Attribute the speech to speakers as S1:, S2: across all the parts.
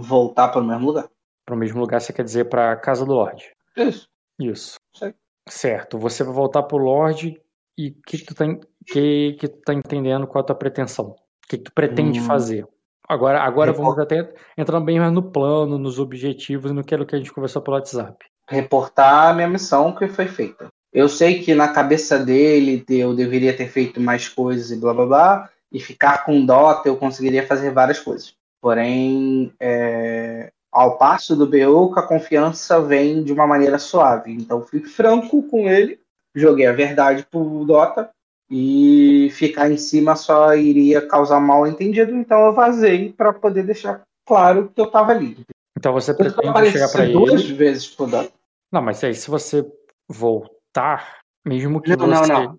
S1: Voltar para o mesmo lugar.
S2: Para o mesmo lugar, você quer dizer para casa do Lorde?
S1: Isso.
S2: Isso.
S1: Sei.
S2: Certo. Você vai voltar pro Lorde e o que, que, tu tá, que, que tu tá entendendo qual é a tua pretensão? O que, que tu pretende
S1: Hum.
S2: fazer? Agora, agora
S1: Repor-
S2: vamos até entrar bem mais no plano, nos objetivos e no que que a gente conversou pelo WhatsApp.
S1: Reportar a minha missão que foi feita. Eu sei que na cabeça dele eu deveria ter feito mais coisas e blá blá blá, e ficar com Dota eu conseguiria fazer várias coisas. Porém, é, ao passo do que a confiança vem de uma maneira suave. Então, fui franco com ele, joguei a verdade pro Dota, e ficar em cima só iria causar mal entendido, então eu vazei para poder deixar claro que eu tava ali.
S2: Então você pretende chegar para
S1: apareci duas
S2: ele.
S1: vezes pro Dota.
S2: Não, mas aí se você voltar, mesmo que
S1: Não, não,
S2: você.
S1: não.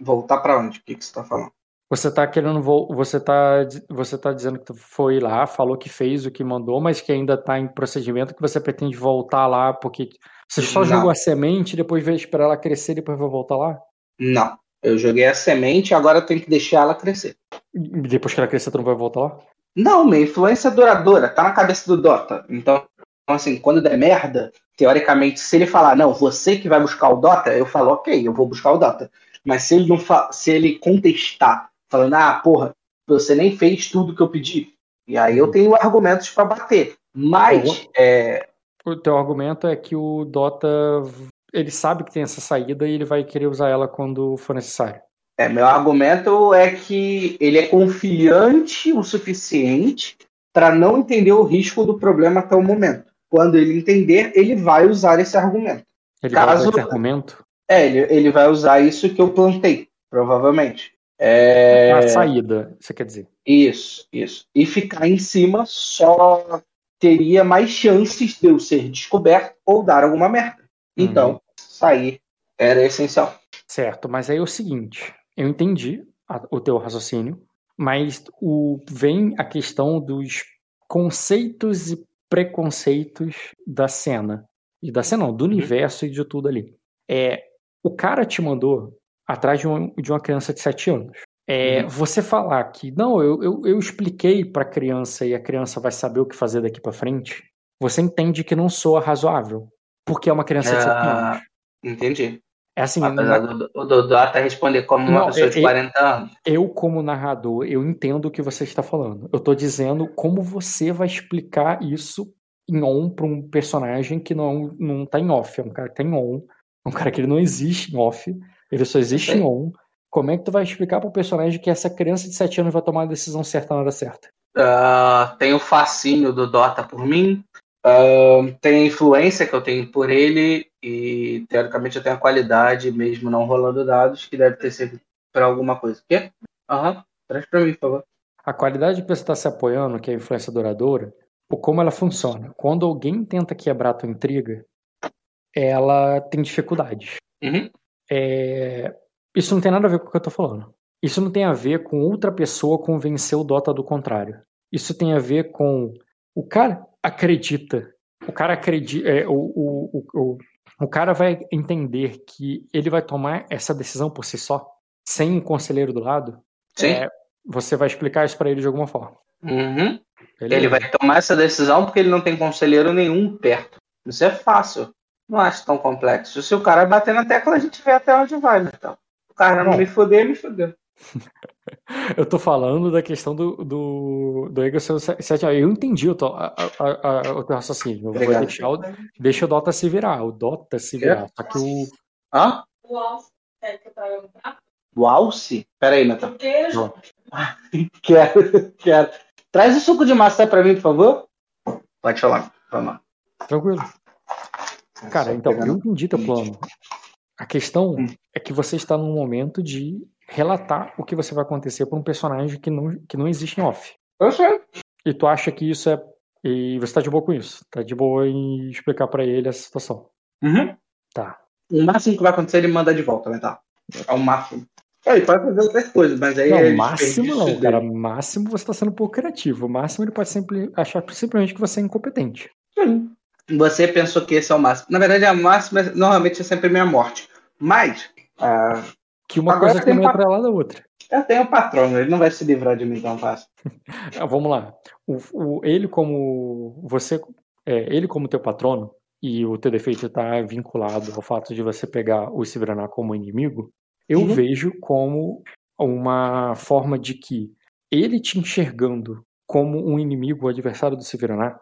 S1: Voltar pra onde? O que, que você tá falando?
S2: Você tá querendo. Você tá, di- você tá dizendo que tu foi lá, falou que fez o que mandou, mas que ainda tá em procedimento, que você pretende voltar lá porque você só
S1: Não.
S2: jogou a semente, depois vai esperar ela crescer e depois vai voltar lá?
S1: Não. Eu joguei a semente, agora eu tenho que deixar ela crescer.
S2: E depois que ela crescer, tu não vai voltar lá?
S1: Não, minha influência é duradoura, tá na cabeça do Dota. Então, assim, quando der merda, teoricamente, se ele falar, não, você que vai buscar o Dota, eu falo, ok, eu vou buscar o Dota. Mas se ele não se ele contestar, falando, ah, porra, você nem fez tudo que eu pedi, e aí eu tenho argumentos pra bater. Mas, é,
S2: O teu argumento é que o Dota. Ele sabe que tem essa saída e ele vai querer usar ela quando for necessário.
S1: É, meu argumento é que ele é confiante o suficiente para não entender o risco do problema até o momento. Quando ele entender, ele vai usar esse argumento.
S2: Ele vai
S1: Caso-
S2: usar esse argumento.
S1: É, ele, ele vai usar isso que eu plantei, provavelmente. É,
S2: A saída, você quer dizer.
S1: Isso, isso. E ficar em cima só teria mais chances de eu ser descoberto ou dar alguma merda. Então, sair era essencial.
S2: Certo, mas aí é o seguinte, eu entendi a- o teu raciocínio, mas o, vem a questão dos conceitos e preconceitos da cena. E da cena não, do universo e de tudo ali. É, o cara te mandou atrás de, um- de uma criança de 7 anos. É,
S1: Uhum.
S2: Você falar que, não, eu, eu, eu expliquei pra criança e a criança vai saber o que fazer daqui pra frente, você entende que não soa razoável. Porque é uma criança de 7
S1: Ah,
S2: anos.
S1: Entendi.
S2: É assim,
S1: Apesar do, o Dodô até responder como uma
S2: Não,
S1: pessoa de
S2: é-
S1: 40 anos.
S2: Eu, como narrador, eu entendo o que você está falando. Eu tô dizendo como você vai explicar isso em on para um personagem que não, não tá em off. É um cara que tá em on. É um cara que ele não existe em off. Ele só existe em on. Como é que tu vai explicar para o personagem que essa criança de 7 anos vai tomar a decisão certa na hora certa?
S1: Ah, tem o fascínio do Dota por mim. Ah, tem a influência que eu tenho por ele. E, teoricamente, eu tenho a qualidade, mesmo não rolando dados, que deve ter sido para alguma coisa. Quê? Aham. Traz para mim, por favor.
S2: A qualidade que você está se apoiando, que é a influência duradoura, o como ela funciona. Quando alguém tenta quebrar a tua intriga, ela tem dificuldades.
S1: Uhum.
S2: É, Isso não tem nada a ver com o que eu tô falando. Isso não tem a ver com outra pessoa convencer o Dota do contrário. Isso tem a ver com o cara acredita. O cara acredita. é, o, o, o, o, cara vai entender que ele vai tomar essa decisão por si só, sem um conselheiro do lado.
S1: Sim.
S2: É, você vai explicar isso pra ele de alguma forma.
S1: Uhum. Ele vai tomar essa decisão porque ele não tem conselheiro nenhum perto. Isso é fácil. Não acho tão complexo. Se o cara bater na tecla, a gente vê até onde vai, né? Então, o cara não me fuder, me fudeu.
S2: Eu tô falando da questão do, do, do sete. Eu entendi o, to- a- a- a- o teu raciocínio. Eu vou deixar o, deixa o Dota se virar. O Dota se virar. Só que o.
S1: Hã?
S3: O alce é que eu tava?
S1: O alce? Pera aí, Natal. Quero, quero. Traz o suco de maçã pra mim, por favor. Pode falar. Vamos lá.
S2: Tranquilo. Cara, então, eu entendi teu plano. A questão
S1: Hum.
S2: é que você está num momento de relatar o que você vai acontecer para um personagem que não, que não existe em off.
S1: Eu sei.
S2: E tu acha que isso é. E você tá de boa com isso? Tá de boa em explicar para ele essa situação.
S1: Uhum.
S2: Tá.
S1: O máximo que vai acontecer é ele mandar de volta, né? Tá. É o máximo. É, Ele pode fazer outras coisas, mas aí
S2: Não,
S1: é
S2: máximo não, cara.
S1: dele.
S2: Máximo você tá sendo um pouco criativo. Máximo ele pode sempre achar simplesmente que você é incompetente.
S1: Sim. Você pensou que esse é o máximo. Na verdade, a máxima normalmente é sempre minha morte. Mas, ah,
S2: que uma coisa
S1: tem
S2: também é
S1: pa-
S2: atrelada à outra.
S1: Eu tenho um patrono, ele não vai se livrar de mim tão fácil.
S2: Ah, vamos lá. O, o- ele como você, é, ele como teu patrono e o teu defeito está vinculado ao fato de você pegar o Sivraná como inimigo, eu
S1: Uhum.
S2: vejo como uma forma de que ele te enxergando como um inimigo, o adversário do Sivraná,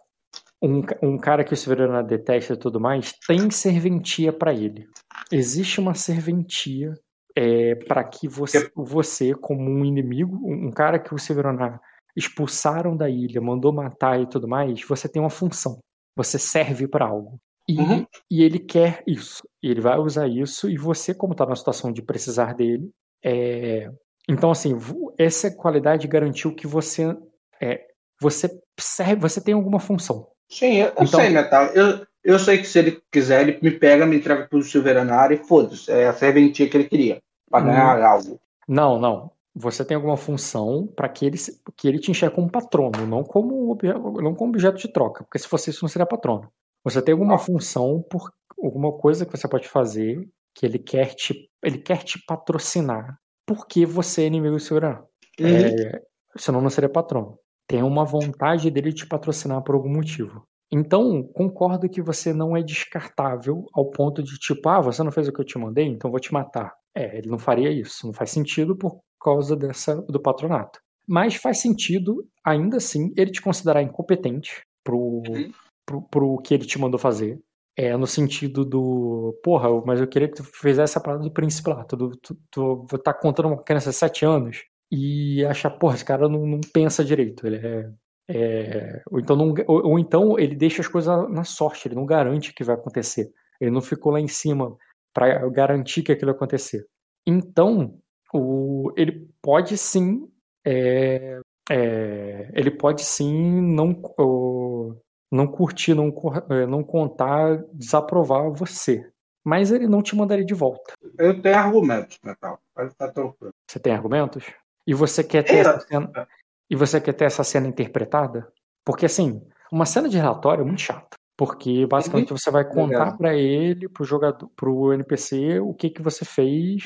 S2: um, um cara que o Sivraná detesta e tudo mais, tem serventia para ele. Existe uma serventia é, para que você, você, como um inimigo, um cara que o Severaná expulsaram da ilha, mandou matar e tudo mais, você tem uma função. Você serve para algo. E,
S1: Uhum.
S2: e ele quer isso. Ele vai usar isso, e você, como está na situação de precisar dele, é... então assim, essa qualidade garantiu que você é, você serve, você tem alguma função.
S1: Sim, eu,
S2: Então-
S1: sei, Metal. Eu, eu sei que se ele quiser, ele me pega, me entrega pro Silveranário e foda-se. É a serventia que ele queria. Pra
S2: Uhum.
S1: ganhar algo.
S2: Não, não. Você tem alguma função para que ele, que ele te enxergue como patrono, não como, não como objeto de troca, porque se fosse isso não seria patrono. Você tem alguma
S1: Ah.
S2: função por alguma coisa que você pode fazer que ele quer te, ele quer te patrocinar porque você é inimigo do soberano.
S1: Uhum.
S2: É, senão não seria patrono. Tem uma vontade dele te patrocinar por algum motivo. Então, concordo que você não é descartável ao ponto de tipo, ah, você não fez o que eu te mandei, então vou te matar. É, ele não faria isso. Não faz sentido por causa dessa do patronato. Mas faz sentido, ainda assim, ele te considerar incompetente pro,
S1: Uhum.
S2: pro, pro que ele te mandou fazer. É, no sentido do, porra, mas eu queria que tu fizesse a parada do príncipe lá. Tu, tu, tu tá contando uma criança de 7 anos e achar, porra, esse cara não, não pensa direito. Ele é. é- ou, então não, ou, ou então ele deixa as coisas na sorte, ele não garante que vai acontecer. Ele não ficou lá em cima para garantir que aquilo ia acontecer. Então, o, ele pode sim. é, é, ele pode sim não, o- não curtir, não, é, não contar, desaprovar você. Mas ele não te mandaria de volta.
S1: Eu tenho argumentos, Metal. Pode estar tranquilo.
S2: Você tem argumentos? E você quer ter essa cena, e você quer ter essa cena interpretada? Porque assim, uma cena de relatório é muito chata, porque basicamente você vai contar pra ele, pro jogador, pro NPC o que que você fez,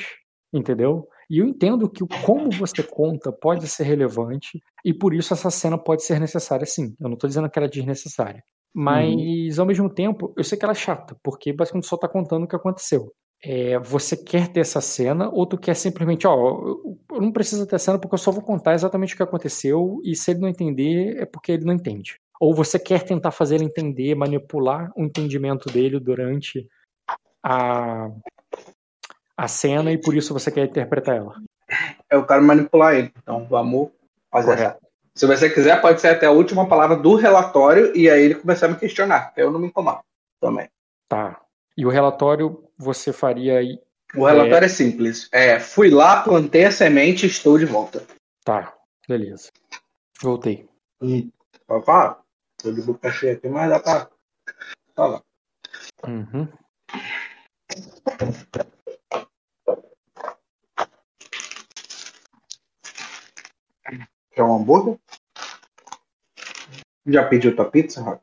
S2: entendeu? E eu entendo que o como você conta pode ser relevante e por isso essa cena pode ser necessária sim. Eu não tô dizendo que ela é desnecessária. Mas ao mesmo tempo, eu sei que ela é chata, porque basicamente só tá contando o que aconteceu é, você quer ter essa cena ou tu quer simplesmente, ó, eu, eu não preciso ter cena porque eu só vou contar exatamente o que aconteceu e se ele não entender é porque ele não entende. Ou você quer tentar fazer ele entender, manipular o entendimento dele durante a, a cena e por isso você quer interpretar ela.
S1: Eu quero manipular ele. Então vamos fazer
S2: Correto.
S1: essa. Se você quiser, pode ser até a última palavra do relatório e aí ele começar a me questionar. Eu não me incomodo também.
S2: Tá. E o relatório você faria aí.
S1: O relatório é, simples. É, fui lá, plantei a semente e estou de volta.
S2: Tá, beleza. Voltei.
S1: Hum, falar? Tô de boca cheia aqui, mas dá pra falar.
S2: Uhum.
S1: Quer um hambúrguer? Já pediu tua pizza, Rafa?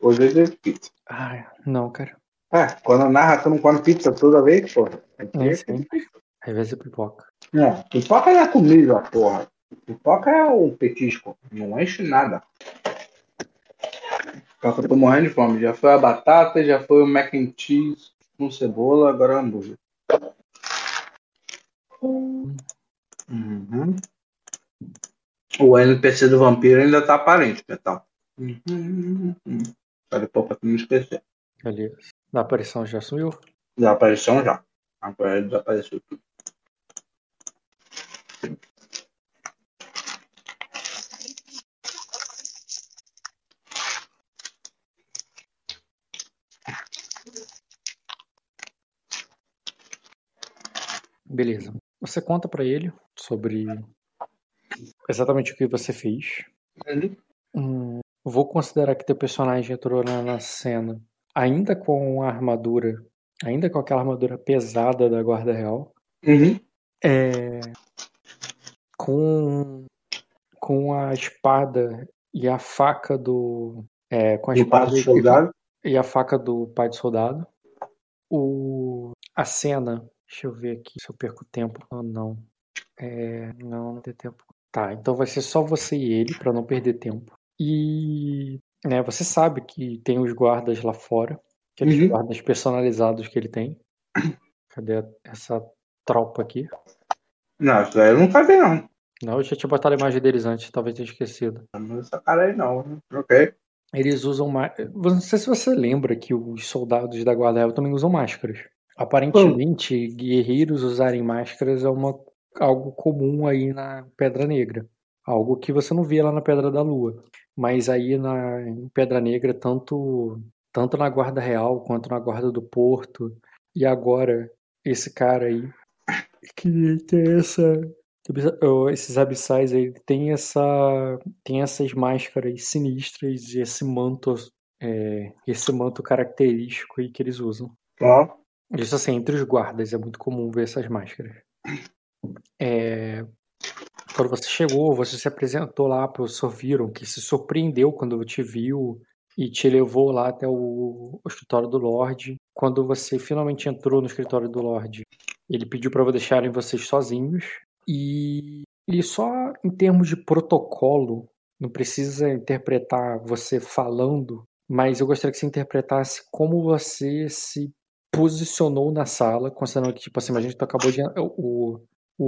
S1: Hoje é é pizza.
S2: Ai, não, cara.
S1: É, quando narra, tu não come pizza toda vez, porra. Aqui
S2: Nem
S1: é
S2: sei. Às vezes é pipoca.
S1: Não, pipoca é comida, porra. Pipoca é o petisco. Não enche nada. Que eu tô morrendo de fome. Já foi a batata, já foi o mac and cheese com cebola, agora é o hambúrguer. Uhum. O NPC do vampiro ainda tá aparente, metal. Uhum. Pera um pouco pra não esquecer.
S2: Beleza. Da aparição já sumiu?
S1: Desaparição já. Agora desapareceu tudo.
S2: Beleza. Você conta pra ele sobre exatamente o que você fez. Hum, vou considerar que teu personagem entrou na, na cena ainda com a armadura, ainda com aquela armadura pesada da guarda real,
S1: Uhum.
S2: é, com com a espada e a faca do é, com a espada
S1: o
S2: e-
S1: soldado.
S2: e a faca do pai do soldado. O, a cena Deixa eu ver aqui se eu perco tempo ou não. É, não, não tem tempo. Tá, então vai ser só você e ele para não perder tempo. E né, você sabe que tem os guardas lá fora, aqueles
S1: Uhum.
S2: guardas personalizados que ele tem. Cadê essa tropa aqui?
S1: Não, isso daí eu não sabia, não.
S2: Não, eu já tinha botado a imagem deles antes, talvez tenha esquecido.
S1: Não essa cara aí, não. né? Ok.
S2: Eles usam mais. Não sei se você lembra que os soldados da Guarda Real também usam máscaras. Aparentemente, guerreiros usarem máscaras é uma, algo comum aí na Pedra Negra. Algo que você não vê lá na Pedra da Lua. Mas aí na em Pedra Negra, tanto, tanto na Guarda Real quanto na Guarda do Porto, e agora esse cara aí, que tem essa. Esses abissais aí tem essa. tem essas máscaras sinistras e esse manto. é, esse manto característico aí que eles usam.
S1: Ó.
S2: Isso assim, entre os guardas é muito comum ver essas máscaras. É, quando você chegou, você se apresentou lá para o Sr. Viron, que se surpreendeu quando te viu e te levou lá até o, o escritório do Lorde. Quando você finalmente entrou no escritório do Lorde, ele pediu para deixarem vocês sozinhos. E, e só em termos de protocolo, não precisa interpretar você falando, mas eu gostaria que você interpretasse como você se posicionou na sala, considerando que, tipo assim, a gente acabou de. O, o,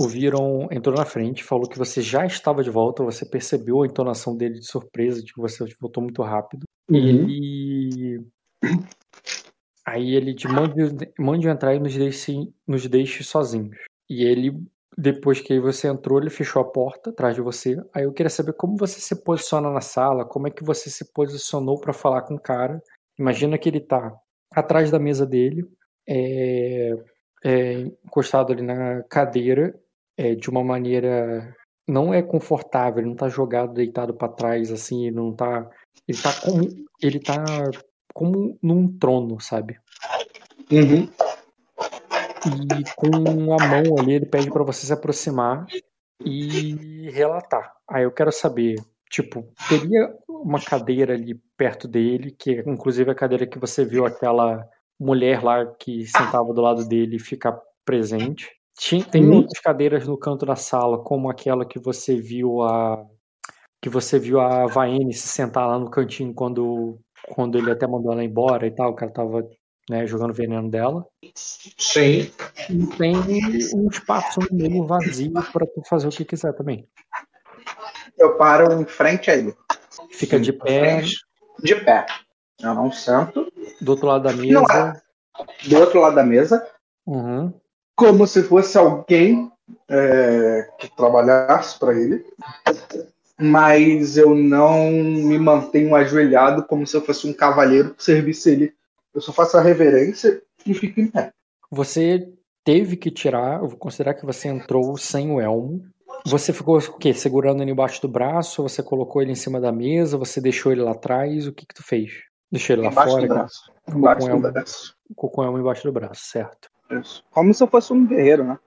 S2: o Viron entrou na frente, falou que você já estava de volta, você percebeu a entonação dele de surpresa, de que você voltou muito rápido.
S1: Uhum.
S2: Ele. Aí ele te mande, mande entrar e nos deixe, nos deixe sozinhos. E ele, depois que você entrou, ele fechou a porta atrás de você. Aí eu queria saber como você se posiciona na sala, como é que você se posicionou para falar com o cara. Imagina que ele tá atrás da mesa dele, é, é, encostado ali na cadeira, é, de uma maneira não é confortável, ele não tá jogado deitado para trás assim, ele não tá ele tá como ele tá como num trono, sabe?
S1: Uhum.
S2: E com a mão ali ele pede para você se aproximar e relatar. Aí eu quero saber, tipo, teria uma cadeira ali perto dele, que é inclusive a cadeira que você viu aquela mulher lá que sentava do lado dele ficar presente. Tinha, tem
S1: Uhum.
S2: outras cadeiras no canto da sala, como aquela que você viu a que você viu a Vaene se sentar lá no cantinho quando quando ele até mandou ela embora e tal, o cara tava né, jogando veneno dela.
S1: Sim.
S2: E tem um espaço no meio vazio para tu fazer o que quiser também.
S1: Eu paro em frente a ele.
S2: Fica de pé
S1: De pé. Eu não sento.
S2: do outro lado da
S1: Não
S2: mesa.
S1: é. Do outro lado da mesa.
S2: Uhum.
S1: Como se fosse alguém é, que trabalhasse para ele. Mas eu não me mantenho ajoelhado como se eu fosse um cavaleiro que servisse ele. Eu só faço a reverência e fico em pé.
S2: Você teve que tirar, eu vou considerar que você entrou sem o elmo. Você ficou o quê? Segurando ele embaixo do braço? Você colocou ele em cima da mesa? Você deixou ele lá atrás? O que que tu fez? Deixou ele lá
S1: Embaixo
S2: fora?
S1: do braço. Embaixo do braço.
S2: Ficou com o elmo embaixo do braço, certo.
S1: Isso. Como se eu fosse um guerreiro, né?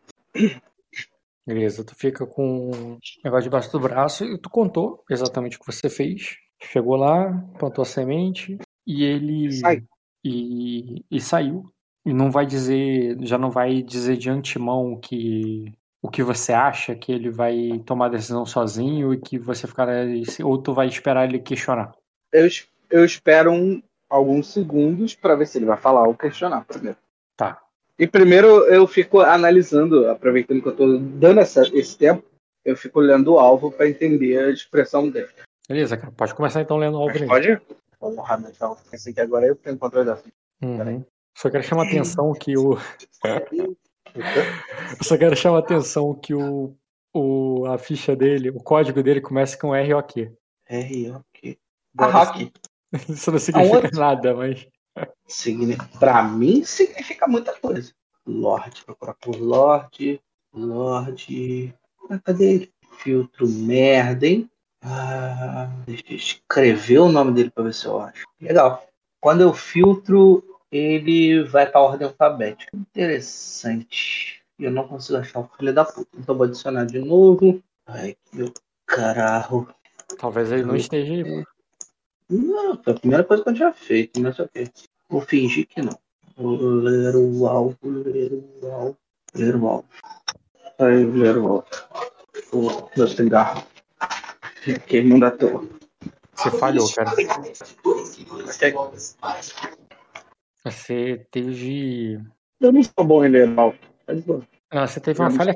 S2: Beleza, tu fica com o negócio debaixo do braço e tu contou exatamente o que você fez. Chegou lá, plantou a semente e ele
S1: Sai.
S2: e, e saiu. E não vai dizer, já não vai dizer de antemão que o que você acha que ele vai tomar a decisão sozinho e que você ficará ou tu vai esperar ele questionar.
S1: Eu, eu espero um- alguns segundos para ver se ele vai falar ou questionar primeiro. E primeiro eu fico analisando, aproveitando que eu tô dando essa- esse tempo, eu fico olhando o alvo para entender a expressão dele.
S2: Beleza, cara. Pode começar então lendo o alvo
S1: Mas pode? Porra, mas então, pensei que agora eu tenho controle da
S2: Uhum. Só quero chamar a atenção que o Eu só quero chamar a atenção que o, o, a ficha dele, o código dele começa com ROQ.
S1: R. A rock.
S2: Isso não significa nada, mas.
S1: Pra mim significa muita coisa. Lorde, procurar por Lorde. Lorde. Ah, cadê ele? Filtro merda, hein? Ah, deixa eu escrever o nome dele pra ver se eu acho. Legal. Quando eu filtro, ele vai pra ordem alfabética. Interessante. Eu não consigo achar o filho da puta. Então vou adicionar de novo. Ai, meu caralho.
S2: Talvez ele não esteja aí.
S1: Não, foi a primeira coisa que eu tinha feito, mas ok. Vou fingir que não. Ler o alvo, ler o alvo, ler o alvo. Aí, ler o alvo. O meu cigarro. Queimando à toa.
S2: Você falhou, cara. Você teve.
S1: Eu não sou bom em ler o alvo. Tá de boa.
S2: Não, você teve uma falha.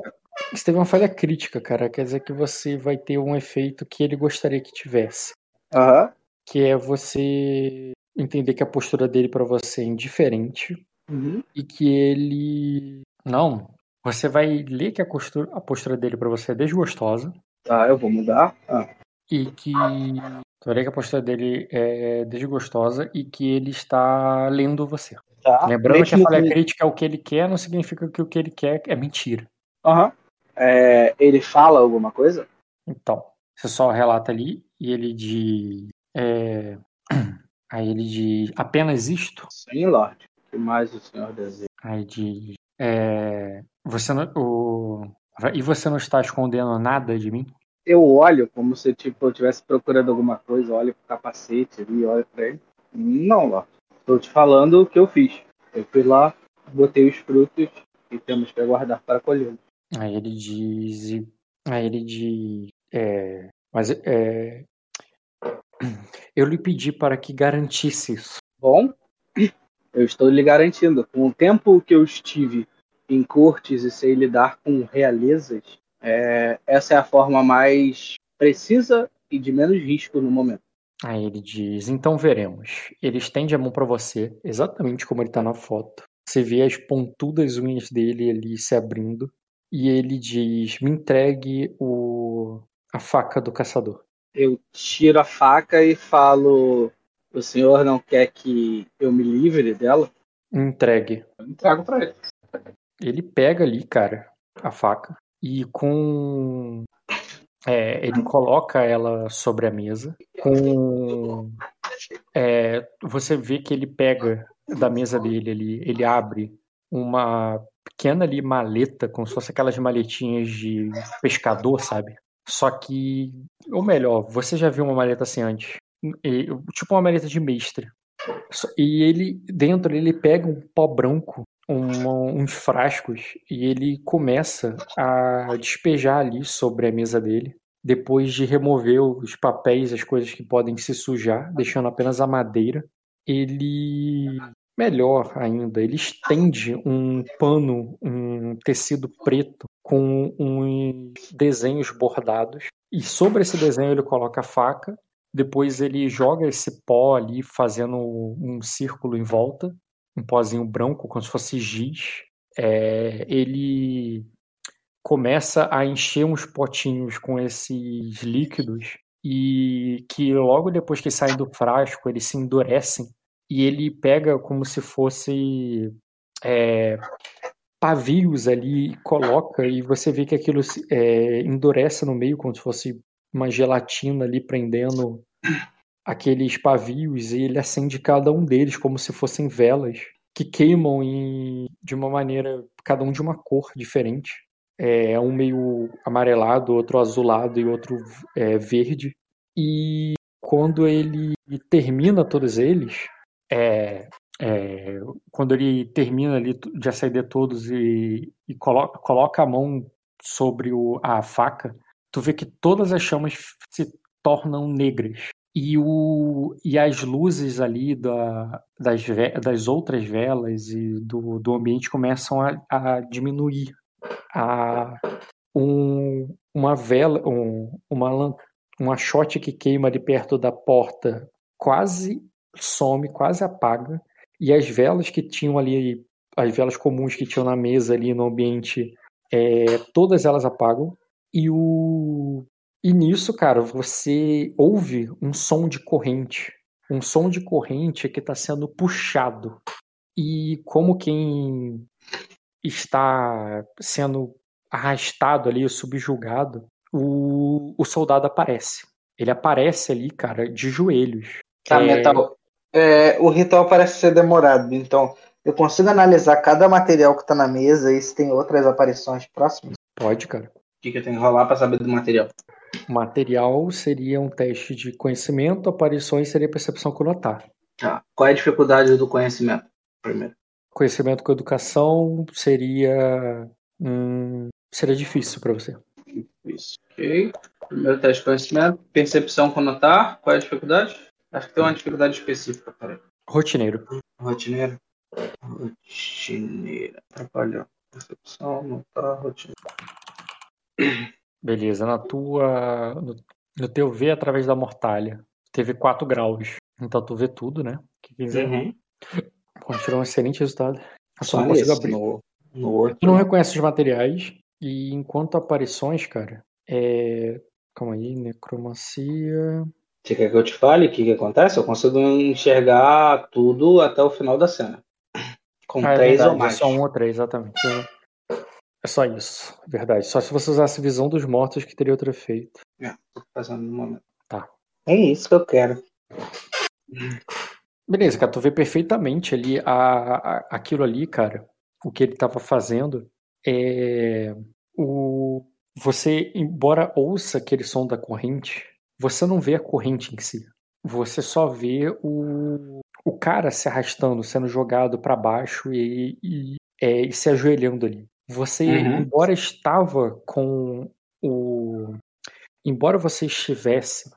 S2: Você teve uma falha crítica, cara. Quer dizer que você vai ter um efeito que ele gostaria que tivesse.
S1: Aham.
S2: Que é você entender que a postura dele pra você é indiferente
S1: Uhum.
S2: e que ele. Não. Você vai ler que a postura, a postura dele pra você é desgostosa
S1: Tá, eu vou mudar. Ah.
S2: e que. Tu que a postura dele é desgostosa e que ele está lendo você.
S1: Tá.
S2: Lembrando que a
S1: Mesmo
S2: falha crítica é o que ele quer, não significa que o que ele quer é mentira.
S1: Aham. É, ele fala alguma coisa?
S2: Então, você só relata ali e ele diz. É, Aí ele diz apenas isto.
S1: Sim, Lorde. O que mais o senhor deseja?
S2: Aí diz. é, Você não. O... E você não está escondendo nada de mim?
S1: Eu olho como se tipo, eu estivesse procurando alguma coisa, olho pro capacete ali, olho pra ele. Não, Lorde. Estou te falando o que eu fiz. Eu fui lá, botei os frutos e temos que aguardar para colhê-los.
S2: Aí ele diz. Aí ele diz. é, Mas é, eu lhe pedi para que garantisse isso.
S1: Bom, eu estou lhe garantindo, com o tempo que eu estive em cortes e sei lidar com realezas, é, essa é a forma mais precisa e de menos risco no momento.
S2: Aí ele diz: Então veremos. Ele estende a mão para você, exatamente como ele tá na foto. Você vê as pontudas unhas dele ali se abrindo. E ele diz: Me entregue o... a faca do caçador.
S1: Eu tiro a faca e falo: O senhor não quer que eu me livre dela?
S2: Entregue.
S1: Eu entrego para ele.
S2: Ele pega ali, cara, a faca. E com. é, ele coloca ela sobre a mesa. Com. é, você vê que ele pega da mesa dele ali, ele abre uma pequena ali maleta, como se fosse aquelas maletinhas de pescador, sabe? Só que, ou melhor, você já viu uma maleta assim antes? E- Tipo uma maleta de mestre. E ele, dentro, ele pega um pó branco, um- uns frascos, e ele começa a despejar ali sobre a mesa dele. Depois de remover os papéis, as coisas que podem se sujar, deixando apenas a madeira, ele Melhor ainda, ele estende um pano, um tecido preto com uns desenhos bordados e sobre esse desenho ele coloca a faca. Depois ele joga esse pó ali, fazendo um círculo em volta, um pozinho branco, como se fosse giz. É, ele começa a encher uns potinhos com esses líquidos e que logo depois que saem do frasco eles se endurecem e ele pega como se fosse é, pavios ali e coloca e você vê que aquilo é, endurece no meio como se fosse uma gelatina ali prendendo aqueles pavios e ele acende cada um deles como se fossem velas que queimam em, de uma maneira cada um de uma cor diferente. É um meio amarelado outro azulado e outro é, verde. E quando ele termina todos eles é, é, quando ele termina ali de acender todos e, e coloca, coloca a mão sobre o, a faca, tu vê que todas as chamas se tornam negras. E, o, e as luzes ali da, das, das outras velas e do, do ambiente começam a, a diminuir. A, um, uma vela, um, uma, uma shot que queima ali perto da porta quase some, quase apaga, e as velas que tinham ali, as velas comuns que tinham na mesa ali no ambiente, é, todas elas apagam, e o e nisso, cara, você ouve um som de corrente, um som de corrente que está sendo puxado, e como quem está sendo arrastado ali, subjugado, o, o soldado aparece. Ele aparece ali, cara, de joelhos.
S1: Tá, é... metal. É, o ritual parece ser demorado, então eu consigo analisar cada material que tá na mesa e se tem outras aparições próximas?
S2: Pode, cara.
S1: O que, que eu tenho que rolar para saber do material?
S2: Material seria um teste de conhecimento, aparições seria percepção com notar.
S1: Tá. Qual é a dificuldade do conhecimento? Primeiro.
S2: conhecimento com educação seria. Hum, seria difícil para você.
S1: Isso, ok. Primeiro teste de conhecimento. Percepção com notar. Qual é a dificuldade? Acho que tem uma dificuldade específica, peraí.
S2: Rotineiro.
S1: Rotineiro. Rotineiro. Atrapalhou. Percepção, notar, rotineiro.
S2: Beleza, na tua. No, no teu ver através da mortalha. Teve 4 graus. Então tu vê tudo, né? Que quiser.
S1: Uhum.
S2: Pô, tirou um excelente resultado. Eu só
S1: Só
S2: não consigo abrir.
S1: no, no outro.
S2: Tu não reconhece os materiais. E enquanto aparições, cara, é. Calma aí, necromancia.
S1: Você quer que eu te fale o que, que acontece? Eu consigo enxergar tudo até o final da cena. Com
S2: Ah, é
S1: três
S2: verdade,
S1: ou mais.
S2: É só um ou três, exatamente. É só isso, é verdade. Só se você usasse visão dos mortos que teria outro efeito.
S1: É, tô fazendo no momento.
S2: Tá.
S1: É isso que eu quero.
S2: Beleza, cara, tu vê perfeitamente ali a, a- aquilo ali, cara. O que ele tava fazendo é o você, embora ouça aquele som da corrente, você não vê a corrente em si. Você só vê o, o cara se arrastando, sendo jogado para baixo e, e, é, e se ajoelhando ali. Você,
S1: Uhum.
S2: embora estava com o, embora você estivesse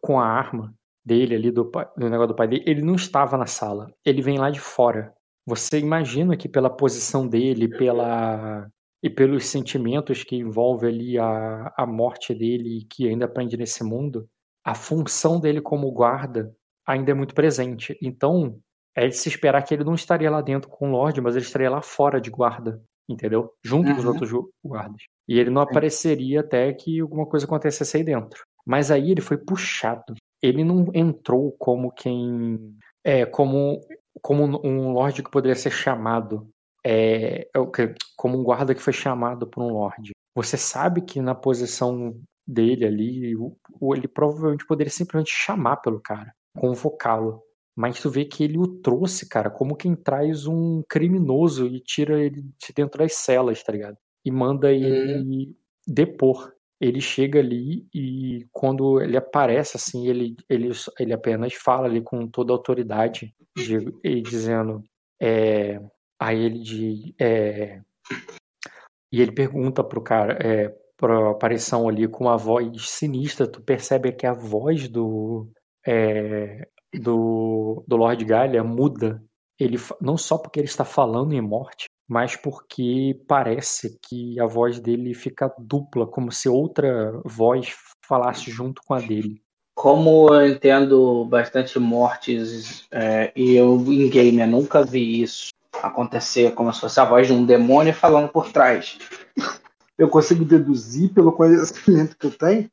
S2: com a arma dele ali do, do negócio do pai dele, ele não estava na sala. Ele vem lá de fora. Você imagina que pela posição dele, pela e pelos sentimentos que envolve ali a, a morte dele e que ainda aprende nesse mundo, a função dele como guarda ainda é muito presente. Então, é de se esperar que ele não estaria lá dentro com o Lorde, mas ele estaria lá fora de guarda, entendeu? Junto com os
S1: Uhum.
S2: outros guardas. E ele não apareceria até que alguma coisa acontecesse aí dentro. Mas aí ele foi puxado. Ele não entrou como quem. É, como, como um Lorde que poderia ser chamado é, é como um guarda que foi chamado por um lorde. Você sabe que na posição dele ali, ele provavelmente poderia simplesmente chamar pelo cara, convocá-lo. Mas tu vê que ele o trouxe, cara, como quem traz um criminoso e tira ele de dentro das celas, tá ligado? E manda ele depor. Ele chega ali e quando ele aparece, assim, ele, ele, ele apenas fala ali com toda a autoridade, de- e dizendo, é, a ele de. é, e ele pergunta pro cara, é, pra aparição ali com uma voz sinistra, tu percebe que a voz do. é, do, do Lord Galia muda. Ele, não só porque ele está falando em morte, mas porque parece que a voz dele fica dupla, como se outra voz falasse junto com a dele.
S1: Como eu entendo bastante mortes é, e eu em game eu nunca vi isso acontecer como se fosse a voz de um demônio falando por trás. Eu consigo deduzir pelo conhecimento que eu tenho.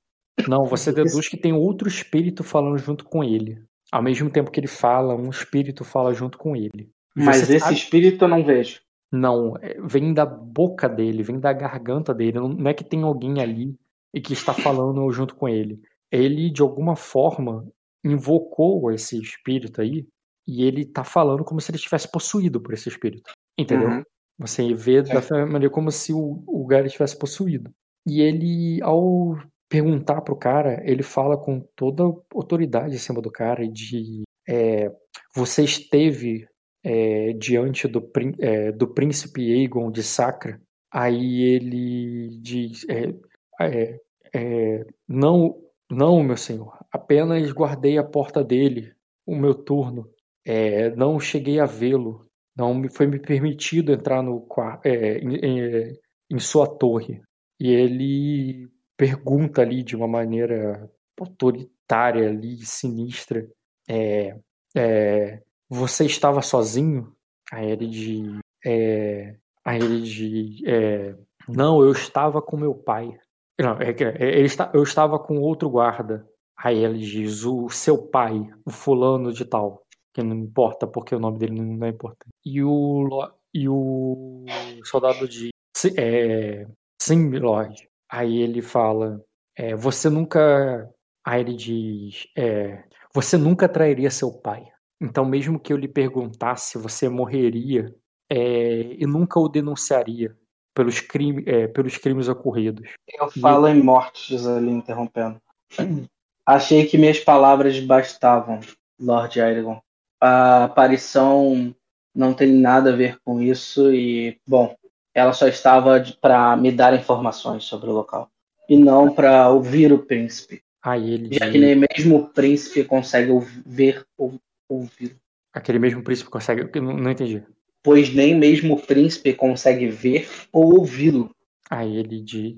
S2: Não, você deduz que tem outro espírito falando junto com ele. Ao mesmo tempo que ele fala, um espírito fala junto com ele. E
S1: Mas
S2: você
S1: esse
S2: sabe-
S1: espírito eu não vejo.
S2: Não, é, vem da boca dele, vem da garganta dele. Não não é que tem alguém ali e que está falando junto com ele. Ele, de alguma forma, invocou esse espírito aí e ele tá falando como se ele estivesse possuído por esse espírito. Entendeu?
S1: Uhum.
S2: Você vê da maneira como se o, o Gary estivesse possuído. E ele, ao perguntar pro cara, ele fala com toda autoridade em cima do cara de é, você esteve é, diante do, é, do príncipe Aegon de Sacra. Aí ele diz é, é, é, não, não, meu senhor, apenas guardei a porta dele, o meu turno. É, não cheguei a vê-lo. Não me foi me permitido entrar no é, em, em- em sua torre. E ele pergunta ali de uma maneira autoritária ali, sinistra. É, é, você estava sozinho? Aí ele de, é, aí ele de, é, não, eu estava com meu pai. Não, ele está, eu estava com outro guarda. Aí ele diz, o seu pai, o fulano de tal, que não importa porque o nome dele não é importante. E o, e o soldado de, "Si- é, sim, Lord. Aí ele fala, é, você nunca, aí ele diz, é, você nunca trairia seu pai. Então, mesmo que eu lhe perguntasse, você morreria é, e nunca o denunciaria pelos, crime, é, pelos crimes ocorridos.
S1: Eu falo em mortes ali, interrompendo. Achei que minhas palavras bastavam, Lord Aegon. A aparição não tem nada a ver com isso e, bom, ela só estava para me dar informações sobre o local e não para ouvir o príncipe.
S2: Aí ele.
S1: Já que nem mesmo o príncipe consegue ver ou ouvir.
S2: Aquele mesmo príncipe consegue. Não, não entendi.
S1: Pois nem mesmo o príncipe consegue ver ou ouvi-lo.
S2: Aí ele diz.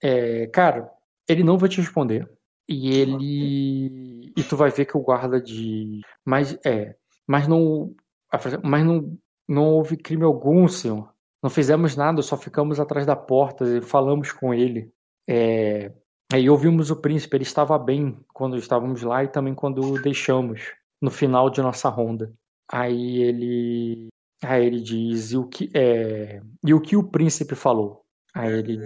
S2: É, cara, ele não vai te responder. E ele. E tu vai ver que o guarda de. Mas é. Mas não. Mas não, não houve crime algum, senhor. Não fizemos nada, só ficamos atrás da porta e falamos com ele. É, aí ouvimos o príncipe, ele estava bem quando estávamos lá e também quando o deixamos no final de nossa ronda. Aí ele. Aí ele diz, e o que, é, e o, que o príncipe falou? Aí ele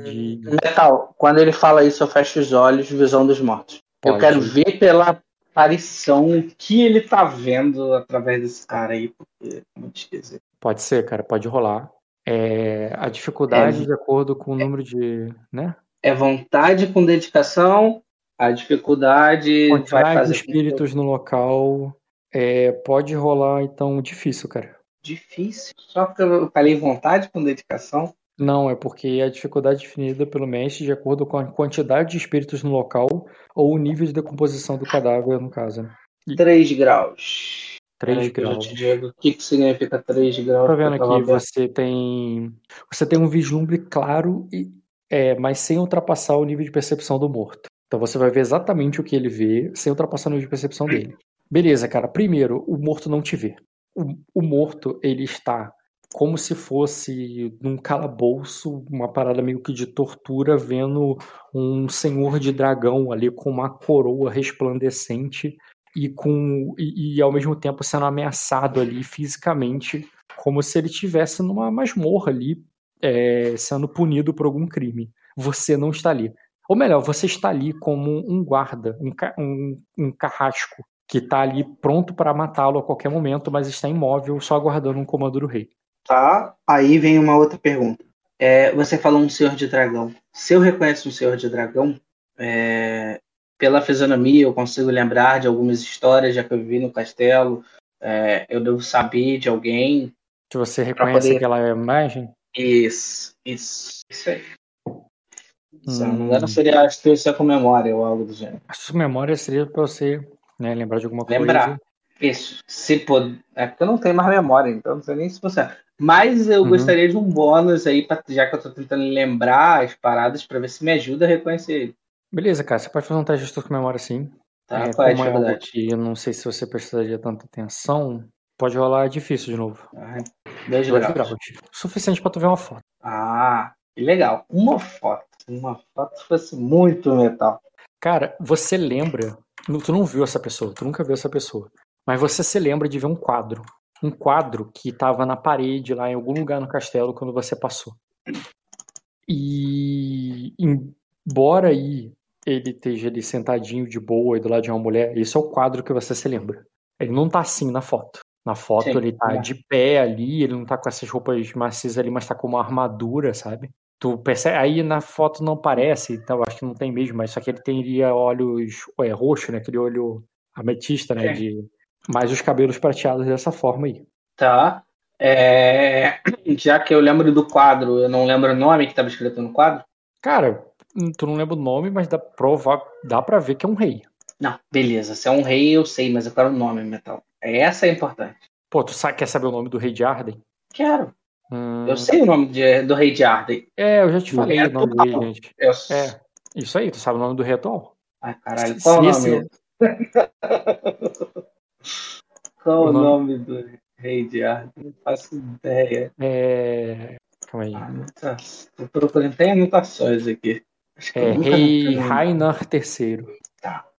S2: diz.
S1: Metal, quando ele fala isso, eu fecho os olhos, visão dos mortos. Eu
S2: Pode.
S1: quero ver pela aparição o que ele tá vendo através desse cara aí, porque é muito esquisito.
S2: Pode ser, cara, pode rolar. É, a dificuldade
S1: É.
S2: de acordo com o número de. né?
S1: É vontade com dedicação, a dificuldade vai
S2: Quantidade
S1: fazer
S2: de espíritos no local. é, pode rolar, então, difícil, cara.
S1: difícil. Só porque eu falei vontade com dedicação.
S2: Não, é porque a dificuldade é definida pelo mestre de acordo com a quantidade de espíritos no local ou o nível de decomposição do cadáver, no caso. né?
S1: 3 graus.
S2: 3
S1: Peraí que eu já
S2: graus.
S1: te digo o que, que significa 3 graus.
S2: Tá vendo aqui, você tem. Você tem um vislumbre claro, e, é, mas sem ultrapassar o nível de percepção do morto. Então você vai ver exatamente o que ele vê, sem ultrapassar o nível de percepção dele. Beleza, cara. Primeiro, o morto não te vê. O, o morto, ele está como se fosse num calabouço, uma parada meio que de tortura, vendo um senhor de dragão ali com uma coroa resplandecente e com e, e ao mesmo tempo sendo ameaçado ali fisicamente, como se ele estivesse numa masmorra ali, é, sendo punido por algum crime. Você não está ali. Ou melhor, você está ali como um guarda, um, um, um carrasco, que está ali pronto para matá-lo a qualquer momento, mas está imóvel, só aguardando um comando do rei.
S1: Tá, aí vem uma outra pergunta. É, você falou um senhor de dragão. Se eu reconheço um senhor de dragão, é, pela fisionomia eu consigo lembrar de algumas histórias já que eu vivi no castelo. É, eu devo saber de alguém.
S2: Se você reconhece
S1: poder-
S2: aquela imagem,
S1: Isso, isso, isso aí. Se não
S2: Hum.
S1: engano, seria astúcia com memória ou algo do gênero.
S2: a sua memória seria para você né, lembrar de alguma coisa.
S1: Lembrar. Isso. Se pod... É porque eu não tenho mais memória, então não sei nem se você. Mas eu
S2: Uhum.
S1: gostaria de um bônus aí, pra... já que eu tô tentando lembrar as paradas, pra ver se me ajuda a reconhecer ele.
S2: Beleza, cara, você pode fazer um teste de com memória sim.
S1: Tá?
S2: É,
S1: Qual é a
S2: é
S1: dificuldade?
S2: eu não sei se você precisaria tanta atenção, pode rolar difícil de novo.
S1: Ah, Dois
S2: Dois
S1: graus.
S2: graus. Suficiente pra tu ver uma foto.
S1: Ah, que legal. Uma foto. Uma foto fosse muito metal.
S2: Cara, você lembra. Tu não viu essa pessoa, tu nunca viu essa pessoa. Mas você se lembra de ver um quadro. Um quadro que estava na parede lá em algum lugar no castelo quando você passou. E embora aí ele esteja ali sentadinho de boa e do lado de uma mulher, esse é o quadro que você se lembra. Ele não tá assim na foto. Na foto
S1: Sim,
S2: ele tá
S1: é.
S2: de pé ali, ele não tá com essas roupas macias ali, mas tá com uma armadura, sabe? Tu percebe, aí na foto não parece, então acho que não tem mesmo, mas só que ele teria olhos é, roxo, né? Aquele olho ametista, né? De, mais os cabelos prateados dessa forma aí.
S1: Tá. É, Já que eu lembro do quadro, eu não lembro o nome que estava escrito no quadro.
S2: Cara, tu não lembra o nome, mas dá, prova, dá pra ver que é um rei.
S1: Não, beleza. Se é um rei, eu sei, mas eu quero o nome, Metal. Essa é importante.
S2: Pô, tu sabe, quer saber o nome do rei de Arden?
S1: Quero.
S2: Hum,
S1: Eu sei o nome de- do rei de Arden.
S2: É, eu já te falei
S1: rei
S2: o nome dele, gente.
S1: Eu...
S2: É, isso aí, tu sabe o nome do rei atual?
S1: Ai, caralho.
S2: Se-
S1: Qual o nome? Qual
S2: O nome-
S1: nome do rei de Arden? Não faço ideia.
S2: É. Calma aí.
S1: Anota... Tô procurando, tem anotações aqui. Acho que eu
S2: É rei. Rainar III.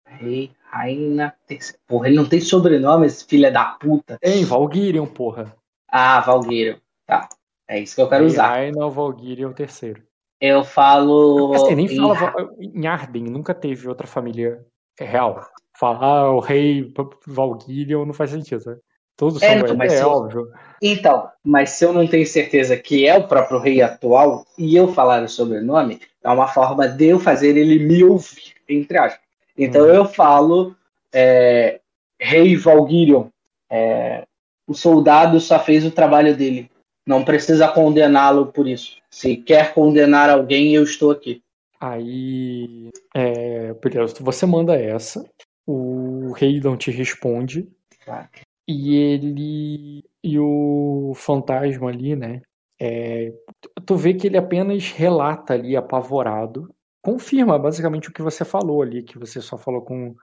S1: Rei, Raina. terceira. Porra, ele não tem sobrenome, esse filho da puta.
S2: Tem, Valguirion, porra.
S1: Ah, Valgueiro. Tá. É isso que eu quero
S2: Rei
S1: usar.
S2: Rainar Valguirion III.
S1: Eu falo.
S2: Assim, nem
S1: em-
S2: fala em Arden, nunca teve outra família real. Falar ah, o rei Valguirion não faz sentido, né? Todos
S1: É,
S2: são
S1: não, mas
S2: é,
S1: eu-
S2: óbvio.
S1: Então, mas se eu não tenho certeza que é o próprio rei atual e eu falar o sobrenome, é uma forma de eu fazer ele me ouvir, entre aspas. Então
S2: Hum.
S1: eu falo é, Rei Valguirion. É, o soldado só fez o trabalho dele. Não precisa condená-lo por isso. Se quer condenar alguém, eu estou aqui.
S2: Aí, é, beleza, você manda essa, o rei não te responde,
S1: Claro.
S2: e ele e o fantasma ali, né? é, tu vê que ele apenas relata ali, apavorado, confirma basicamente o que você falou ali, que você só falou com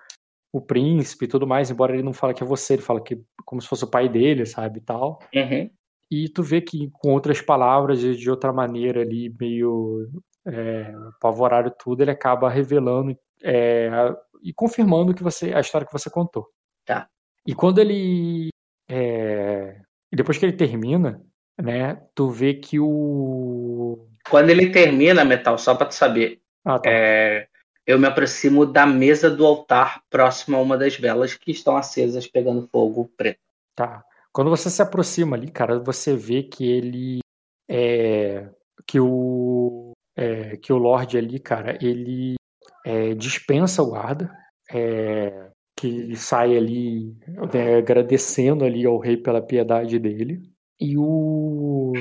S2: o príncipe e tudo mais, embora ele não fale que é você, ele fala que como se fosse o pai dele, sabe, e tal.
S1: Uhum.
S2: E tu vê que com outras palavras e de outra maneira ali, meio é, apavorado tudo, ele acaba revelando é, e confirmando que você a história que você contou.
S1: Tá.
S2: E quando ele é, e depois que ele termina, né, tu vê que o
S1: Quando ele termina, Metal, só pra tu saber,
S2: ah, tá.
S1: é, eu me aproximo da mesa do altar próximo a uma das velas que estão acesas pegando fogo preto.
S2: Tá. Quando você se aproxima ali, cara, você vê que ele é que o é, que o Lorde ali, cara, ele é, dispensa o guarda, é, que sai ali né, agradecendo ali ao rei pela piedade dele. E o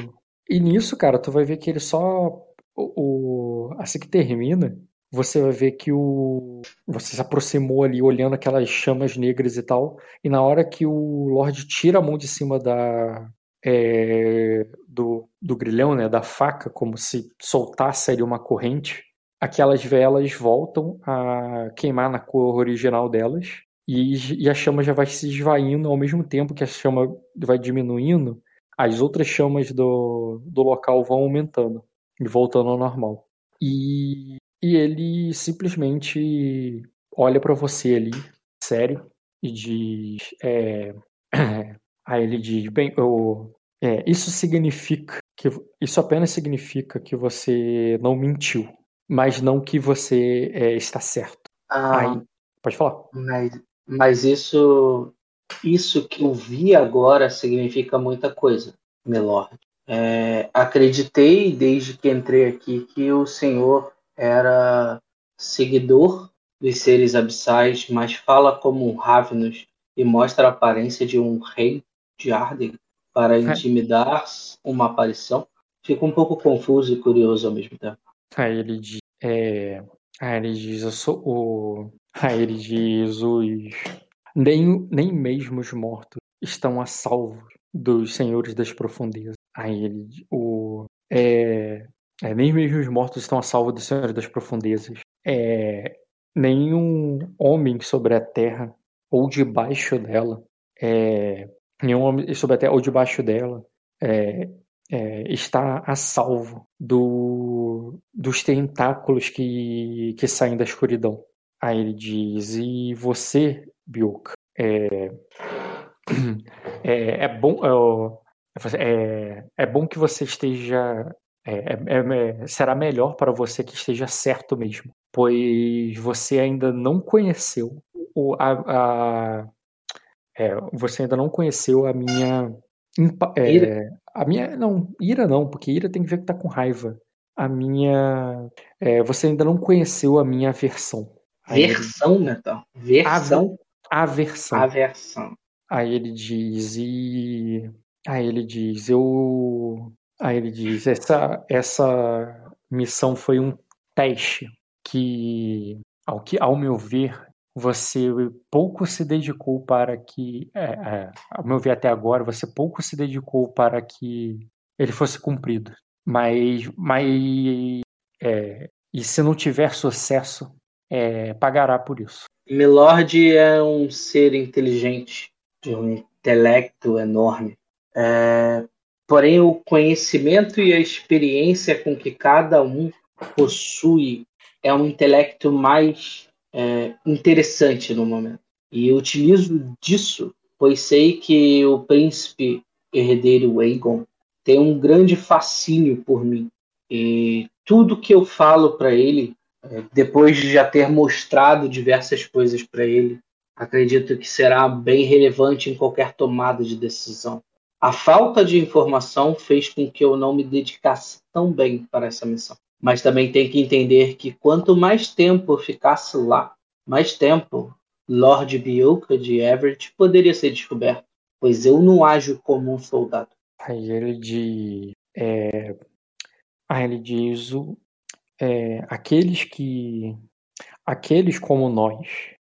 S2: e nisso, cara, tu vai ver que ele só o, assim que termina, você vai ver que o você se aproximou ali olhando aquelas chamas negras e tal. E na hora que o Lorde tira a mão de cima da, é, do, do grilhão, né, da faca, como se soltasse ali uma corrente, aquelas velas voltam a queimar na cor original delas. E, e a chama já vai se esvaindo ao mesmo tempo que a chama vai diminuindo, as outras chamas do, do local vão aumentando e voltando ao normal. E, e ele simplesmente olha pra você ali, sério, e diz. É, aí ele diz: Bem, eu, é, isso significa que. Isso apenas significa que você não mentiu, mas não que você é, está certo.
S1: Ah,
S2: Aí, pode falar.
S1: mas, mas isso, isso que eu vi agora significa muita coisa, Milord. É, acreditei desde que entrei aqui que o senhor era seguidor dos seres abissais, mas fala como um Ravenous e mostra a aparência de um rei de Arden para intimidar uma aparição. Fico um pouco confuso e curioso ao mesmo tempo.
S2: Aí ele diz. É, ele diz, eu sou o. Ele diz, os. Nem, nem mesmo os mortos estão a salvo dos senhores das profundezas. Aí ele o. É, é, nem mesmo os mortos estão a salvo dos senhores das profundezas. É, nenhum homem sobre a terra ou debaixo dela. É, nenhum homem sobre a terra ou debaixo dela. É, é, está a salvo do, dos tentáculos que, que saem da escuridão. Aí ele diz: E você, Bioka, é, é, é bom. É, é bom que você esteja. É, é, será melhor para você que esteja certo mesmo, pois você ainda não conheceu o, a, a você ainda não conheceu a minha é, a minha. Não, ira não, porque ira tem que ver que tá com raiva. A minha. É, você ainda não conheceu a minha aversão.
S1: Aí versão, ele, Metal? Versão?
S2: Aversão.
S1: Aversão.
S2: Aí ele diz, e. Aí ele diz, eu. Aí ele diz, essa, essa missão foi um teste que, ao, que, ao meu ver, você pouco se dedicou para que, é, é, ao meu ver até agora, você pouco se dedicou para que ele fosse cumprido. Mas, mas é, e se não tiver sucesso, pagará por isso.
S1: Milord é um ser inteligente, de um intelecto enorme. É, porém, o conhecimento e a experiência com que cada um possui é um intelecto mais é, interessante no momento. E eu utilizo disso, pois sei que o príncipe herdeiro Aegon tem um grande fascínio por mim. E tudo que eu falo para ele, é, depois de já ter mostrado diversas coisas para ele, acredito que será bem relevante em qualquer tomada de decisão. A falta de informação fez com que eu não me dedicasse tão bem para essa missão mas também tem que entender que quanto mais tempo ficasse lá, mais tempo Lord Bioka de Everett poderia ser descoberto. pois eu não ajo como um soldado.
S2: Aí ele diz. É, aí ele diz: é, aqueles que. Aqueles como nós,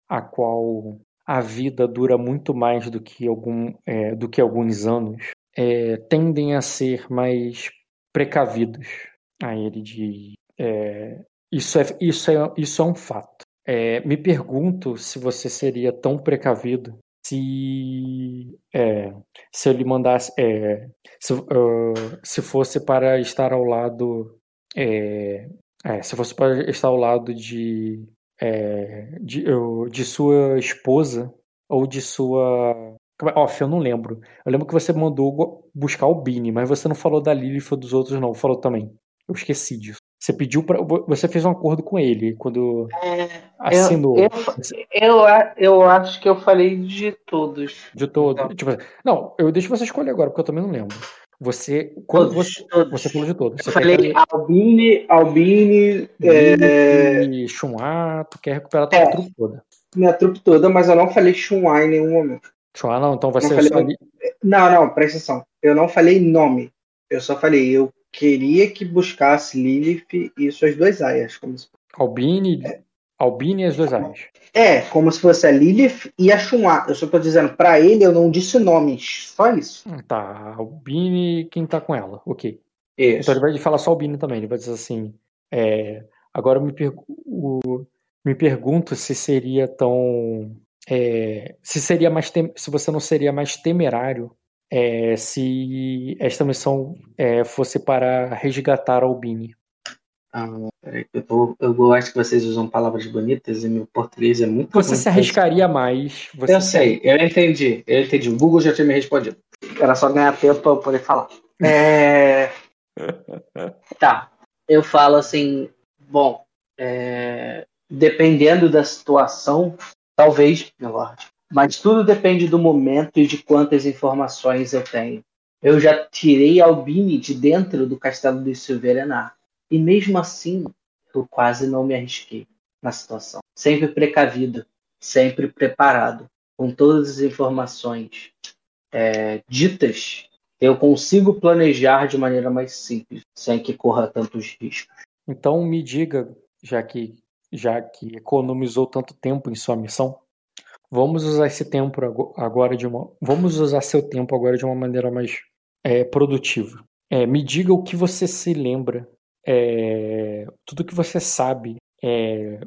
S2: a qual a vida dura muito mais do que, algum, é, do que alguns anos, é, tendem a ser mais precavidos. Aí ele diz: é, isso, é, isso, é, isso é um fato. É, me pergunto se você seria tão precavido se, é, se eu lhe mandasse. é, se, ah, se fosse para estar ao lado. é, é, se fosse para estar ao lado de, é, de, eu- de sua esposa ou de sua. é- Off, eu não lembro. Eu lembro que você mandou buscar o Bini, mas você não falou da Lilith ou dos outros, não. Falou também. Eu esqueci disso. Você pediu para. Você fez um acordo com ele quando assinou.
S1: Eu, eu, eu acho que eu falei de todos.
S2: De todo.
S1: Então.
S2: Tipo, não, eu deixo você escolher agora, porque eu também não lembro. Você. Quando
S1: Todos,
S2: você,
S1: todos.
S2: você falou de todos.
S1: Eu
S2: Você
S1: falei
S2: quer
S1: Albini, Albini, é,
S2: Chumá, tu quer recuperar tua
S1: É.
S2: trupe toda.
S1: minha trupe toda, mas eu não falei Shunai em nenhum momento.
S2: Chumá não, então vai
S1: Não
S2: ser
S1: falei
S2: só.
S1: Não, não, presta atenção. Eu não falei nome. Eu só falei, eu queria que buscasse Lilith e suas duas aias. Como se...
S2: Albini, Albini e as duas áreas.
S1: É, como se fosse a Lilith e a Shunai. Eu só tô dizendo, pra ele eu não disse nomes. Só isso.
S2: Tá, Albini quem tá com ela, ok.
S1: Isso.
S2: Então ele vai falar só Albini também, ele vai dizer assim. é, agora eu me, pergu- o- me pergunto se seria tão. é, se seria mais tem- se você não seria mais temerário é, se esta missão é, fosse para resgatar Albini.
S1: Ah, eu, eu gosto que vocês usam palavras bonitas e meu português é muito
S2: Você se arriscaria mais. Você
S1: Eu sei, eu entendi, eu entendi. O Google já tinha me respondido. Era só ganhar tempo pra eu poder falar. É... Tá, eu falo assim, bom, é, dependendo da situação, talvez, meu lord, mas tudo depende do momento e de quantas informações eu tenho. Eu já tirei Albini de dentro do castelo de Silverenar, e mesmo assim, eu quase não me arrisquei na situação. Sempre precavido, sempre preparado, com todas as informações é, ditas, eu consigo planejar de maneira mais simples, sem que corra tantos riscos.
S2: Então me diga, já que já que economizou tanto tempo em sua missão, vamos usar esse tempo ago- agora de uma vamos usar seu tempo agora de uma maneira mais é, produtiva. É, me diga o que você se lembra, é, tudo que você sabe é,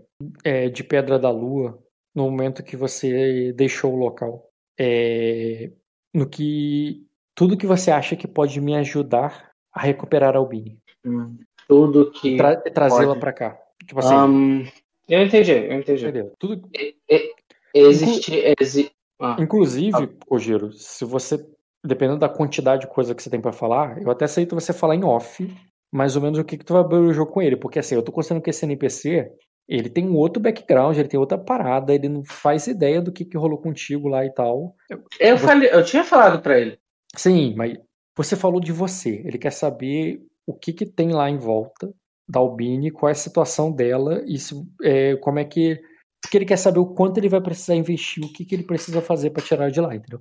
S2: é, de Pedra da Lua no momento que você deixou o local. É, no que tudo que você acha que pode me ajudar a recuperar a Albini,
S1: Tudo que.
S2: Tra- trazê-la pra cá. Tipo assim,
S1: Ahn, eu entendi, eu entendi.
S2: entendeu? Tudo,
S1: Existe. exi- ah,
S2: Inclusive, Kojiro, se você, dependendo da quantidade de coisa que você tem pra falar, eu até aceito você falar em off, mais ou menos o que, que tu vai abrir o jogo com ele, porque assim, eu tô considerando que esse NPC, ele tem um outro background, ele tem outra parada, ele não faz ideia do que, que rolou contigo lá e tal.
S1: eu, falei, eu tinha falado pra ele.
S2: Sim, mas você falou de você, ele quer saber o que que tem lá em volta da Albini, qual é a situação dela e se, é, como é que porque ele quer saber o quanto ele vai precisar investir, o que, que ele precisa fazer pra tirar de lá, entendeu?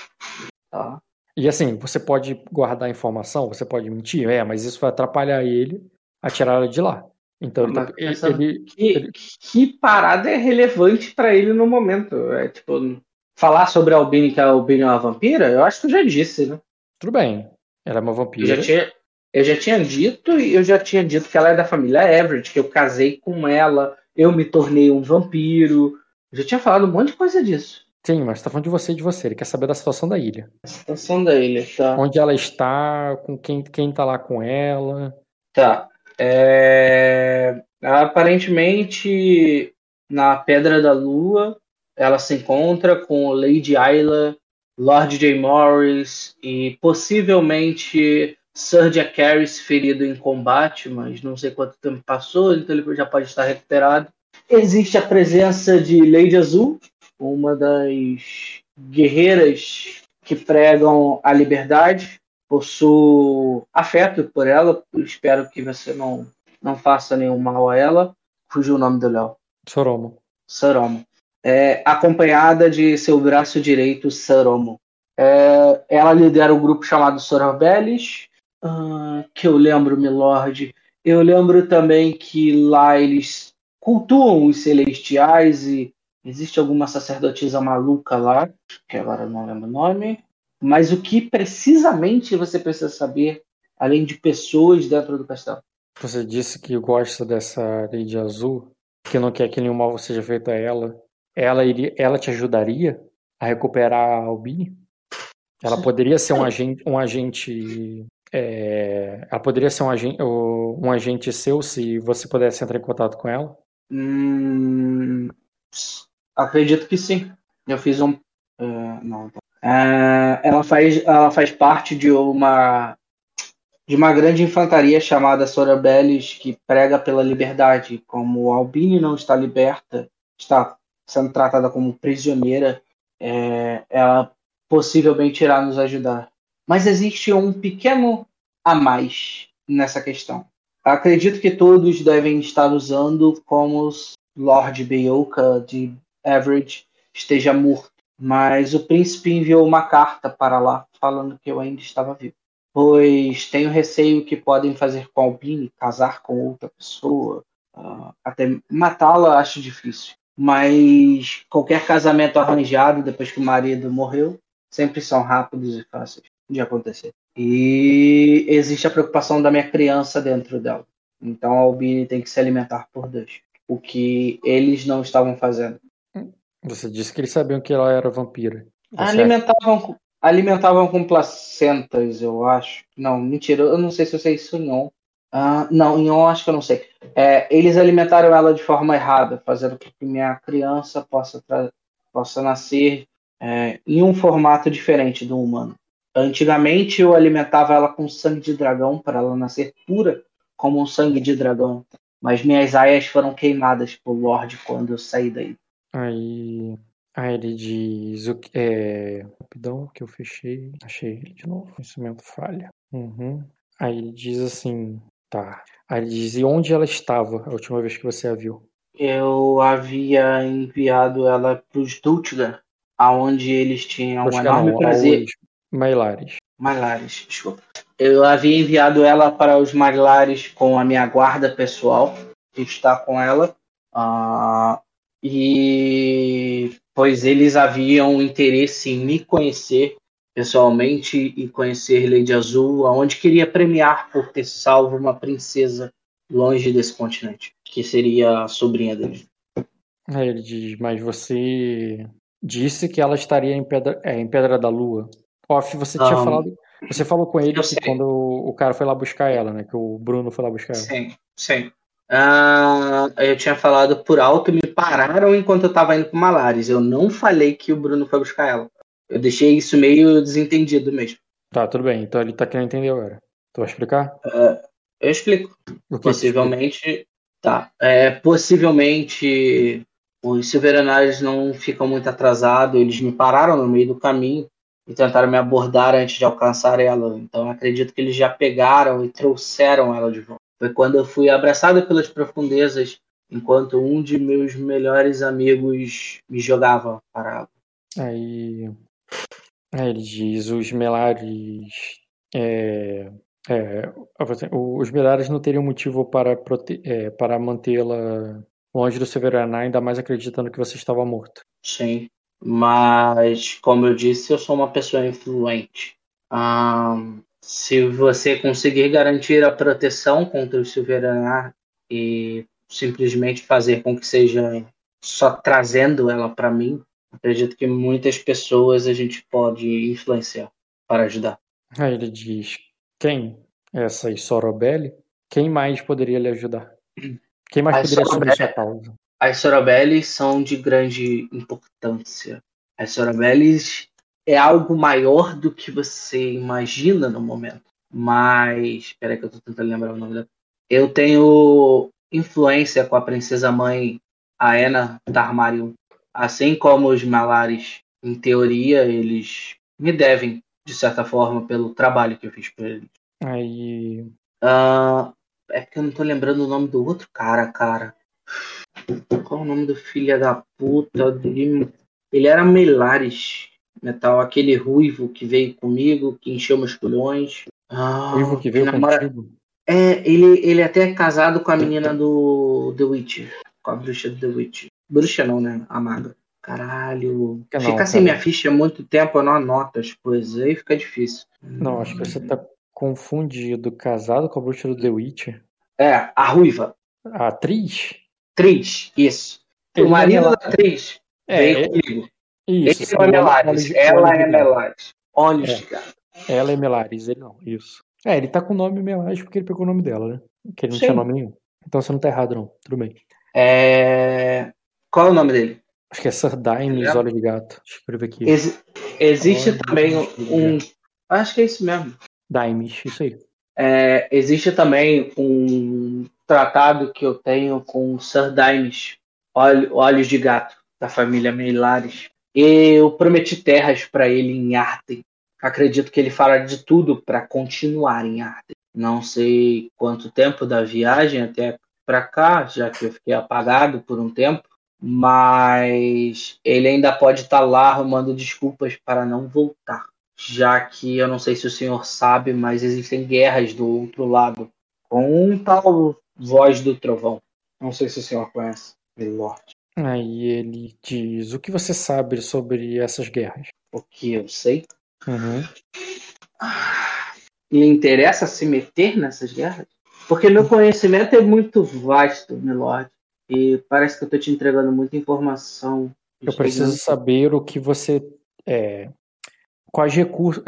S1: Tá.
S2: E assim, você pode guardar informação, você pode mentir, é, mas isso vai atrapalhar ele a tirar ela de lá. Então ele, tá-
S1: Mas
S2: ele-
S1: pensa-
S2: ele-
S1: Que,
S2: ele-
S1: que parada é relevante pra ele no momento? É tipo. Falar sobre a Albini que a Albini é uma vampira? Eu acho que eu já disse, né?
S2: tudo bem, ela é uma
S1: Eu
S2: vampira.
S1: já tinha, eu já tinha dito e eu já tinha dito que ela é da família Everett, que eu casei com ela, eu me tornei um vampiro. Eu já tinha falado um monte de coisa disso.
S2: Sim, mas tá falando de você e de você. Ele quer saber da situação da ilha.
S1: A situação da ilha, tá?
S2: Onde ela está, com quem, quem tá lá com ela.
S1: Tá. É, Aparentemente, na Pedra da Lua, ela se encontra com Lady Ayla, Lord J. Morris e possivelmente Jack Harris ferido em combate, mas não sei quanto tempo passou, então ele já pode estar recuperado. Existe a presença de Lady Azul, uma das guerreiras que pregam a liberdade. Possuo afeto por ela, espero que você não, não faça nenhum mal a ela. Fugiu o nome do Léo.
S2: Soromo.
S1: Saromo. É, acompanhada de seu braço direito, Saromo. É, ela lidera o um grupo chamado Sorobelis, uh, que eu lembro, Milord. Eu lembro também que lá eles cultuam os celestiais e existe alguma sacerdotisa maluca lá, que agora eu não lembro o nome. Mas o que precisamente você precisa saber, além de pessoas dentro do castelo?
S2: Você disse que gosta dessa Lady Azul, que não quer que nenhum mal seja feito a ela. Ela, iria, ela te ajudaria a recuperar a Albini? Ela poderia ser um agente, um agente é, ela poderia ser um agente, um agente seu se você pudesse entrar em contato com ela?
S1: Hum, acredito que sim. Eu fiz um. Uh, não. Uh, ela, faz, ela faz parte de uma de uma grande infantaria chamada Sorabelles que prega pela liberdade. Como Albini não está liberta, está sendo tratada como prisioneira, é, ela possivelmente irá nos ajudar. Mas existe um pequeno a mais nessa questão. Acredito que todos devem estar usando como Lord Beyoka de Average esteja morto, mas o príncipe enviou uma carta para lá falando que eu ainda estava vivo. Pois tenho receio que podem fazer com Albini, casar com outra pessoa, uh, até matá-la acho difícil. Mas qualquer casamento arranjado depois que o marido morreu sempre são rápidos e fáceis de acontecer. E existe a preocupação da minha criança dentro dela. Então a Albini tem que se alimentar por Deus. O que eles não estavam fazendo.
S2: Você disse que eles sabiam que ela era vampira.
S1: Tá alimentavam, alimentavam com placentas, eu acho. Não, mentira, eu não sei se eu sei isso em On. Uh, não, em On acho que eu não sei. É, eles alimentaram ela de forma errada, fazendo com que minha criança possa, possa nascer é, em um formato diferente do humano. Antigamente eu alimentava ela com sangue de dragão para ela nascer pura como um sangue de dragão. Mas minhas aias foram queimadas por Lorde quando eu saí daí.
S2: Aí. Aí ele diz. O que, é, rapidão que eu fechei. Achei ele de novo. Conhecimento falha. Uhum. Aí ele diz assim. Tá. Aí ele diz: e onde ela estava a última vez que você a viu?
S1: Eu havia enviado ela para os Dultgar, aonde eles tinham um enorme não, prazer.
S2: Mailares.
S1: Mailares, desculpa. Eu havia enviado ela para os Mailares com a minha guarda pessoal, que está com ela. Uh, e pois eles haviam interesse em me conhecer pessoalmente e conhecer Lady Azul, aonde queria premiar por ter salvo uma princesa longe desse continente, que seria a sobrinha dele.
S2: Ele diz, mas você disse que ela estaria em Pedra, é, em Pedra da Lua. Off, você tinha um, falado. Você falou com ele que quando o cara foi lá buscar ela, né? Que o Bruno foi lá buscar ela.
S1: Sim, sim. Uh, eu tinha falado por alto, me pararam enquanto eu tava indo pro Malares. Eu não falei que o Bruno foi buscar ela. Eu deixei isso meio desentendido mesmo.
S2: Tá, tudo bem. Então ele tá querendo entender agora. Tu vai explicar?
S1: Uh, eu explico. Possivelmente. Tá. É, possivelmente os silveranários não ficam muito atrasados. Eles me pararam no meio do caminho e tentaram me abordar antes de alcançar ela. Então acredito que eles já pegaram e trouxeram ela de volta. Foi quando eu fui abraçado pelas profundezas, enquanto um de meus melhores amigos me jogava para água.
S2: Aí, aí ele diz: os melares. É, é, os melares não teriam motivo para, é, para mantê-la longe do Severaná, ainda mais acreditando que você estava morto.
S1: Sim. Mas, como eu disse, eu sou uma pessoa influente. Se você conseguir garantir a proteção contra o Silveranar e simplesmente fazer com que seja só trazendo ela para mim, acredito que muitas pessoas a gente pode influenciar para ajudar.
S2: Aí ele diz: quem? Essa Sorobelli? Quem mais poderia lhe ajudar? Quem mais poderia assumir sua causa?
S1: As Sorobelles são de grande importância. As Sorobelles é algo maior do que você imagina no momento. Mas. Peraí que eu tô tentando lembrar o nome dela. Eu tenho influência com a princesa mãe Aena Tarmarion. Assim como os Malares, em teoria, eles me devem, de certa forma, pelo trabalho que eu fiz para eles.
S2: Aí.
S1: Uh, é que eu não tô lembrando o nome do outro cara, cara. Qual o nome do filho da puta? Ele era Melares. Metal, aquele ruivo que veio comigo, que encheu meus pulhões. Ah,
S2: Ruivo que veio
S1: namora-
S2: contigo.
S1: É, ele, ele até é casado com a menina do The Witcher. Com a bruxa do The Witcher. Bruxa não, né? A maga. Caralho.
S2: Não,
S1: Ficar sem minha ficha há muito tempo, eu não anoto as coisas. Aí fica difícil.
S2: Não, acho que você tá confundido. Casado com a bruxa do The Witcher.
S1: É, a ruiva.
S2: A atriz?
S1: Tris, isso.
S2: Ele
S1: o marido
S2: é
S1: da atriz
S2: É,
S1: veio
S2: é-
S1: comigo.
S2: isso.
S1: Ele é Melares. Ela é. Melares. Olhos
S2: É.
S1: de gato.
S2: Ela é Melares, ele não. Isso. É, ele tá com o nome Melares porque ele pegou o nome dela, né? Que ele não
S1: Sim.
S2: tinha nome nenhum. Então você não tá errado, não. Tudo bem.
S1: É... Qual é o nome dele?
S2: Acho que é Sardaines,
S1: É.
S2: Olhos de Gato. Escreve aqui.
S1: Exi- existe
S2: Olhos
S1: também um. Acho que é isso mesmo.
S2: Daimes, isso aí.
S1: É, existe também um tratado que eu tenho com Sir Dimes, Olho- Olhos de Gato, da família Melares. Eu prometi terras para ele em Arten. Acredito que ele fala de tudo para continuar em Arten. Não sei quanto tempo da viagem até para cá, já que eu fiquei apagado por um tempo, mas ele ainda pode estar lá arrumando desculpas para não voltar já que eu não sei se o senhor sabe, mas existem guerras do outro lado, com um tal Voz do Trovão. Não sei se o senhor conhece, Milord.
S2: Aí ele diz: O que você sabe sobre essas guerras?
S1: O que eu sei.
S2: Uhum.
S1: Lhe interessa se meter nessas guerras? Porque meu conhecimento é muito vasto, Milord. E parece que eu estou te entregando muita informação.
S2: Eu preciso saber o que você. é, quais, recursos,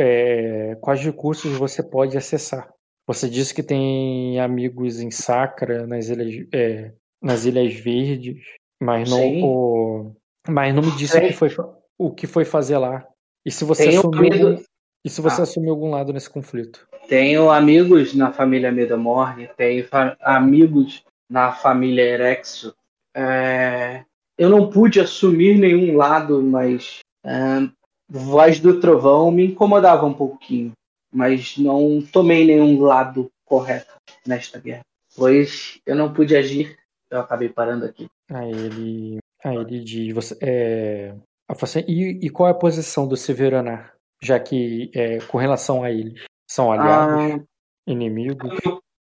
S2: quais recursos você pode acessar. Você disse que tem amigos em Sacra, nas Ilhas, é, nas Ilhas Verdes, mas não, o, mas não me disse o que, foi, fa- o que foi fazer lá. E se você,
S1: um
S2: assumiu,
S1: amigo-
S2: algum, e se você
S1: Ah.
S2: assumiu algum lado nesse conflito?
S1: Tenho amigos na família Medamorne, tenho amigos na família Erexo. É, eu não pude assumir nenhum lado, mas é, Voz do Trovão me incomodava um pouquinho, mas não tomei nenhum lado correto nesta guerra, pois eu não pude agir. Eu acabei parando aqui.
S2: Aí ele, aí ele diz: você, é, e, e qual é a posição do Severanar? Já que, é, com relação a eles, são aliados,
S1: Ah,
S2: inimigos?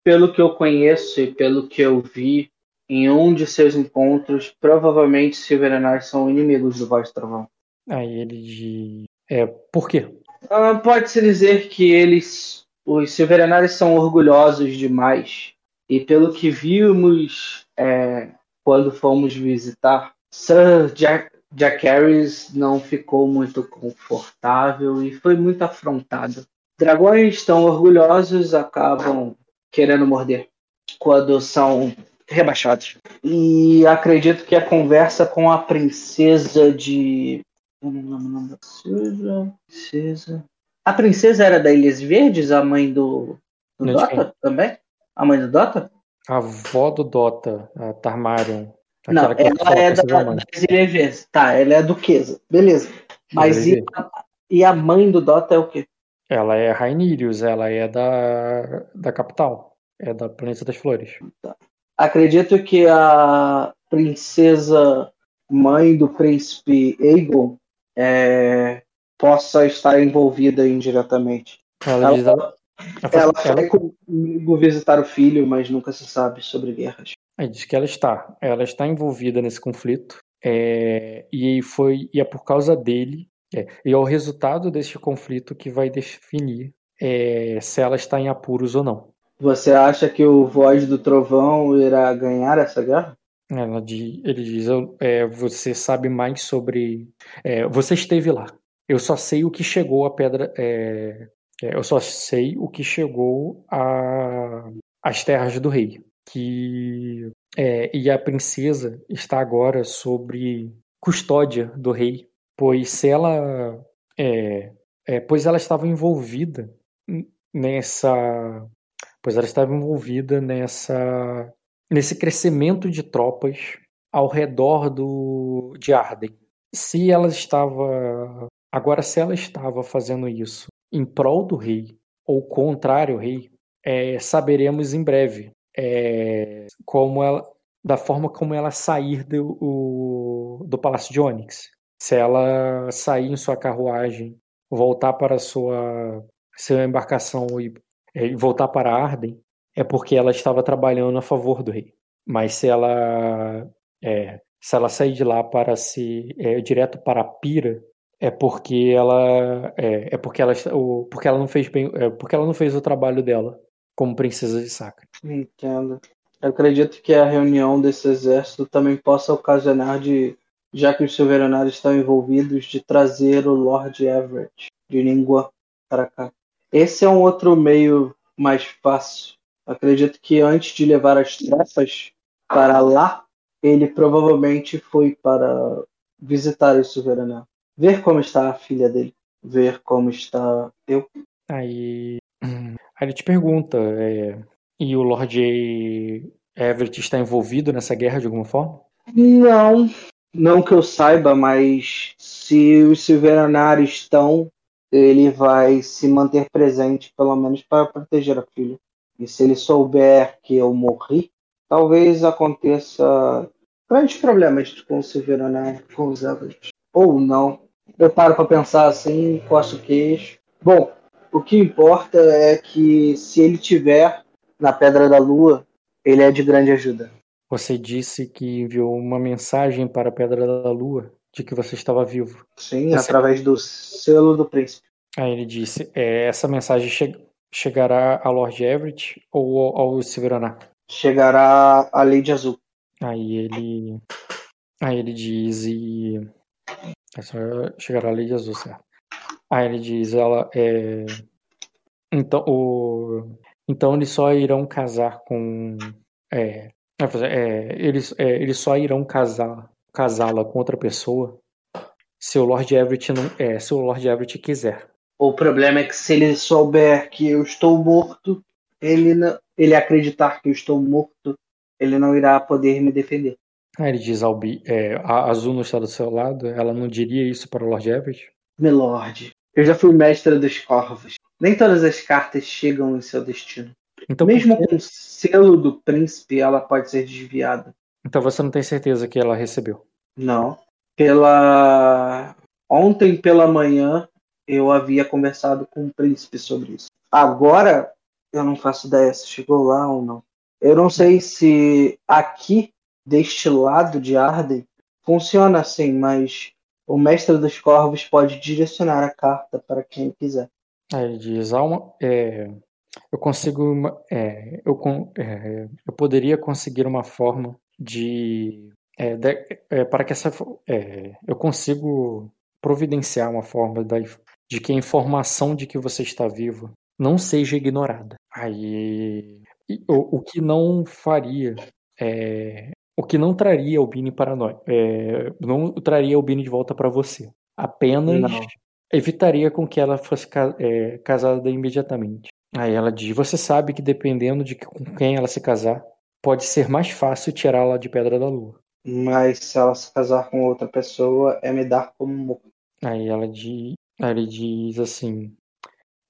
S1: pelo que eu conheço e pelo que eu vi em um de seus encontros, provavelmente Silveranar são inimigos do Voz Trovão.
S2: Aí ele diz: é, por quê?
S1: Ah, Pode-se dizer que eles, os Silverenares, são orgulhosos demais. E pelo que vimos é, quando fomos visitar, Sir Jack, Jack Harris não ficou muito confortável e foi muito afrontado. Dragões tão orgulhosos acabam querendo morder quando são rebaixados. E acredito que a conversa com a princesa de. Eu não lembro o nome da princesa. princesa. A princesa era da Ilhas Verdes, a mãe do, do
S2: Não?
S1: Dota também? A mãe do Dota?
S2: A avó do Dota, a Tarmarion.
S1: Não, ela é da, das Ilhas Verdes. Tá, ela é a duquesa. Beleza. Mas e a, e a mãe do Dota é o quê?
S2: Ela é Rainirius, ela é da, da capital. É da Planeta das Flores.
S1: Acredito que a princesa mãe do príncipe Aegon é, possa estar envolvida indiretamente.
S2: Ela,
S1: Ela-
S2: ela, ela,
S1: comigo visitar o filho, mas nunca se sabe sobre guerras.
S2: Aí diz que ela está, ela está envolvida nesse conflito é, e foi e é por causa dele é, e é o resultado desse conflito que vai definir é, se ela está em apuros ou não.
S1: Você acha que o Voz do Trovão irá ganhar essa guerra?
S2: Ela ele diz, é, você sabe mais sobre, é, você esteve lá. Eu só sei o que chegou a pedra, é, é, eu só sei o que chegou às terras do rei, que é, e a princesa está agora sobre custódia do rei, pois se ela é, é, pois ela estava envolvida nessa pois ela estava envolvida nessa nesse crescimento de tropas ao redor do de Arden. Se ela estava agora se ela estava fazendo isso em prol do rei ou contrário ao rei, é, saberemos em breve é, como ela da forma como ela sair do, o- do Palácio de Onyx. se ela sair em sua carruagem, voltar para sua, sua embarcação e, e voltar para Arden, é porque ela estava trabalhando a favor do rei. Mas se ela é, se ela sair de lá para se é, direto para a Pira, é porque ela é, é porque ela o, porque ela não fez bem, é, porque ela não fez o trabalho dela como princesa de Sacra.
S1: Entendo. Eu acredito que a reunião desse exército também possa ocasionar de, já que os Silveronários estão envolvidos, de trazer o Lord Everett de língua para cá. Esse é um outro meio mais fácil. Acredito que antes de levar as tropas para lá, ele provavelmente foi para visitar os Silveronários ver como está a filha dele, ver como está eu.
S2: Aí, aí ele te pergunta, é, e o Lord Everett está envolvido nessa guerra de alguma forma?
S1: Não, não que eu saiba, mas se os Silveronários estão, ele vai se manter presente, pelo menos para proteger a filha. E se ele souber que eu morri, talvez aconteça grandes problemas com o Silveronário, com os Everett. Ou não eu paro para pensar assim, coço o queixo. Bom, o que importa é que se ele tiver na Pedra da Lua, ele é de grande ajuda.
S2: Você disse que enviou uma mensagem para a Pedra da Lua de que você estava vivo.
S1: Sim, você... através do selo do príncipe.
S2: Aí ele disse: é, essa mensagem che chegará a Lord Everett ou ao Silveraná?
S1: Chegará a Lady Azul.
S2: Aí ele, aí ele diz e é só chegar a Lady Azul, certo? Aí ele diz, ela é. Então, o... então eles só irão casar com. É, é, eles, é, eles só irão casar casá-la com outra pessoa se o Lord Everett não é, se o Lord Everett quiser.
S1: O problema é que se ele souber que eu estou morto, ele não, ele acreditar que eu estou morto, ele não irá poder me defender.
S2: Ah, ele diz Albi, é, a Azul não está do seu lado, ela não diria isso para o Lord Everett?
S1: Milord, eu já fui mestre dos corvos. Nem todas as cartas chegam em seu destino. Então, Mesmo com o selo do príncipe, ela pode ser desviada.
S2: Então você não tem certeza que ela recebeu?
S1: Não. Pela ontem pela manhã eu havia conversado com o príncipe sobre isso. Agora eu não faço ideia se chegou lá ou não. Eu não sei se aqui deste lado de Arden funciona assim, mas o mestre dos corvos pode direcionar a carta para quem quiser.
S2: Aí ele diz, Alma, é, eu consigo, é, eu, é, eu poderia conseguir uma forma de, é, de é, para que essa, é, eu consigo providenciar uma forma da, de que a informação de que você está vivo não seja ignorada. Aí, o, o que não faria é, o que não traria o Bini para nós. É, não traria o Bini de volta para você. Apenas não. evitaria com que ela fosse é, casada imediatamente. Aí ela diz: Você sabe que dependendo de com quem ela se casar, pode ser mais fácil tirá-la de Pedra da Lua.
S1: Mas se ela se casar com outra pessoa, é me dar como morto.
S2: Aí ela diz, ele diz assim: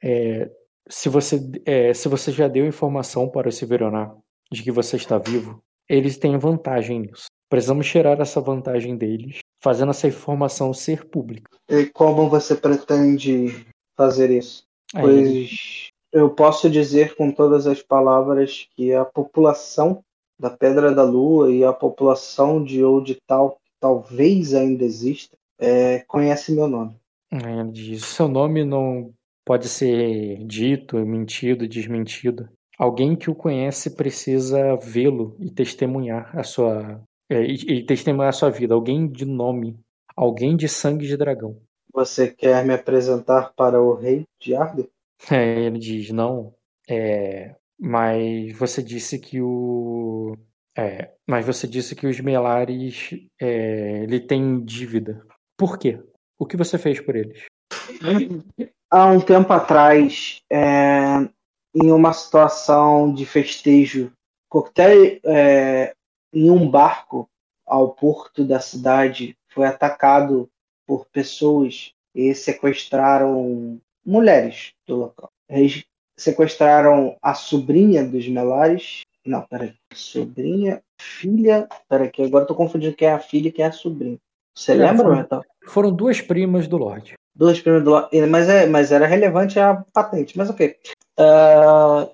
S2: é, se, você, é, se você já deu informação para o Severonar de que você está vivo, eles têm vantagem nisso. Precisamos tirar essa vantagem deles, fazendo essa informação ser pública.
S1: E como você pretende fazer isso? Aí. Pois eu posso dizer com todas as palavras que a população da Pedra da Lua e a população de Old Tal, que talvez ainda exista, é, conhece meu nome.
S2: Ele diz, seu nome não pode ser dito, mentido, desmentido. Alguém que o conhece precisa vê-lo e testemunhar a sua é, e, e testemunhar a sua vida. Alguém de nome, alguém de sangue de dragão.
S1: Você quer me apresentar para o rei de Arden?
S2: É, ele diz não. É, mas você disse que o é, mas você disse que os Melares é, ele tem dívida. Por quê? O que você fez por eles?
S1: Há um tempo atrás, é, em uma situação de festejo, coquetel é, em um barco ao porto da cidade foi atacado por pessoas e sequestraram mulheres do local. Eles sequestraram a sobrinha dos Melares. Não, peraí. Sobrinha, filha. Peraí, que agora eu tô confundindo quem é a filha e quem é a sobrinha. Você é, lembra,
S2: foi,
S1: Metal?
S2: Foram duas primas do Lorde.
S1: Duas primas do. Mas, é, mas era relevante a patente, mas ok. Uh,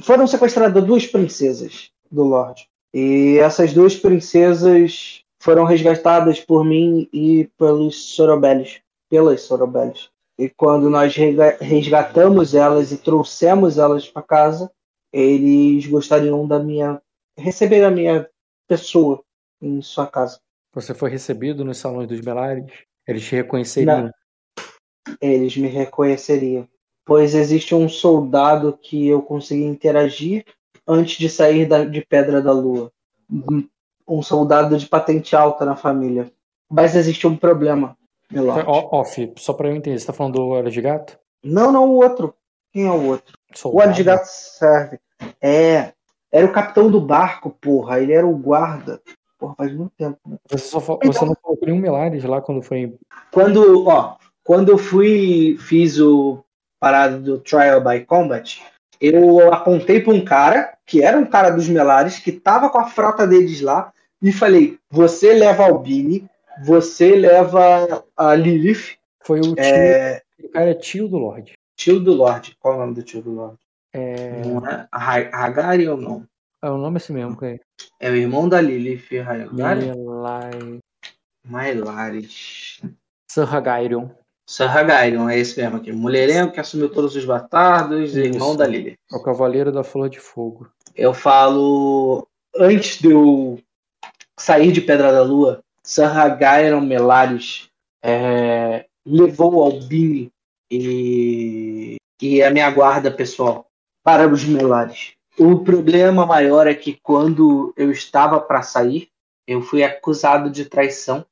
S1: foram sequestradas duas princesas do Lorde. E essas duas princesas foram resgatadas por mim e pelos Sorobeles. Pelas Sorobeles. E quando nós resgatamos elas e trouxemos elas para casa, eles gostariam da minha. receber a minha pessoa em sua casa.
S2: Você foi recebido nos salões dos Belares? Eles te reconheceriam? Não.
S1: Eles me reconheceriam. Pois existe um soldado que eu consegui interagir antes de sair da, de Pedra da Lua. Um soldado de patente alta na família. Mas existe um problema,
S2: Milord. Off, só pra eu entender, você tá falando do Olho de Gato?
S1: Não, não, o outro. Quem é o outro? Soldado. O Olho de Gato serve. É. Era o capitão do barco, porra. Ele era o guarda. Porra, faz muito tempo. Né?
S2: Você, só, então, você não falou nenhum Milares lá quando foi.
S1: Quando, ó, quando eu fui, fiz o parado do Trial by Combat, eu apontei para um cara, que era um cara dos Melares, que tava com a frota deles lá, e falei: você leva Albini, você leva a Lilith.
S2: Foi o tio. É... O cara é tio do Lorde.
S1: Tio do Lorde. Qual é o nome do tio do Lorde?
S2: É.
S1: Não é Hagari ou não?
S2: É o nome assim mesmo,
S1: é. É o irmão da Lilith Hagari?
S2: Mylaris. Sir Hagarion.
S1: Sir Hagarion, é esse mesmo aqui. Mulherengo que assumiu todos os bastardos, Isso. irmão da Lilith.
S2: É o Cavaleiro da Flor de Fogo.
S1: Eu falo. Antes de eu sair de Pedra da Lua, Sir Hagarion Melares é, levou o Albini e, e a minha guarda pessoal para os Melares. O problema maior é que quando eu estava para sair, eu fui acusado de traição,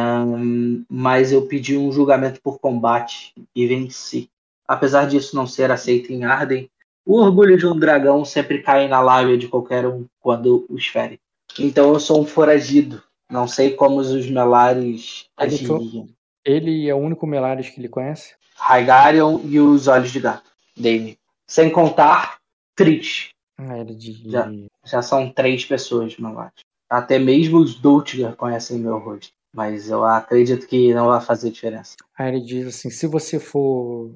S1: um, mas eu pedi um julgamento por combate e venci. Apesar disso não ser aceito em Arden, o orgulho de um dragão sempre cai na lábia de qualquer um quando os fere. Então eu sou um foragido. Não sei como os Melares agiriam.
S2: Ele é o único Melares que ele conhece?
S1: Raigarion e os Olhos de Gato, Dame. Sem contar Tris,
S2: ah, de...
S1: já, já são três pessoas lado. Até mesmo os Doltiger conhecem meu rosto. Mas eu acredito que não vai fazer diferença.
S2: Aí ele diz assim: se você for.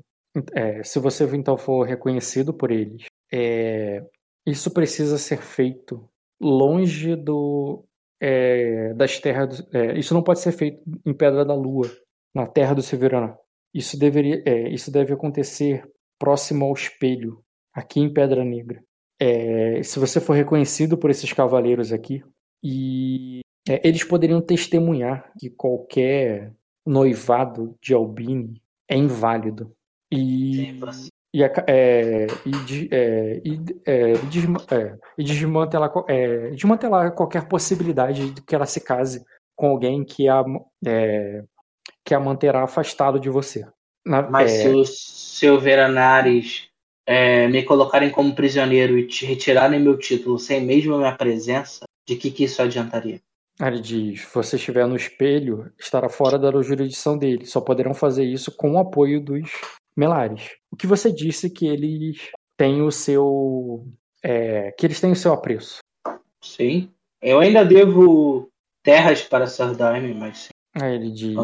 S2: É, se você então for reconhecido por eles, é, isso precisa ser feito longe do, é, das terras. Do, é, isso não pode ser feito em Pedra da Lua, na terra do Severano. Isso, deveria, é, isso deve acontecer próximo ao espelho, aqui em Pedra Negra. É, se você for reconhecido por esses cavaleiros aqui, e é, eles poderiam testemunhar que qualquer noivado de Albini é inválido. E, e, é, e, é, e, é, desma, é, e desmantelar, é, desmantelar qualquer possibilidade de que ela se case com alguém que a, que a manterá afastado de você.
S1: Na, Mas se o seu Veranares é, me colocarem como prisioneiro e te retirarem meu título sem mesmo a minha presença, de que, que isso adiantaria?
S2: Ele diz: se você estiver no espelho, estará fora da jurisdição dele. Só poderão fazer isso com o apoio dos Melares. O que você disse que eles têm o seu. É, que eles têm o seu apreço.
S1: Sim. Eu ainda devo terras para Sardaime, mas.
S2: Aí ele diz: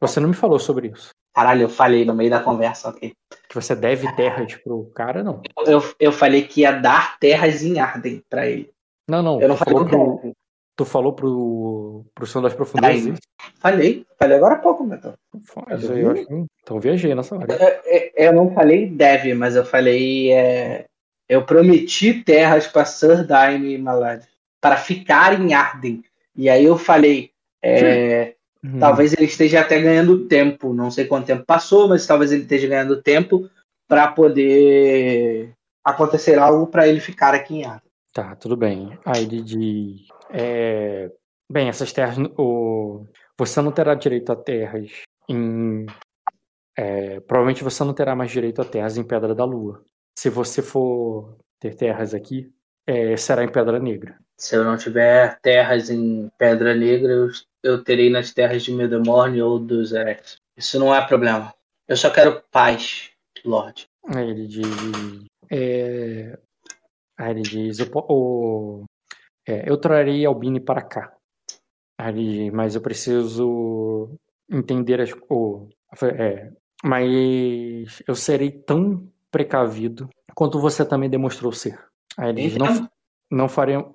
S2: Você não me falou sobre isso.
S1: Caralho, eu falei no meio da conversa, ok.
S2: Que você deve terras pro cara, não?
S1: Eu, eu falei que ia dar terras em Arden pra ele.
S2: Não, não. Eu não falei pro, Tu falou pro, pro Som das Profundezas?
S1: Falei, falei agora há pouco, Beto.
S2: Faz, eu acho que... Então viajei nessa hora.
S1: Eu, eu, não falei deve, mas eu falei. É, eu prometi terras para Sir Daime e Malad para ficar em Arden. E aí eu falei. É, Hum. Talvez ele esteja até ganhando tempo. Não sei quanto tempo passou, mas talvez ele esteja ganhando tempo para poder acontecer algo para ele ficar aqui em Arda.
S2: Tá, tudo bem. Aí ele diz. É, bem, essas terras. O, você não terá direito a terras em. É, provavelmente você não terá mais direito a terras em Pedra da Lua. Se você for ter terras aqui, é, será em Pedra Negra.
S1: Se eu não tiver terras em Pedra Negra, eu eu terei nas terras de Medemorne ou dos Erex. Isso não é problema. Eu só quero paz, Lorde.
S2: Aí ele diz. É... Aí ele diz: o, o... É, Eu trarei Albini para cá. Diz, mas eu preciso entender as o, é, mas eu serei tão precavido quanto você também demonstrou ser. Aí diz, não, não faremos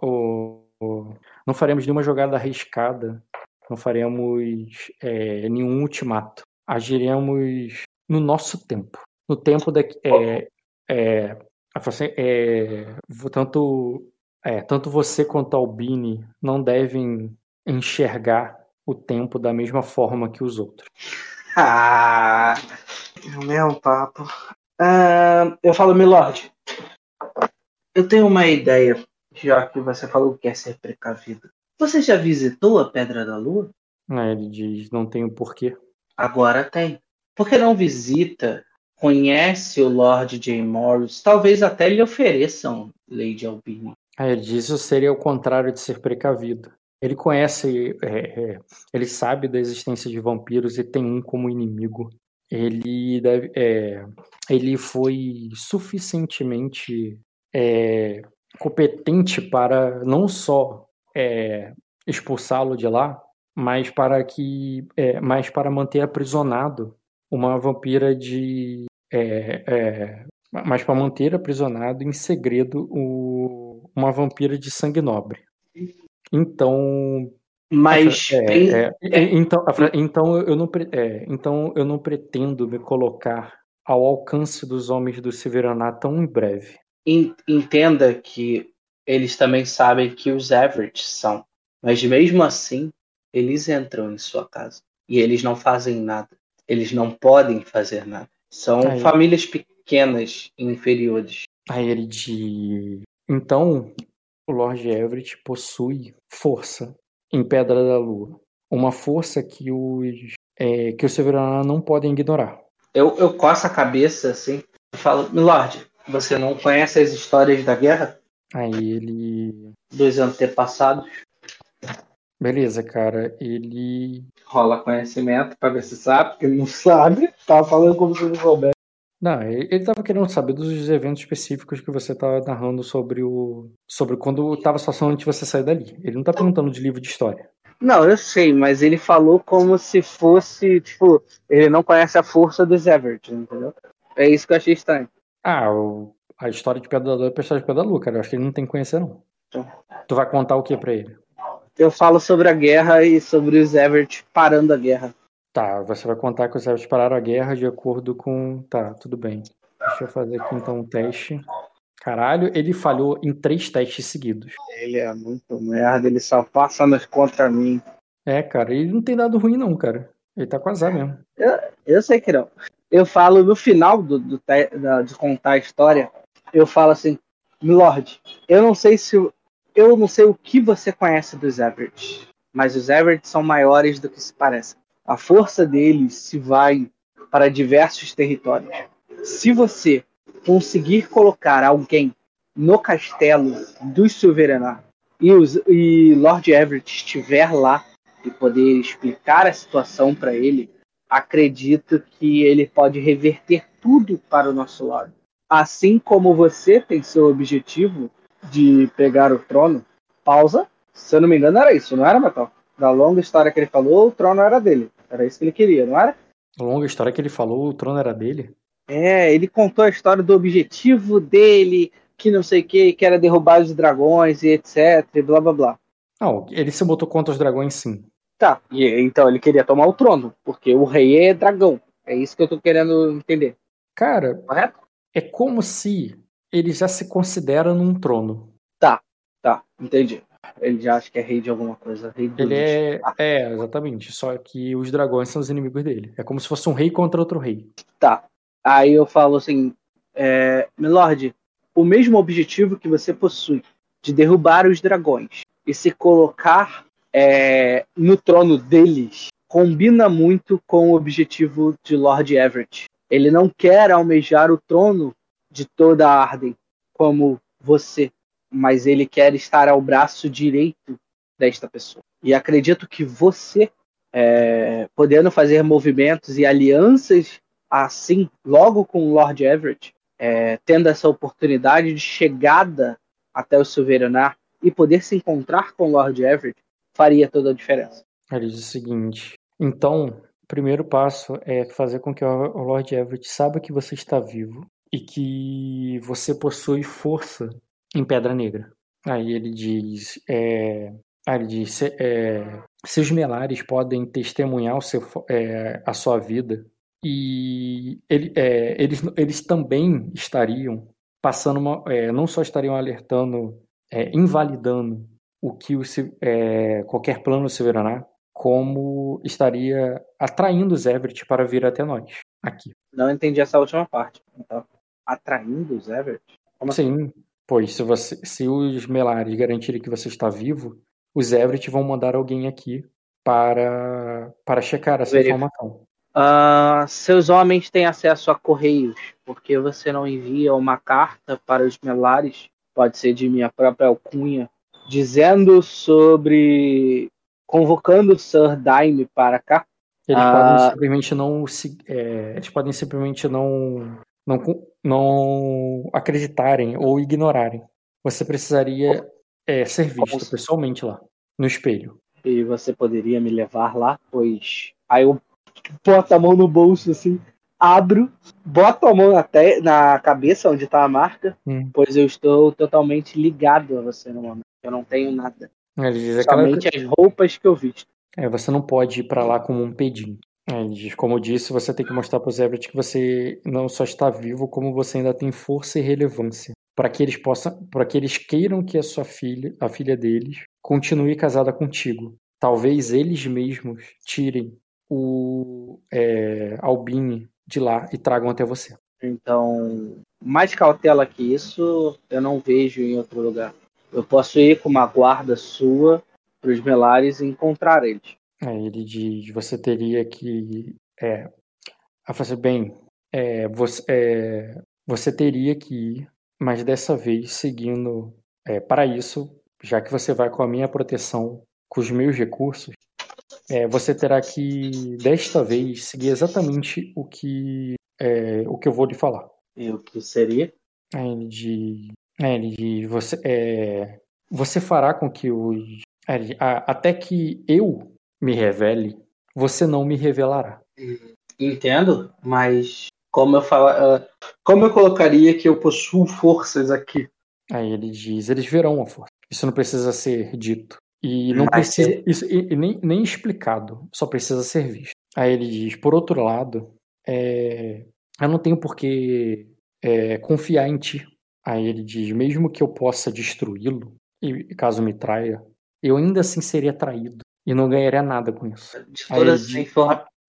S2: não faremos nenhuma jogada arriscada, não faremos é, nenhum ultimato. Agiremos no nosso tempo, no tempo da é, é, é, tanto é, tanto você quanto Albini não devem enxergar o tempo da mesma forma que os outros.
S1: Ah, é o mesmo papo. Ah, eu falo, Milord, eu tenho uma ideia, já que você falou que quer ser precavido. Você já visitou a Pedra da Lua?
S2: Ah, ele diz, não tenho porquê.
S1: Agora tem. Por que não visita, conhece o Lord J. Morris, talvez até lhe ofereçam Lady Albini.
S2: Ah, ele diz, isso seria o contrário de ser precavido. Ele conhece, é, é, ele sabe da existência de vampiros e tem um como inimigo. Ele deve, é, ele foi suficientemente é, competente para não só é, expulsá-lo de lá, mas para que, é, mas para manter aprisionado uma vampira de, mas para manter aprisionado em segredo o, uma vampira de sangue nobre. Então.
S1: Mas.
S2: É, é, é, então, então, eu não, é, então eu não pretendo me colocar ao alcance dos homens do Severaná tão em breve.
S1: Entenda que eles também sabem que os Everett são. Mas mesmo assim, eles entram em sua casa. E eles não fazem nada. Eles não podem fazer nada. São Aí. famílias pequenas e inferiores.
S2: Aí ele de. Então, o Lord Everett possui força em Pedra da Lua. Uma força que os, é, que os Severaná não podem ignorar.
S1: Eu, eu coço a cabeça assim e falo, Lord, você não conhece as histórias da guerra?
S2: Aí ele.
S1: Dos antepassados?
S2: Beleza, cara. Ele.
S1: Rola conhecimento pra ver se sabe, porque ele não sabe. Tava falando como se não soubesse.
S2: Não, ele estava querendo saber dos eventos específicos que você estava narrando sobre o. sobre quando estava a situação antes de você sair dali. Ele não está perguntando de livro de história.
S1: Não, eu sei, mas ele falou como se fosse, tipo, ele não conhece a força dos Everett, entendeu? É isso que eu achei estranho.
S2: Ah, o... a história de Pedra da Lua é a história de Pedra da Lua, cara. Eu acho que ele não tem que conhecer, não. Então. Tu vai contar o que para ele?
S1: Eu falo sobre a guerra e sobre os Everett parando a guerra.
S2: Tá, você vai contar que os servos pararam a guerra de acordo com. Tá, tudo bem. Deixa eu fazer aqui então um teste. Caralho, ele falhou em três testes seguidos.
S1: Ele é muito merda, ele só passa nos contra mim.
S2: É, cara, ele não tem dado ruim, não, cara. Ele tá com azar mesmo.
S1: Eu, eu sei que não. Eu falo no final do, do da, de contar a história, eu falo assim, Milord, eu não sei se. Eu não sei o que você conhece dos Everett, mas os Everett são maiores do que se parecem a força deles se vai para diversos territórios. Se você conseguir colocar alguém no castelo dos Silveranar e, e Lord Everett estiver lá e poder explicar a situação para ele, acredito que ele pode reverter tudo para o nosso lado. Assim como você tem seu objetivo de pegar o trono, pausa. Se eu não me engano, era isso, não era, Metal? Da longa história que ele falou, o trono era dele. Era isso que ele queria, não era?
S2: A longa história que ele falou, o trono era dele?
S1: É, ele contou a história do objetivo dele, que não sei o que, que era derrubar os dragões e etc, e blá blá blá.
S2: Não, ele se botou contra os dragões sim.
S1: Tá, e, então ele queria tomar o trono, porque o rei é dragão. É isso que eu tô querendo entender.
S2: Cara, Correto? é como se ele já se considera num trono.
S1: Tá, tá, entendi. Ele já acha que é rei de alguma coisa. Rei
S2: ele é, ah. é, exatamente. Só que os dragões são os inimigos dele. É como se fosse um rei contra outro rei.
S1: Tá. Aí eu falo assim, é, Milord, o mesmo objetivo que você possui de derrubar os dragões e se colocar é, no trono deles combina muito com o objetivo de Lord Everett. Ele não quer almejar o trono de toda a Arden como você mas ele quer estar ao braço direito desta pessoa. E acredito que você, é, podendo fazer movimentos e alianças assim, logo com o Lord Everett, é, tendo essa oportunidade de chegada até o Silveranar e poder se encontrar com o Lord Everett, faria toda a diferença.
S2: Ele diz o seguinte: então, primeiro passo é fazer com que o Lord Everett saiba que você está vivo e que você possui força em Pedra Negra. Aí ele diz, é, aí ele diz, é, seus melares podem testemunhar seu, é, a sua vida e ele, é, eles, eles também estariam passando uma, é, não só estariam alertando, é, invalidando o que o, qualquer plano Silveraná, como estaria atraindo os Everett para vir até nós aqui.
S1: Não entendi essa última parte. Então, atraindo os Everett?
S2: Como Sim, assim? Pois se, você, se os Melares garantirem que você está vivo, os Everett vão mandar alguém aqui para, para checar essa Verifico. informação.
S1: Uh, seus homens têm acesso a correios, porque você não envia uma carta para os Melares, pode ser de minha própria alcunha, dizendo sobre convocando o Sir Daime para cá.
S2: Eles uh, podem simplesmente não é, eles podem simplesmente não, não não acreditarem ou ignorarem. Você precisaria é, ser visto pessoalmente lá, no espelho.
S1: E você poderia me levar lá, pois aí eu boto a mão no bolso assim, abro, boto a mão na, te... na cabeça onde está a marca, hum. pois eu estou totalmente ligado a você no momento. Eu não tenho nada.
S2: Ele diz
S1: Somente aquela... as roupas que eu visto.
S2: É, você não pode ir para lá como um pedinho. É, como disse, você tem que mostrar para os Everett que você não só está vivo, como você ainda tem força e relevância. Para que eles possam, para que eles queiram que a sua filha, a filha deles, continue casada contigo. Talvez eles mesmos tirem o é, de lá e tragam até você.
S1: Então, mais cautela que isso, eu não vejo em outro lugar. Eu posso ir com uma guarda sua para os Melares e encontrar eles.
S2: Aí ele diz: você teria que. É, a fazer bem, é, você, é, você teria que ir, mas dessa vez seguindo. É, para isso, já que você vai com a minha proteção, com os meus recursos, é, você terá que, desta vez, seguir exatamente o que, é, o que eu vou lhe falar.
S1: E o que seria?
S2: Aí ele diz, aí ele diz você, é, você fará com que os. até que eu me revele, você não me revelará.
S1: Entendo, mas como eu fala, uh, como eu colocaria que eu possuo forças aqui?
S2: Aí ele diz, eles verão a força. Isso não precisa ser dito. E não mas precisa. Se... Isso, e, e nem, nem explicado, só precisa ser visto. Aí ele diz, por outro lado, é, eu não tenho por que é, confiar em ti. Aí ele diz, mesmo que eu possa destruí-lo, e caso me traia, eu ainda assim seria traído e não ganharia nada com isso. Aí ele, diz,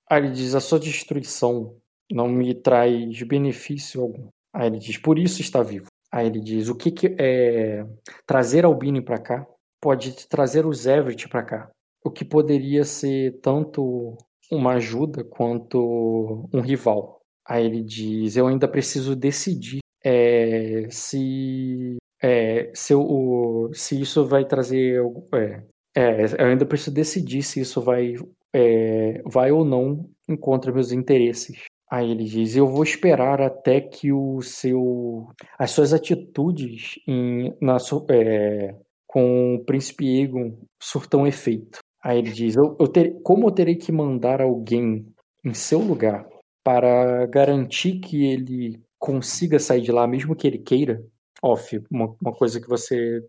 S2: aí ele diz: a sua destruição não me traz benefício algum. Aí ele diz: por isso está vivo. Aí ele diz: o que, que é trazer Albini para cá pode trazer os Everett para cá, o que poderia ser tanto uma ajuda quanto um rival. Aí ele diz: eu ainda preciso decidir é, se é, se, eu, se isso vai trazer é, é, eu ainda preciso decidir se isso vai, é, vai ou não encontra meus interesses. Aí ele diz: Eu vou esperar até que o seu, as suas atitudes em, na, é, com o príncipe Egon surtam efeito. Aí ele diz: eu, eu ter, Como eu terei que mandar alguém em seu lugar para garantir que ele consiga sair de lá, mesmo que ele queira? Off, uma, uma coisa que você.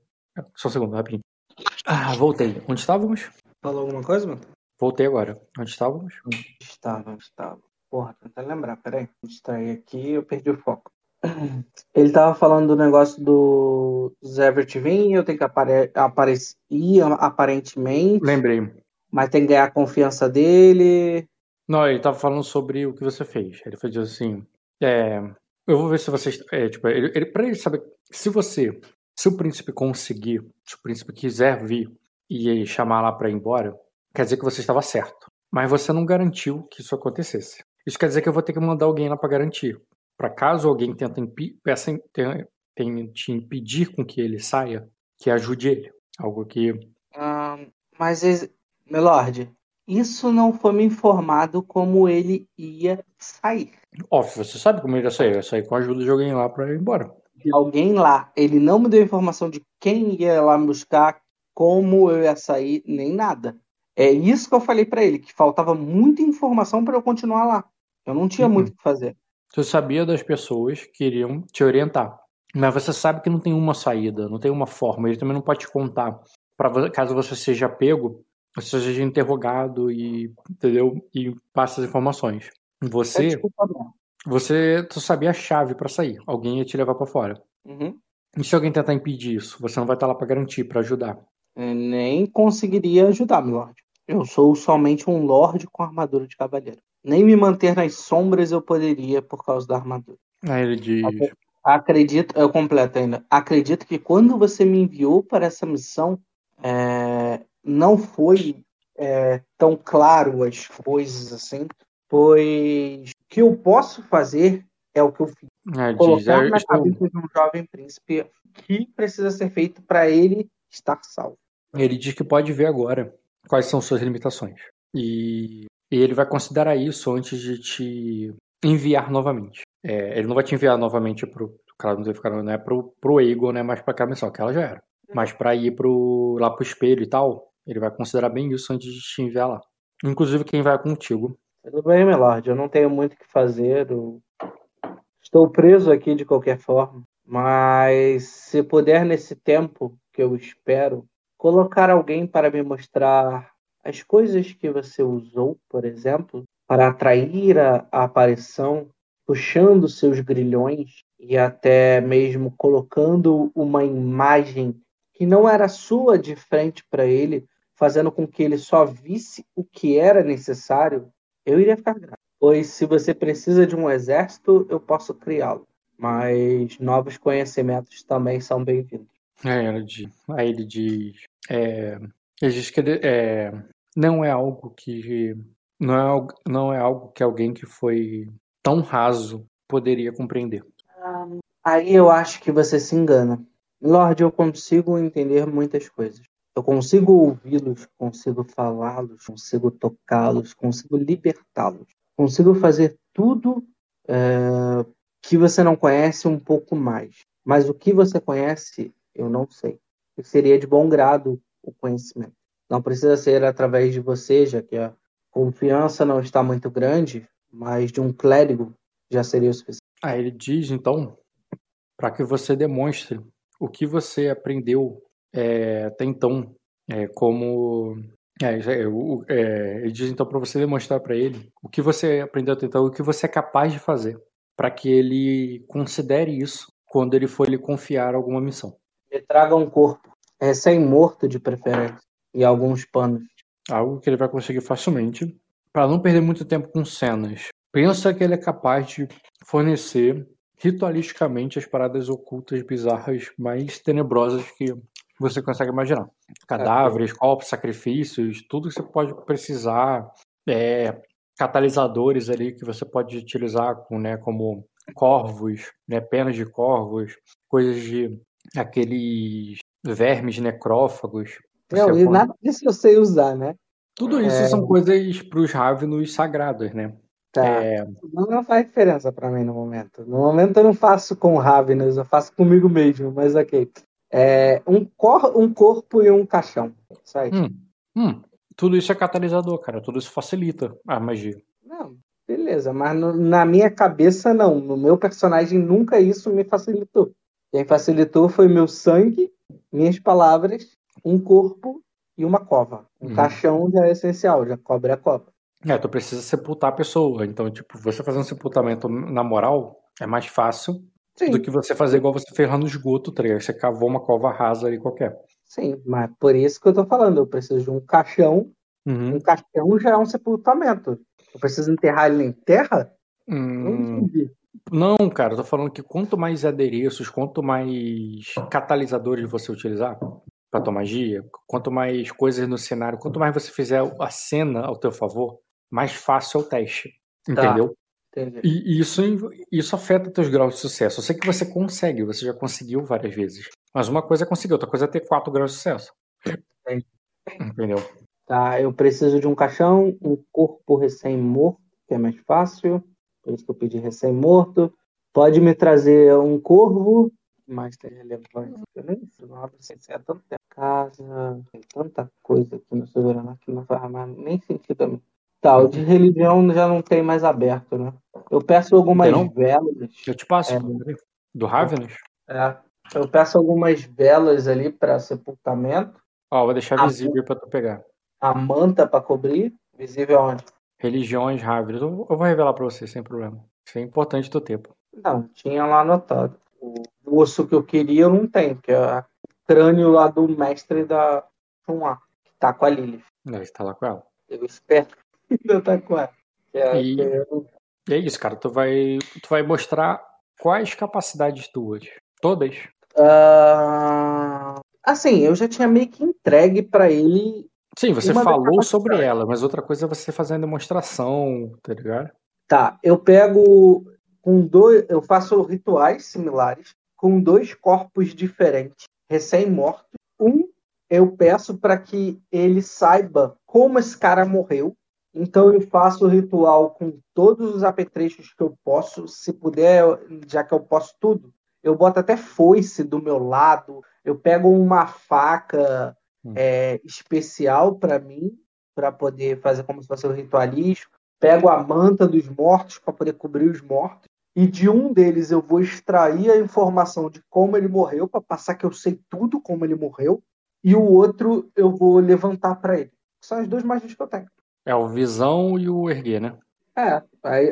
S2: Só um segundo, rapidinho. Ah, voltei. Onde estávamos?
S1: Falou alguma coisa, mano?
S2: Voltei agora. Onde estávamos?
S1: Estava, estava. Porra, tenta lembrar, peraí. Distraí aqui eu perdi o foco. Ele tava falando do negócio do Zevert vir, eu tenho que apare aparecer aparentemente.
S2: Lembrei.
S1: Mas tem que ganhar a confiança dele.
S2: Não, ele tava falando sobre o que você fez. Ele fez assim. É, eu vou ver se vocês. É, tipo, ele, ele, pra ele saber. Se você se o príncipe conseguir, se o príncipe quiser vir e chamar lá para ir embora, quer dizer que você estava certo. Mas você não garantiu que isso acontecesse. Isso quer dizer que eu vou ter que mandar alguém lá para garantir. Para caso alguém tente, peça, tente impedir com que ele saia, que ajude ele. Algo que.
S1: mas, Melord, isso não foi me informado como ele ia sair.
S2: Óbvio, você sabe como ele ia sair. Ia sair com a ajuda de alguém lá para ir embora
S1: de alguém lá. Ele não me deu informação de quem ia lá me buscar, como eu ia sair, nem nada. É isso que eu falei pra ele, que faltava muita informação pra eu continuar lá. Eu não tinha
S2: Uhum.
S1: muito o que fazer.
S2: Você sabia das pessoas que iriam te orientar. Mas você sabe que não tem uma saída, não tem uma forma. Ele também não pode te contar. Para caso você seja pego, você seja interrogado e entendeu? E passe as informações.
S1: É
S2: Você,
S1: desculpa mesmo.
S2: Você tu sabia a chave para sair. Alguém ia te levar para fora.
S1: Uhum.
S2: E se alguém tentar impedir isso, você não vai estar lá para garantir, para ajudar.
S1: Eu nem conseguiria ajudar, meu lord. Eu sou somente um lord com armadura de cavaleiro. Nem me manter nas sombras eu poderia por causa da armadura.
S2: Aí ele diz.
S1: Acredito, eu completo ainda. Acredito que quando você me enviou para essa missão, é, não foi é, tão claro as coisas assim, pois o que eu posso fazer é o que eu fiz.
S2: ele diz
S1: Colocar
S2: "Eu
S1: na
S2: estou-
S1: cabeça de um jovem príncipe que precisa ser feito para ele estar salvo.
S2: Ele diz que pode ver agora quais são suas limitações. E, e ele vai considerar isso antes de te enviar novamente. É, ele não vai te enviar novamente pro. Claro, não, vai ficar, não é pro, pro Eagle, né? Mas pra aquela missão, aquela já era. Mas pra ir pro, lá pro espelho e tal, ele vai considerar bem isso antes de te enviar lá. Inclusive quem vai contigo.
S1: Tudo bem, meu lord, eu não tenho muito o que fazer. eu Estou preso aqui de qualquer forma. Mas se puder, nesse tempo que eu espero, colocar alguém para me mostrar as coisas que você usou, por exemplo, para atrair a, a aparição, puxando seus grilhões e até mesmo colocando uma imagem que não era sua de frente para ele, fazendo com que ele só visse o que era necessário, eu iria ficar grato. Pois se você precisa de um exército, eu posso criá-lo. Mas novos conhecimentos também são bem-vindos.
S2: Ele diz. Aí ele diz. é, ele diz que é, não é algo que. Não é, algo- não é algo que alguém que foi tão raso poderia compreender.
S1: Aí eu acho que você se engana. Lorde, eu consigo entender muitas coisas. Eu consigo ouvi-los, consigo falá-los, consigo tocá-los, consigo libertá-los. Consigo fazer tudo é, que você não conhece um pouco mais. Mas o que você conhece, eu não sei. E seria de bom grado o conhecimento. Não precisa ser através de você, já que a confiança não está muito grande, mas de um clérigo já seria o suficiente.
S2: Aí ele diz, então, para que você demonstre o que você aprendeu é, até então, é, como. é, é, o- é, ele diz, então, para você demonstrar para ele o que você aprendeu até então, o que você é capaz de fazer, para que ele considere isso quando ele for lhe confiar alguma missão.
S1: Me traga um corpo, recém-morto de preferência, e alguns panos.
S2: Algo que ele vai conseguir facilmente, para não perder muito tempo com cenas. Pensa que ele é capaz de fornecer ritualisticamente as paradas ocultas, bizarras, mais tenebrosas que você consegue imaginar. Cadáveres, corpos, sacrifícios, tudo que você pode precisar, é, catalisadores ali que você pode utilizar com, né, como corvos, né, penas de corvos, coisas de aqueles vermes necrófagos.
S1: Não,
S2: Você
S1: e nada disso eu sei usar, né?
S2: tudo isso
S1: É.
S2: são coisas para os Ravenos sagrados, né?
S1: Tá.
S2: É,
S1: Não, faz diferença pra mim no momento. No momento eu não faço com Ravenous, eu faço comigo mesmo, mas ok. É, um, cor, um corpo e um caixão.
S2: Hum, hum, tudo isso é catalisador, cara. Tudo isso facilita a magia.
S1: Não, beleza, mas no- na minha cabeça não. No meu personagem nunca isso me facilitou. Quem facilitou foi meu sangue, minhas palavras, um corpo e uma cova. Um
S2: Uhum.
S1: caixão já é essencial, já cobre a cova.
S2: É, tu precisa sepultar a pessoa. Então, tipo, você fazer um sepultamento na moral é mais fácil
S1: Sim,
S2: do que você fazer igual você ferrar no esgoto, tá ligado? Você cavou uma cova rasa ali qualquer.
S1: sim, mas por isso que eu tô falando. Eu preciso de um caixão
S2: Uhum.
S1: Um caixão já é um sepultamento. Eu preciso enterrar ele em terra? Não
S2: Hum,
S1: entendi.
S2: não, cara, eu tô falando que quanto mais adereços, quanto mais catalisadores você utilizar pra tua magia, quanto mais coisas no cenário, quanto mais você fizer a cena ao teu favor, mais fácil é o teste.
S1: Tá. Entendi.
S2: E e isso, isso afeta teus graus de sucesso. Eu sei que você consegue, você já conseguiu várias vezes. Mas uma coisa é conseguir, outra coisa é ter quatro graus de sucesso.
S1: Entendi.
S2: Entendeu?
S1: Tá, eu preciso de um caixão, um corpo recém-morto, que é mais fácil. Por isso que eu pedi recém-morto. Pode me trazer um corvo mais tem relevância? Eu nem sei, não abro sem ser tanto tempo. Casa, tem tanta coisa aqui no Soberano que não faz mais nem sentido a mim. Tá, o de religião já não tem mais aberto, né? Eu peço algumas
S2: não?
S1: velas.
S2: Eu te passo.
S1: É.
S2: Do Ravenous?
S1: É, eu peço algumas velas ali para sepultamento.
S2: Ó, vou deixar
S1: Ah,
S2: visível pra tu pegar.
S1: A manta para cobrir. Visível onde?
S2: Religiões Ravenous. Eu eu vou revelar pra você sem problema. Isso é importante ter, pô.
S1: Não, tinha lá anotado. O osso que eu queria eu não tenho, que é o crânio lá do mestre da Chunwa, que tá com a Lilith.
S2: Não, você tá lá com ela.
S1: Eu espero que ainda tá com ela. Que é-
S2: E- E é isso, cara. Tu vai, tu vai mostrar quais capacidades tuas. Todas.
S1: Ah, Assim, eu já tinha meio que entregue para ele.
S2: Sim, você falou sobre ela, mas outra coisa é você fazer a demonstração, tá ligado?
S1: Tá, eu pego com dois. Eu faço rituais similares com dois corpos diferentes, recém-mortos. Um, eu peço para que ele saiba como esse cara morreu. Então eu faço o ritual com todos os apetrechos que eu posso. Se puder, já que eu posso tudo, eu boto até foice do meu lado. Eu pego uma faca
S2: Hum.
S1: é, especial para mim, para poder fazer como se fosse um ritualístico. Pego a manta dos mortos para poder cobrir os mortos. E de um deles eu vou extrair a informação de como ele morreu, para passar que eu sei tudo como ele morreu. E o outro eu vou levantar para ele. São as duas magias que eu tenho.
S2: É o visão e o erguer, né?
S1: É,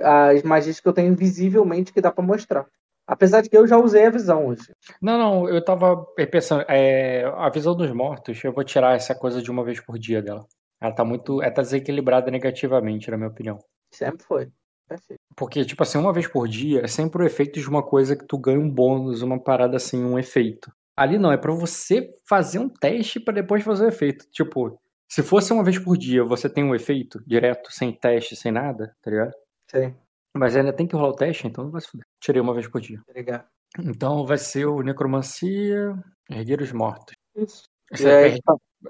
S1: as magias que eu tenho visivelmente que dá para mostrar. Apesar de que eu já usei a visão hoje.
S2: Não, não, eu tava pensando, é, a visão dos mortos, eu vou tirar essa coisa de uma vez por dia dela. Ela tá muito, ela tá desequilibrada negativamente, na minha opinião.
S1: Sempre foi. Perfeito.
S2: Porque, tipo assim, uma vez por dia é sempre o efeito de uma coisa que tu ganha um bônus, uma parada assim, um efeito. Ali não, é pra você fazer um teste pra depois fazer o efeito. Tipo, se fosse uma vez por dia, você tem um efeito direto, sem teste, sem nada, tá ligado?
S1: Sim,
S2: Mas ainda tem que rolar o teste, então não vai se fuder. Tirei uma vez por dia.
S1: obrigado.
S2: Então vai ser o Necromancia, Erguer os Mortos.
S1: Isso.
S2: Você, vai perder,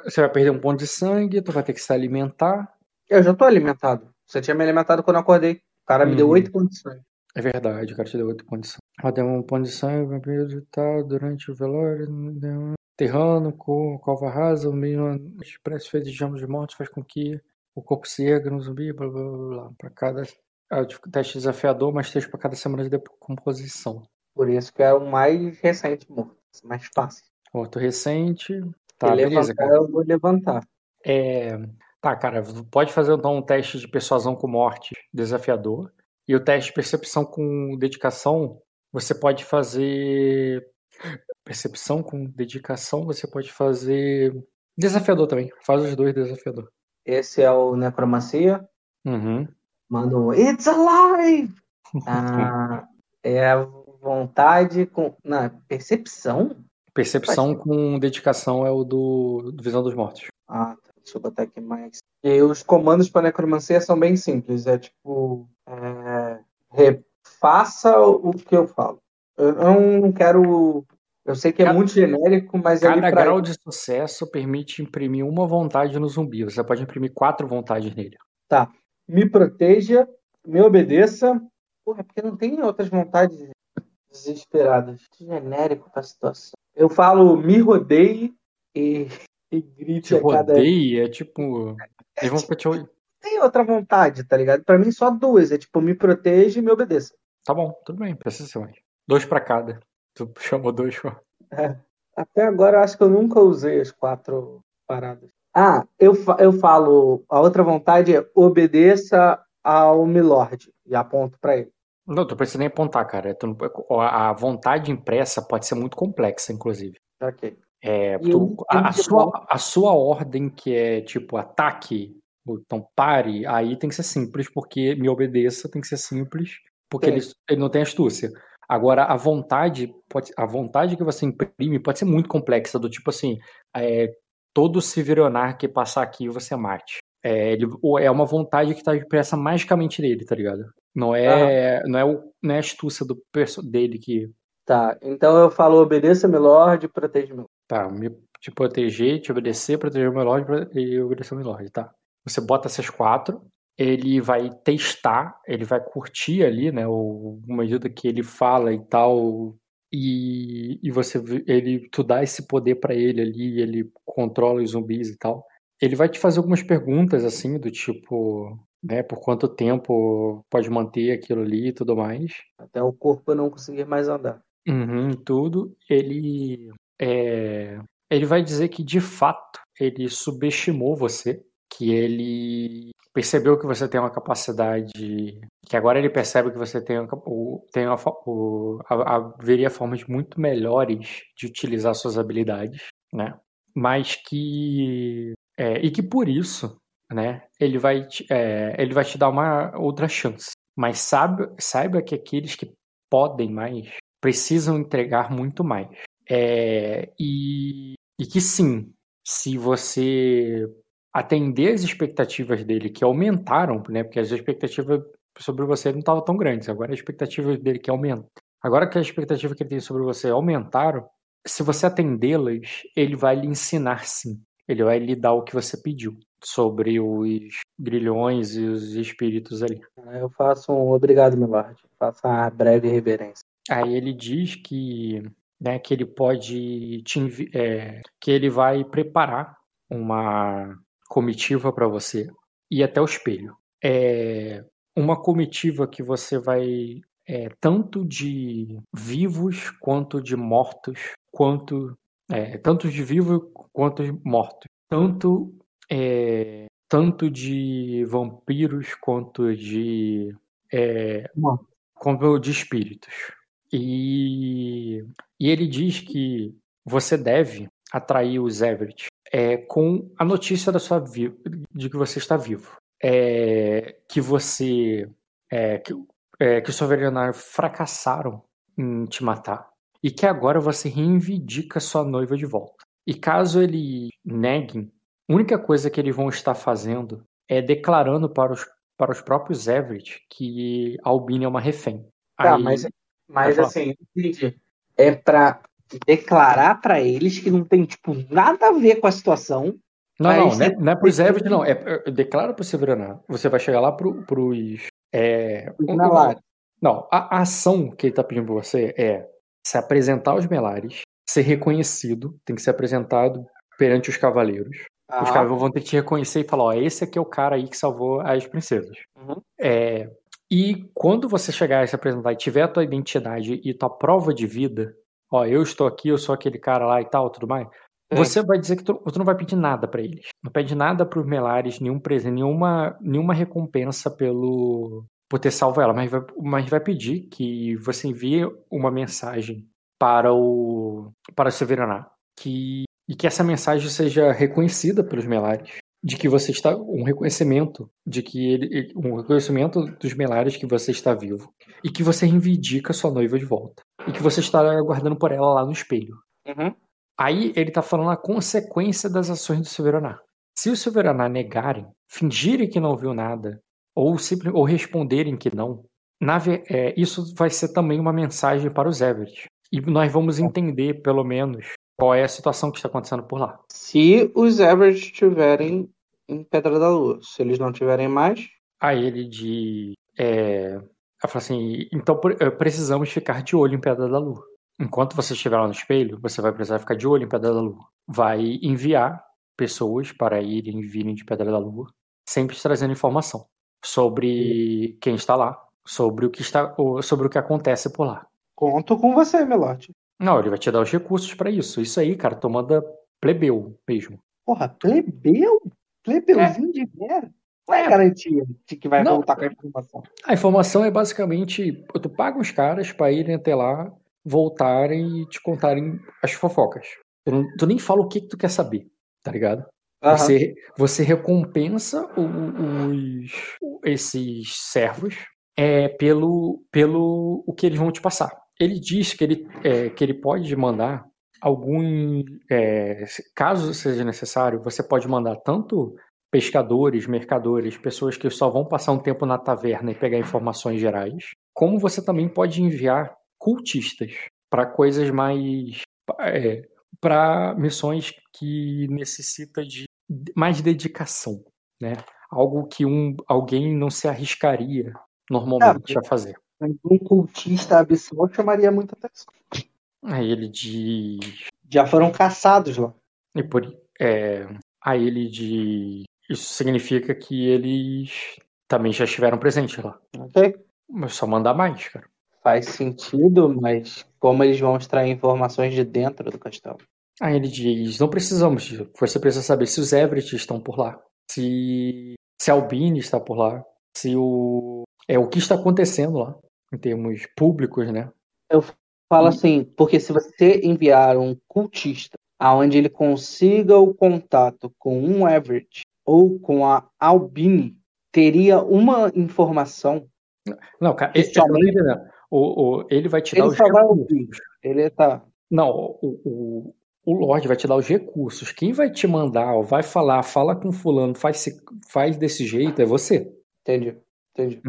S2: você vai perder um ponto de sangue, tu vai ter que se alimentar.
S1: Eu já tô alimentado. Você tinha me alimentado quando eu acordei. O cara me deu
S2: Uhum.
S1: oito condições.
S2: É verdade, o cara te deu outro ponto de sangue. Deu um ponto de sangue, vampiro e tal, durante o velório. Terrano, co- cova rasa, o meio expresso feito de jambos de mortos faz com que o corpo se erga no zumbi, blá blá blá blá. Pra cada ah, tipo, teste desafiador, mais três pra cada semana de decomposição.
S1: Por isso que é o mais recente morto. Mais fácil.
S2: Outro recente. Tá,
S1: Se
S2: beleza,
S1: levantar,
S2: cara.
S1: eu vou levantar.
S2: É, Tá, cara, pode fazer então um teste de persuasão com morte desafiador. E o teste de percepção com dedicação, você pode fazer. Percepção com dedicação, você pode fazer. Desafiador também. Faz os dois desafiador.
S1: Esse é o Necromancia.
S2: Uhum.
S1: Manda um It's alive! Ah, é a vontade com. Não, percepção?
S2: Percepção com dedicação é o do, do Visão dos Mortos.
S1: Ah, tá. Deixa eu botar aqui mais. E os comandos para necromancia são bem simples. É tipo. É, refaça o que eu falo. Eu não quero. Eu sei que é
S2: Cada-
S1: muito genérico, mas
S2: Cada
S1: pra-
S2: grau de sucesso permite imprimir uma vontade no zumbi. Você pode imprimir quatro vontades nele.
S1: me proteja, me obedeça. Porra, porque não tem outras vontades desesperadas. Genérico pra situação. Eu falo me rodeie e, e grite
S2: Te
S1: a cada.
S2: é tipo. Eles vão ficar te
S1: Tem outra vontade, tá ligado? Pra mim só duas. É tipo, me proteja e me obedeça.
S2: Tá bom, tudo bem, precisa ser mais. Dois pra cada. Tu chamou dois. ó.
S1: Até agora eu acho que eu nunca usei as quatro paradas. Ah, eu, eu falo. A outra vontade é obedeça ao Milord. E aponto pra ele.
S2: Não, tu precisa nem apontar, cara. Tu a vontade impressa pode ser muito complexa, inclusive.
S1: Ok.
S2: É, tu- a, a sua, a sua ordem, que é tipo ataque, então pare, aí tem que ser simples, porque me obedeça tem que ser simples, porque ele, ele não tem astúcia. Agora, a vontade, pode, a vontade que você imprime pode ser muito complexa, do tipo assim, é, todo civirionar que passar aqui você mate. É, ele, é uma vontade que está impressa magicamente nele, tá ligado? Não é, não é, o, não é a astúcia do, dele que
S1: Tá. Então eu falo obedeça, Milord, e proteja meu.
S2: Tá, me, te proteger, te obedecer, proteger o meu lord e obedecer meu lord, tá? Você bota essas quatro, ele vai testar, ele vai curtir ali, né? O, à medida que ele fala e tal, e, e você ele tu dá esse poder pra ele ali, ele controla os zumbis e tal. Ele vai te fazer algumas perguntas assim do tipo, né, por quanto tempo pode manter aquilo ali e tudo mais.
S1: Até o corpo não conseguir mais andar.
S2: Uhum, tudo. Ele é, ele vai dizer que de fato ele subestimou você, que ele percebeu que você tem uma capacidade, que agora ele percebe que você tem, o- tem uma, o, ha- haveria formas muito melhores de utilizar suas habilidades, né? Mas que é, e que por isso, né? Ele vai te, é, ele vai te dar uma outra chance. Mas sabe, saiba que aqueles que podem mais precisam entregar muito mais. É, e, e que sim, se você atender as expectativas dele que aumentaram, né? Porque as expectativas sobre você não estavam tão grandes. Agora as expectativas dele que aumentam. Agora que a expectativa que ele tem sobre você aumentaram, se você atendê-las, ele vai lhe ensinar sim. Ele vai lhe dar o que você pediu sobre os grilhões e os espíritos ali.
S1: Eu faço um obrigado, meu lord. Faço uma breve reverência.
S2: Aí ele diz que, né, que ele pode te é, que ele vai preparar uma comitiva para você ir até o espelho. É uma comitiva que você vai é, tanto de vivos quanto de mortos, quanto é, tanto de vivos quanto de mortos, tanto é, tanto de vampiros quanto de é, quanto de espíritos. E, e ele diz que você deve atrair os Everett é, com a notícia da sua de que você está vivo. É, que você. É, que, é, que os sovereignários fracassaram em te matar. E que agora você reivindica sua noiva de volta. E caso ele neguem, a única coisa que eles vão estar fazendo é declarando para os, para os próprios Everett que a Albine é uma refém.
S1: Tá,
S2: Aí-
S1: mas, mas assim, entendi. É pra declarar pra eles que não tem, tipo, nada a ver com a situação.
S2: Não,
S1: Aí
S2: não,
S1: você-
S2: não é, não é pros não. É, é, declara pro Severaná. Você vai chegar lá pro, pros. É,
S1: Os Melares.
S2: Não, a, a ação que ele tá pedindo pra você é se apresentar aos Melares, ser reconhecido, tem que ser apresentado perante os cavaleiros. Os
S1: Ah,
S2: caras vão ter que te reconhecer e falar: ó, esse aqui é o cara aí que salvou as princesas.
S1: Uhum.
S2: É, e quando você chegar e se apresentar e tiver a tua identidade e tua prova de vida, ó, eu estou aqui, eu sou aquele cara lá e tal, tudo mais,
S1: É.
S2: você vai dizer que tu, tu não vai pedir nada pra eles. Não pede nada pros Melares, nenhum presente, nenhuma, nenhuma recompensa pelo por ter salvo ela, mas vai, mas vai pedir que você envie uma mensagem para o para o Severaná, que e que essa mensagem seja reconhecida pelos Melares, de que você está um reconhecimento de que ele um reconhecimento dos Melares que você está vivo e que você reivindica sua noiva de volta e que você está aguardando por ela lá no espelho.
S1: Uhum.
S2: Aí ele tá falando a consequência das ações do Silveraná. Se o Silveraná negarem, fingirem que não viu nada, ou, simples, ou responderem que não, na é, isso vai ser também uma mensagem para os Everett. E nós vamos entender, pelo menos, qual é a situação que está acontecendo por lá.
S1: Se os Everett estiverem em Pedra da Lua. Se eles não tiverem mais,
S2: Aí ele de. É, ela fala assim: então eh, precisamos ficar de olho em Pedra da Lua. Enquanto você estiver lá no espelho, você vai precisar ficar de olho em Pedra da Lua. Vai enviar pessoas para irem e virem de Pedra da Lua, sempre trazendo informação sobre quem está lá, sobre o que está, sobre o que acontece por lá.
S1: conto com você, Melote.
S2: Não, ele vai te dar os recursos para isso. Isso aí, cara, tu manda plebeu mesmo.
S1: Porra, plebeu? Plebeuzinho de guerra? Qual é a garantia de que vai
S2: Não.
S1: voltar com a informação?
S2: A informação é basicamente, tu paga os caras para irem até lá, voltarem e te contarem as fofocas. Tu, não- tu nem fala o que, que tu quer saber, tá ligado?
S1: Aham.
S2: Você, você recompensa os, esses servos é, pelo, pelo o que eles vão te passar. Ele diz que ele, é, que ele pode mandar algum. é, caso seja necessário, você pode mandar tanto pescadores, mercadores, pessoas que só vão passar um tempo na taverna e pegar informações gerais, como você também pode enviar cultistas para coisas mais. para missões que necessita de mais dedicação, né? Algo que um, alguém não se arriscaria normalmente
S1: Ah,
S2: a fazer.
S1: Um cultista absurdo chamaria muita atenção.
S2: Aí ele diz.
S1: Já foram caçados lá.
S2: E por, é, aí ele diz. Isso significa que eles também já estiveram presentes lá.
S1: Ok?
S2: Mas só mandar mais, cara.
S1: Faz sentido, mas como eles vão extrair informações de dentro do castelo?
S2: Aí ele diz: Não precisamos disso. Você precisa saber se os Everett estão por lá. Se, se a Albini está por lá. Se o. É o que está acontecendo lá. Em termos públicos, né?
S1: Eu falo assim, porque se você enviar um cultista aonde ele consiga o contato com um Everett ou com a Albini, teria uma informação.
S2: Não, cara,
S1: E
S2: ele, eu tô
S1: somente-.
S2: O, o, ele vai te dar
S1: Ele
S2: os
S1: só vai
S2: recursos.
S1: Ele tá.
S2: Não, o, o, o Lorde vai te dar os recursos. Quem vai te mandar, ó, vai falar, fala com fulano, faz, faz desse jeito, é você.
S1: Entendi. Entendi.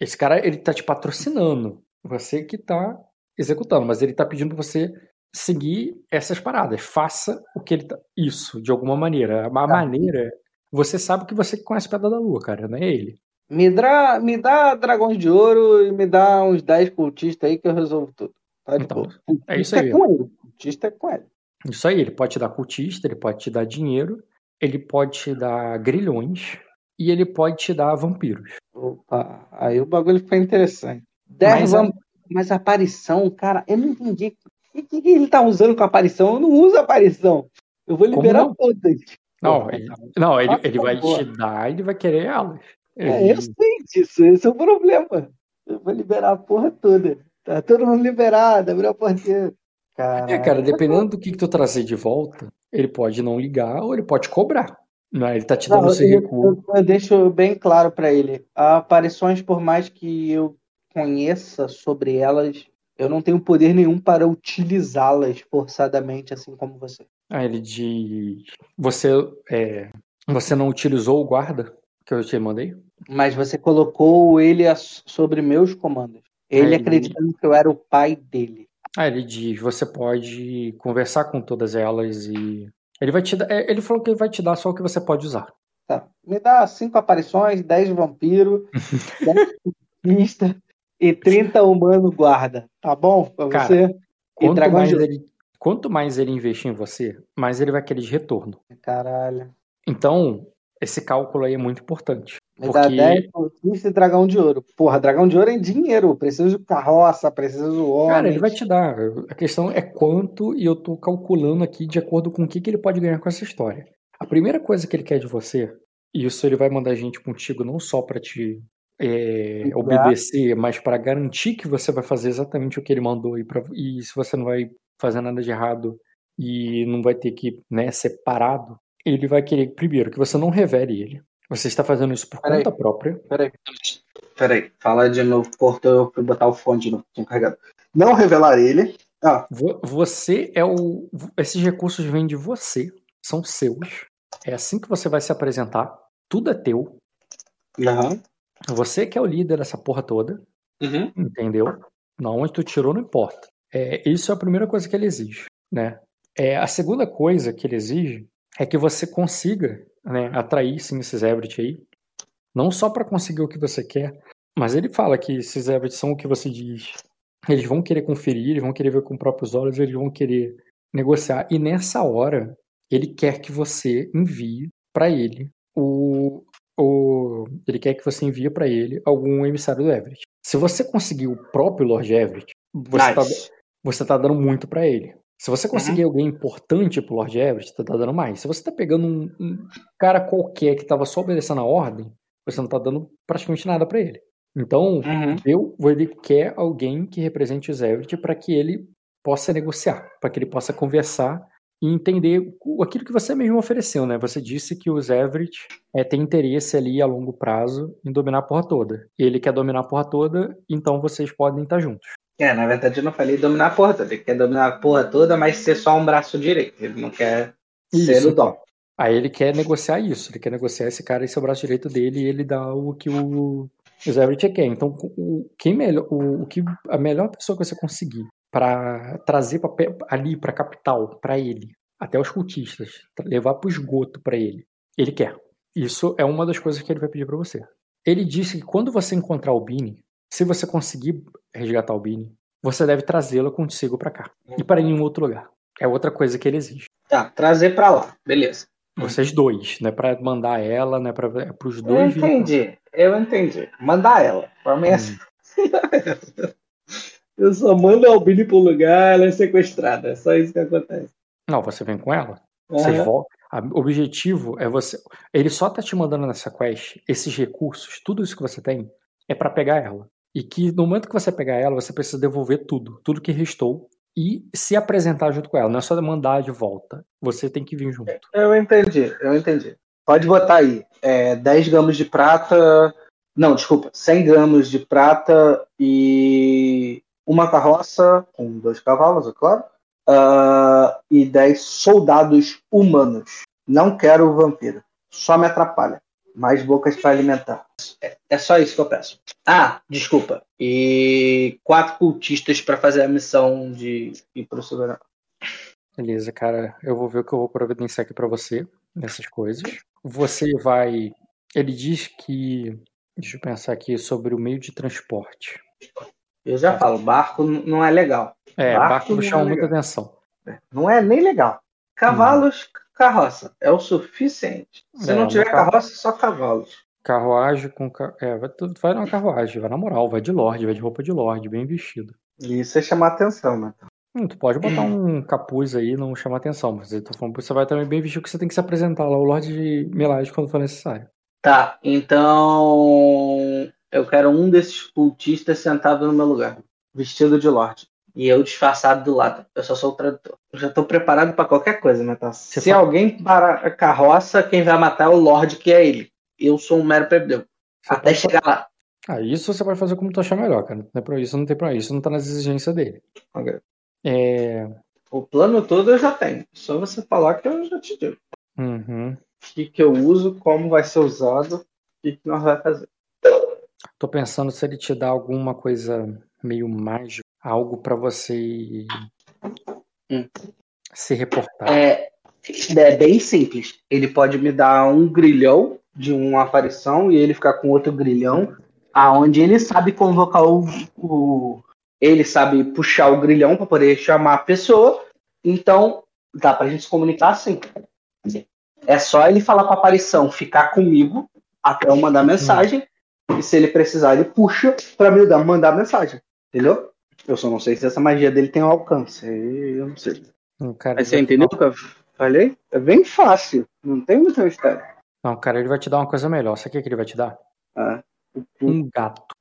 S2: Esse cara, ele tá te patrocinando. Você que tá executando, mas ele tá pedindo pra você seguir essas paradas. Faça o que ele tá. Isso, de alguma maneira. A maneira. Você sabe que você conhece Pedra da Lua, cara, não é ele.
S1: Me dá, me dá dragões de ouro e me dá uns 10 cultistas aí que eu resolvo tudo. Tá de
S2: Então,
S1: boa.
S2: é isso
S1: Cultista
S2: aí.
S1: com ele. Cultista é com ele.
S2: Isso aí, ele pode te dar cultista, ele pode te dar dinheiro, ele pode te dar grilhões e ele pode te dar vampiros.
S1: Opa, aí o bagulho ficou interessante. 10
S2: Mas
S1: vamp... Mas a aparição, cara, eu não entendi. O que, que ele tá usando com a aparição? Eu não uso aparição. Eu vou liberar todas.
S2: Não,
S1: Porra,
S2: ele, não, ele, ele vai
S1: favor.
S2: te dar, ele vai querer elas.
S1: É, eu sei disso, esse é o problema. Eu vou liberar a porra toda. Tá todo mundo liberado, abriu a porteira. Caralho.
S2: É, cara, dependendo do que, que tu trazer de volta, ele pode não ligar ou ele pode cobrar. Não, ele tá te dando
S1: Não,
S2: esse
S1: eu,
S2: recurso.
S1: eu- eu deixo bem claro pra ele. Aparições, por mais que eu conheça sobre elas, eu não tenho poder nenhum para utilizá-las forçadamente, assim como você.
S2: Aí ele diz: Você, é, você não utilizou o guarda que eu te mandei?
S1: Mas você colocou ele a- sobre meus comandos. Ele
S2: Aí-
S1: acreditando que eu era o pai dele.
S2: Aí ele diz: Você pode conversar com todas elas e. Ele vai te dar. é, Ele falou que ele vai te dar só o que você pode usar.
S1: Tá. Me dá cinco aparições, 10 vampiros, 10 cultistas e 30 humano guarda. Tá bom pra
S2: Cara,
S1: você? E dragão
S2: mais,
S1: de
S2: ele, quanto mais ele investir em você, mais ele vai querer de retorno.
S1: Caralho.
S2: Então, esse cálculo aí é muito importante.
S1: Me
S2: Porque-
S1: dá 10 cultistas e dragão de ouro. Porra, dragão de ouro é dinheiro. Preciso de carroça, preciso de homem.
S2: Cara, ele vai te dar. A questão é quanto, e eu tô calculando aqui de acordo com o que, que ele pode ganhar com essa história. A primeira coisa que ele quer de você, e isso ele vai mandar gente contigo não só pra te é, obedecer, mas pra garantir que você vai fazer exatamente o que ele mandou e, pra, e se você não vai fazer nada de errado e não vai ter que né, ser parado, ele vai querer, primeiro, que você não revele ele. Você está fazendo isso por
S1: Peraí.
S2: conta própria.
S1: Peraí. Peraí, fala de novo. Cortou eu fui botar o fone de novo. Tinha carregado. Não revelar ele. Ah,
S2: Vo- Você é o. Esses recursos vêm de você, são seus. É assim que você vai se apresentar. Tudo é teu.
S1: aham.
S2: Você que é o líder dessa porra toda,
S1: Uhum.
S2: entendeu? Não onde tu tirou, não importa. É, isso é a primeira coisa que ele exige, né? É, a segunda coisa que ele exige é que você consiga né, atrair sim esses Everett aí. Não só para conseguir o que você quer, mas ele fala que esses Everett são o que você diz. Eles vão querer conferir, eles vão querer ver com os próprios olhos, eles vão querer negociar. E nessa hora, ele quer que você envie para ele o, o. Ele quer que você envie para ele algum emissário do Everett. Se você conseguir o próprio Lord Everett, você
S1: Nice.
S2: Você tá dando muito para ele. Se você conseguir alguém importante pro Lord Everett, você tá dando mais. Se você tá pegando um, um cara qualquer que tava só obedecendo a ordem, você não tá dando praticamente nada para ele. Então,
S1: Uhum.
S2: eu, ele quer alguém que represente os Everett para que ele possa negociar, para que ele possa conversar e entender o- aquilo que você mesmo ofereceu, né? Você disse que os Everett é, têm interesse ali a longo prazo em dominar a porra toda. Ele quer dominar a porra toda, então vocês podem estar juntos.
S1: É, na verdade eu não falei dominar a porra toda. Ele quer dominar a porra toda, mas ser só um braço direito. Ele não quer ser
S2: Isso.
S1: o dom.
S2: Aí ele quer negociar isso, ele quer negociar esse cara e ser o braço direito dele e ele dá o que o, o Everett quer. Então, o, quem melhor, o, o que a melhor pessoa que você conseguir para trazer pra, ali para capital, para ele, até os cultistas, levar para o esgoto para ele, ele quer. Isso é uma das coisas que ele vai pedir para você. Ele disse que quando você encontrar o Bini, se você conseguir resgatar o Bini, você deve trazê-lo consigo pra cá. E para nenhum outro lugar. É outra coisa que ele exige.
S1: Tá, trazer pra lá. Beleza.
S2: Vocês dois, não é pra mandar ela, não é, pra, é pros
S1: Eu
S2: dois. virem-
S1: entendi. Eu entendi. Mandar ela. Pra mim é assim.
S2: Hum.
S1: Eu só mando a Albini pro lugar, ela é sequestrada. É só isso que acontece.
S2: Não, você vem com ela. Vocês
S1: Aham.
S2: voltam. O objetivo é você. Ele só tá te mandando nessa quest, esses recursos, tudo isso que você tem, é pra pegar ela. E que no momento que você pegar ela, você precisa devolver tudo, tudo que restou, e se apresentar junto com ela. Não é só mandar de volta. Você tem que vir junto.
S1: Eu entendi, eu entendi. Pode botar aí. É, 10 gramas de prata. Não, desculpa. 100 gramas de prata e uma carroça com dois cavalos, é claro. Ah, e 10 soldados humanos. Não quero vampiro. Só me atrapalha. Mais bocas para alimentar. É, é só isso que eu peço. Ah, desculpa. E quatro cultistas para fazer a missão de ir pro soberano.
S2: Beleza, cara. Eu vou ver o que eu vou providenciar aqui pra você, nessas coisas. Você vai. Ele diz que. Deixa eu pensar aqui sobre o meio de transporte.
S1: Eu já falo, barco não é legal.
S2: É,
S1: Barco
S2: barco
S1: não é
S2: chama muita
S1: legal.
S2: atenção.
S1: Não é nem legal. Cavalos, carroça. É o suficiente. Se
S2: É,
S1: não tiver
S2: carro-
S1: carroça, só cavalos.
S2: Carruagem com. É, vai, tu vai numa carruagem, vai na moral, vai de lorde, vai de roupa de lorde, bem vestido.
S1: E isso é chamar atenção, né?
S2: Hum, tu pode botar um capuz aí, não chamar atenção, mas eu tô falando você vai também bem vestido que você tem que se apresentar lá, o Lorde de Milagre, quando for necessário.
S1: Tá, então. Eu quero um desses cultistas sentado no meu lugar, vestido de lorde. E eu disfarçado do lado. Eu só sou o tradutor. Eu já tô preparado pra qualquer coisa, né? Tá? Se
S2: fala-
S1: alguém parar a carroça, quem vai matar é o lorde, que é ele. Eu sou um mero.
S2: Você
S1: Até chegar lá.
S2: Ah, isso você pode fazer como tu achar melhor, cara. Não é pra isso, não tem pra isso, não tá nas exigências dele.
S1: Ok.
S2: É.
S1: O plano todo eu já tenho. Só você falar que eu já te digo.
S2: Uhum.
S1: o que, que eu uso, como vai ser usado, o que, que nós vamos fazer.
S2: Tô pensando se ele te dá alguma coisa meio mágica, algo pra você
S1: Hum.
S2: se reportar.
S1: É, é bem simples. Ele pode me dar um grilhão de uma aparição e ele ficar com outro grilhão, aonde ele sabe convocar o, o- ele sabe puxar o grilhão para poder chamar a pessoa. Então dá pra gente se comunicar assim. É só ele falar com a aparição, ficar comigo até eu mandar mensagem. E se ele precisar, ele puxa pra me dar, mandar mensagem. Entendeu? Eu só não sei se essa magia dele tem um alcance. Eu não sei.
S2: Um cara
S1: Mas você entendeu o que eu falei? É bem fácil. Não tem muito mistério.
S2: Não, cara, ele vai te dar uma coisa melhor. Sabe o que ele vai te dar?
S1: Ah,
S2: Um gato.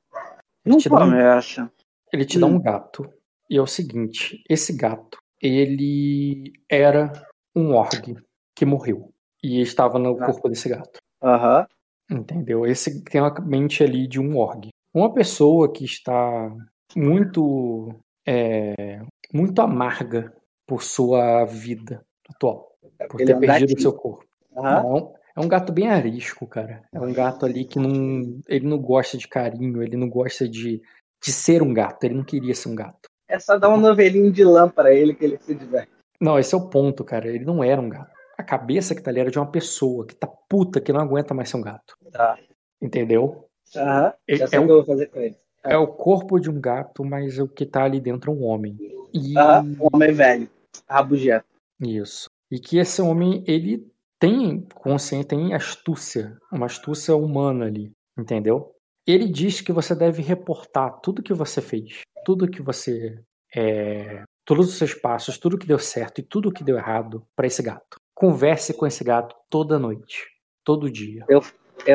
S2: Ele
S1: não
S2: te, dá um, ele te dá
S1: Hum.
S2: um gato. E é o seguinte: esse gato, ele era um org que morreu. E estava no
S1: Ah.
S2: corpo desse gato.
S1: Aham.
S2: Entendeu? Esse tem a mente ali de um org. Uma pessoa que está muito, é, muito amarga por sua vida atual, por
S1: Ele
S2: ter
S1: é um
S2: perdido o
S1: gatinho.
S2: seu corpo. Não, é um gato bem arisco, cara. É um gato ali que não, ele não gosta de carinho, ele não gosta de, de ser um gato. Ele não queria ser um gato.
S1: É só dar um novelinho de lã pra ele que ele se diverte.
S2: Não, esse é o ponto, cara. Ele não era um gato. A cabeça que tá ali era de uma pessoa que tá puta, que não aguenta mais ser um gato.
S1: Tá.
S2: Entendeu?
S1: Aham.
S2: É-
S1: Já sei
S2: é
S1: o que eu vou fazer com ele.
S2: É o corpo de um gato, mas o que tá ali dentro é um homem. E
S1: Aham. Um homem velho. Rabugento.
S2: isso. E que esse homem, ele tem consciência, tem astúcia, uma astúcia humana ali, entendeu? Ele diz que você deve reportar tudo que você fez, tudo que você é, todos os seus passos, tudo que deu certo e tudo que deu errado para esse gato. Converse com esse gato toda noite, todo dia.
S1: Eu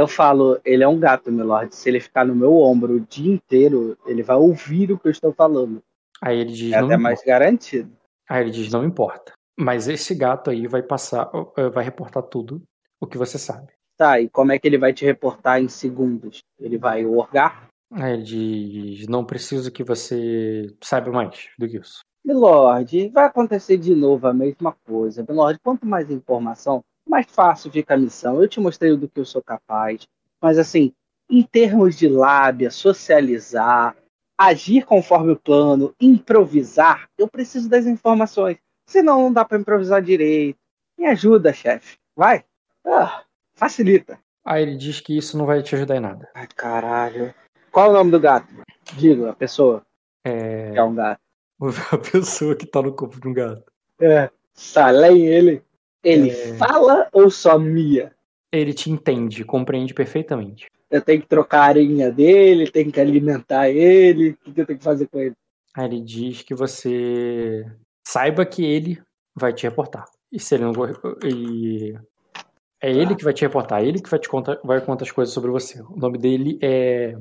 S1: falo, ele é um gato, meu lord. Se ele ficar no meu ombro o dia inteiro, ele vai ouvir o que eu estou falando.
S2: Aí ele diz,
S1: É
S2: não
S1: até mais garantido.
S2: Aí ele diz: não importa. Mas esse gato aí vai passar, eh, vai reportar tudo o que você sabe.
S1: Tá, e como é que ele vai te reportar em segundos? Ele vai orgar?
S2: Aí ele diz: não preciso que você saiba mais do que isso.
S1: Milord, vai acontecer de novo a mesma coisa. Milord, quanto mais informação, mais fácil fica a missão. Eu te mostrei do que eu sou capaz. Mas assim, em termos de lábia, socializar, agir conforme o plano, improvisar, eu preciso das informações. Senão não dá pra improvisar direito. Me ajuda, chefe. Vai. Ah, facilita.
S2: Aí ele diz que isso não vai te ajudar em nada.
S1: Ai, caralho. Qual é o nome do gato? Diga, a pessoa.
S2: É,
S1: É um gato.
S2: a pessoa que tá no corpo de um gato.
S1: É. Salém ele. Ele
S2: É.
S1: fala ou só mia?
S2: Ele te entende, compreende perfeitamente.
S1: Eu tenho que trocar a arinha dele, tenho que alimentar ele. O que eu tenho que fazer com ele?
S2: Aí ele diz que você saiba que ele vai te reportar. E se ele não for- e é ele que vai te reportar, ele que vai te contar, vai contar as coisas sobre você. O nome dele é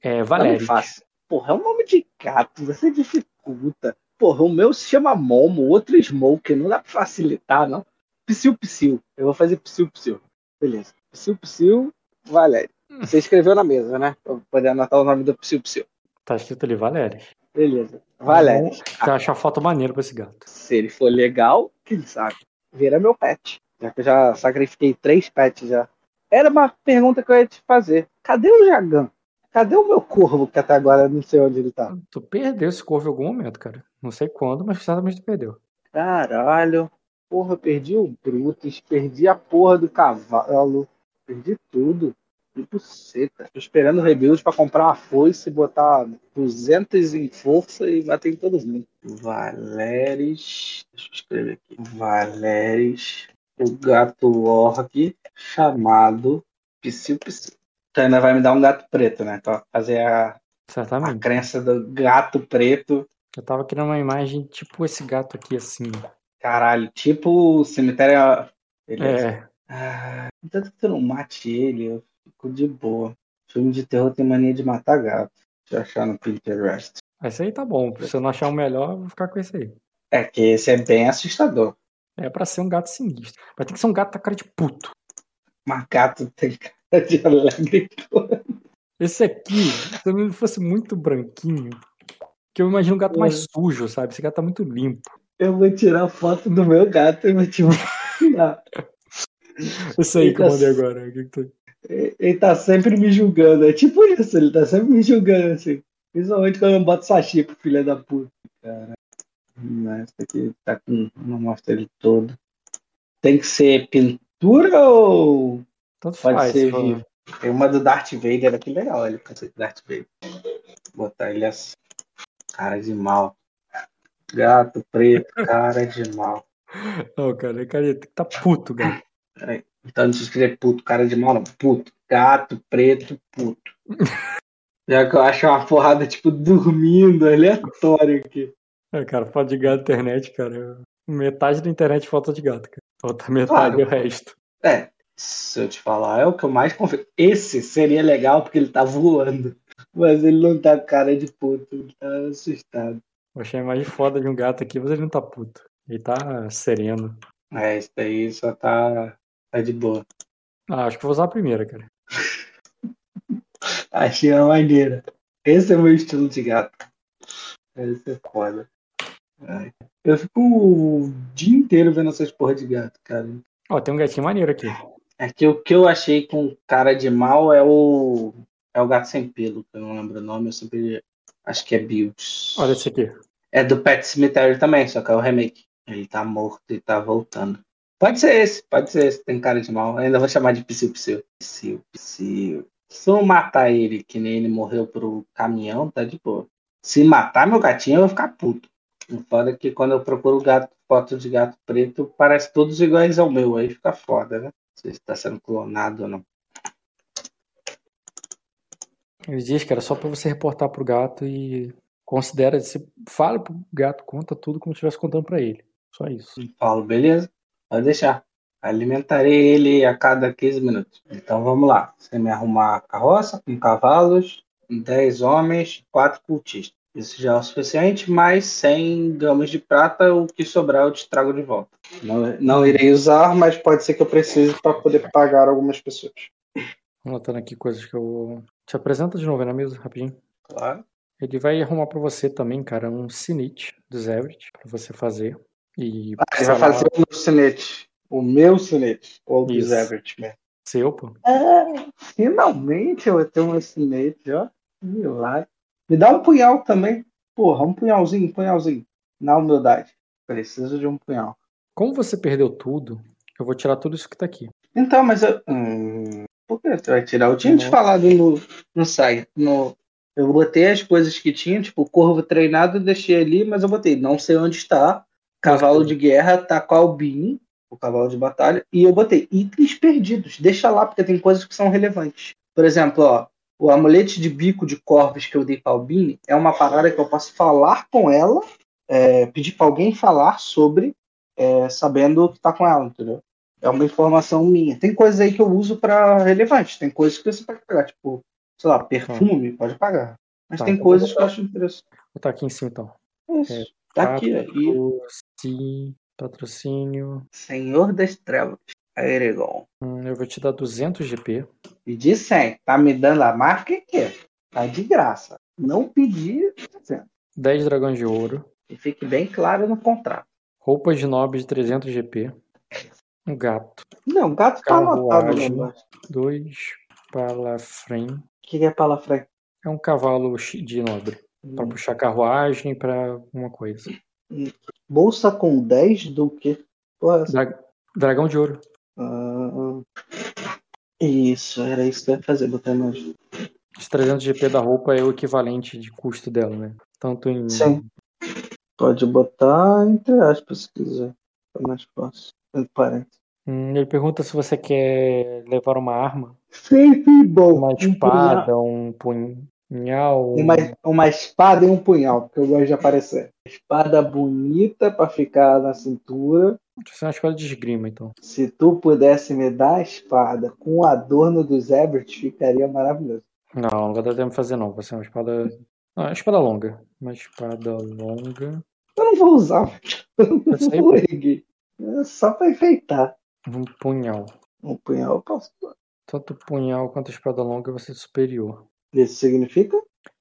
S2: é Valério.
S1: fácil. Porra, é um nome de gato, você dificulta. Porra, o meu se chama Momo, o outro Smoke, não dá pra facilitar, não. Psiu, psiu. Eu vou fazer psiu, psiu. Beleza. Psiu, psiu, Valério. Você escreveu na mesa, né? Pra poder anotar o nome do psiu, psiu.
S2: Tá escrito ali Valério.
S1: Beleza. Valério.
S2: Você achar foto maneira pra esse gato.
S1: Se ele for legal, quem sabe? Vira meu pet. Já que eu já sacrifiquei três pets já. Era uma pergunta que eu ia te fazer. Cadê o Jagan? Cadê o meu corvo que até agora eu não sei onde ele tá?
S2: Tu perdeu esse corvo em algum momento, cara. Não sei quando, mas certamente tu perdeu.
S1: Caralho. Porra, eu perdi o Brutus, perdi a porra do cavalo, perdi tudo. Que buceta. Tô esperando o rebuild pra comprar uma foice, botar 200 em força e bater em todos mundo. Valeres. Deixa eu escrever aqui. Valeres. O gato orc chamado Psiu Psiu. Então ainda vai me dar um gato preto, né? Pra fazer a, a
S2: Certamente.
S1: crença do gato preto.
S2: Eu tava querendo uma imagem tipo esse gato aqui, assim.
S1: Caralho, tipo o cemitério. Beleza.
S2: É,
S1: Ah, tanto que tu não mate ele, eu fico de boa. Filme de terror tem mania de matar gato. Deixa eu achar no Pinterest.
S2: esse aí tá bom. Se eu não achar um melhor, eu vou ficar com esse aí.
S1: É que esse é bem assustador.
S2: É pra ser um gato sinistro. Vai ter que ser um gato com a cara de puto.
S1: Mas gato tem cara de alegre.
S2: Esse aqui, se ele fosse muito branquinho, que eu imagino um gato mais sujo, sabe? Esse gato tá muito limpo.
S1: Eu vou tirar foto do meu gato e vou te mandar.
S2: Esse aí que eu
S1: Eita.
S2: mandei agora. o que que tu-
S1: Ele tá sempre me julgando. É tipo isso, ele tá sempre me julgando assim. Principalmente quando eu boto sachi pro filho da puta. Cara. Esse aqui tá com. Não mostra ele todo. Tem que ser pintura ou
S2: Tanto
S1: pode
S2: faz.
S1: ser vivo? Tem uma do Darth Vader aqui legal, esse Darth Vader. Botar ele assim. Cara de mal. Gato preto, cara de mal.
S2: Não, cara, cara, tem que tá puto, gato.
S1: Peraí. Então não se escrever puto, cara de mal, não. Puto. Gato preto, puto. Já que eu acho uma porrada, tipo, dormindo, aleatório aqui.
S2: É, cara, foto de gato na internet, cara. Metade da internet é foto de gato, cara. Outra metade
S1: Claro.
S2: é o resto.
S1: É, se eu te falar, é o que eu mais confio. Esse seria legal porque ele tá voando. Mas ele não tá com cara de puto, ele tá assustado.
S2: Eu achei a imagem foda de um gato aqui, mas ele não tá puto. Ele tá sereno.
S1: É, esse daí só tá, tá de boa.
S2: Ah, acho que vou usar a primeira, cara.
S1: Achei uma maneira. Esse é o meu estilo de gato. Esse é foda. Ai. Eu fico o dia inteiro vendo essas porra de gato, cara.
S2: Ó, tem um gatinho maneiro aqui.
S1: É que o que eu achei com cara de mal é o. É o gato sem pelo, que eu não lembro o nome, eu sempre acho que é Bills.
S2: Olha esse aqui.
S1: É do Pet Cemetery também, só que é o remake. Ele tá morto e tá voltando. Pode ser esse, pode ser esse, tem cara de mal. Eu ainda vou chamar de Psyu Psyu. Psyu Psyu. Se eu matar ele, que nem ele morreu pro caminhão, tá de boa. Se matar meu gatinho, eu vou ficar puto. Foda é que quando eu procuro gato, foto de gato preto, parece todos iguais ao meu. Aí fica foda, né? Se tá sendo clonado ou não.
S2: Ele diz que era só pra você reportar pro gato e considera, você fala pro gato, conta tudo como se estivesse contando pra ele. Só isso.
S1: Paulo, beleza? Pode deixar. Alimentarei ele a cada 15 minutos. Então vamos lá. Você me arrumar a carroça com cavalos, 10 homens, 4 cultistas. Isso já é o suficiente, mas 100 gramas de prata, o que sobrar eu te trago de volta. Não, não irei usar, mas pode ser que eu precise para poder pagar algumas pessoas.
S2: Anotando aqui coisas que eu. Te apresenta de novo aí na mesa, rapidinho.
S1: Claro.
S2: Ele vai arrumar pra você também, cara, um sinete do Zevrit pra você fazer. E
S1: Ele vai fazer o meu sinete. O meu sinete. Ou do. Zevert mesmo.
S2: seu, pô.
S1: Ah, finalmente eu vou ter um sinete, ó. Milagre. Me dá um punhal também. Porra, um punhalzinho, um punhalzinho. Na humildade. Preciso de um punhal.
S2: Como você perdeu tudo, eu vou tirar tudo isso que tá aqui.
S1: Então, mas eu. Hum, por que você vai tirar? Eu tinha te falado no, no site. No, Eu botei as coisas que tinha, tipo, corvo treinado, deixei ali, mas eu botei, não sei onde está. Cavalo de guerra tá com Albin, o cavalo de batalha, e eu botei itens perdidos. Deixa lá, porque tem coisas que são relevantes. Por exemplo, ó, o amulete de bico de corvos que eu dei pra Albine é uma parada que eu posso falar com ela, é, pedir pra alguém falar sobre, é, sabendo que tá com ela, entendeu? É uma informação minha. Tem coisas aí que eu uso para relevante, tem coisas que você pode pagar, tipo, sei lá, perfume, pode pagar. Mas
S2: Tá,
S1: tem
S2: então
S1: coisas que eu acho interessante.
S2: Vou botar aqui em cima então.
S1: Isso.
S2: É,
S1: Tá aqui, aí.
S2: Patrocínio. Patrocínio.
S1: Senhor das Trevas, Aeregon.
S2: Hum, eu vou te dar 200 GP.
S1: Pedi 100. Tá me dando a marca que Tá de graça. Não pedi 100.
S2: 10 dragões de ouro.
S1: Que fique bem claro no contrato.
S2: Roupas de nobre de 300 GP. Um gato.
S1: Não, o gato tá anotado no
S2: Carruagem.
S1: negócio.
S2: 2 palafrém.
S1: O que que é palafrém?
S2: É um cavalo de nobre. Pra
S1: Hum.
S2: puxar carruagem pra alguma coisa.
S1: Bolsa com 10 do que? Porra, essa.
S2: Dra- dragão de ouro.
S1: Ah, isso, era isso que eu ia fazer, botar mais.
S2: Os 300 GP da roupa é o equivalente de custo dela, né? Tanto em.
S1: Sim. Pode botar entre aspas se quiser. Fica mais fácil. Entre parênteses.
S2: Hum, ele pergunta se você quer levar uma arma.
S1: Sempre bom.
S2: Uma
S1: Um
S2: espada, um punhal. um-
S1: Uma, uma espada e um punhal, porque eu gosto de aparecer. Espada bonita pra ficar na cintura.
S2: Isso é uma espada de esgrima, então.
S1: Se tu pudesse me dar a espada com o adorno dos Everett, ficaria maravilhoso.
S2: Não, não vai dar tempo de fazer, não. Vai ser uma espada. Não, uma espada longa. Uma espada longa.
S1: Eu não vou usar, eu não
S2: sei.
S1: vou erguer. É só pra enfeitar.
S2: Um punhal.
S1: Um punhal eu posso.
S2: Tanto punhal quanto espada longa vai ser superior.
S1: Isso significa?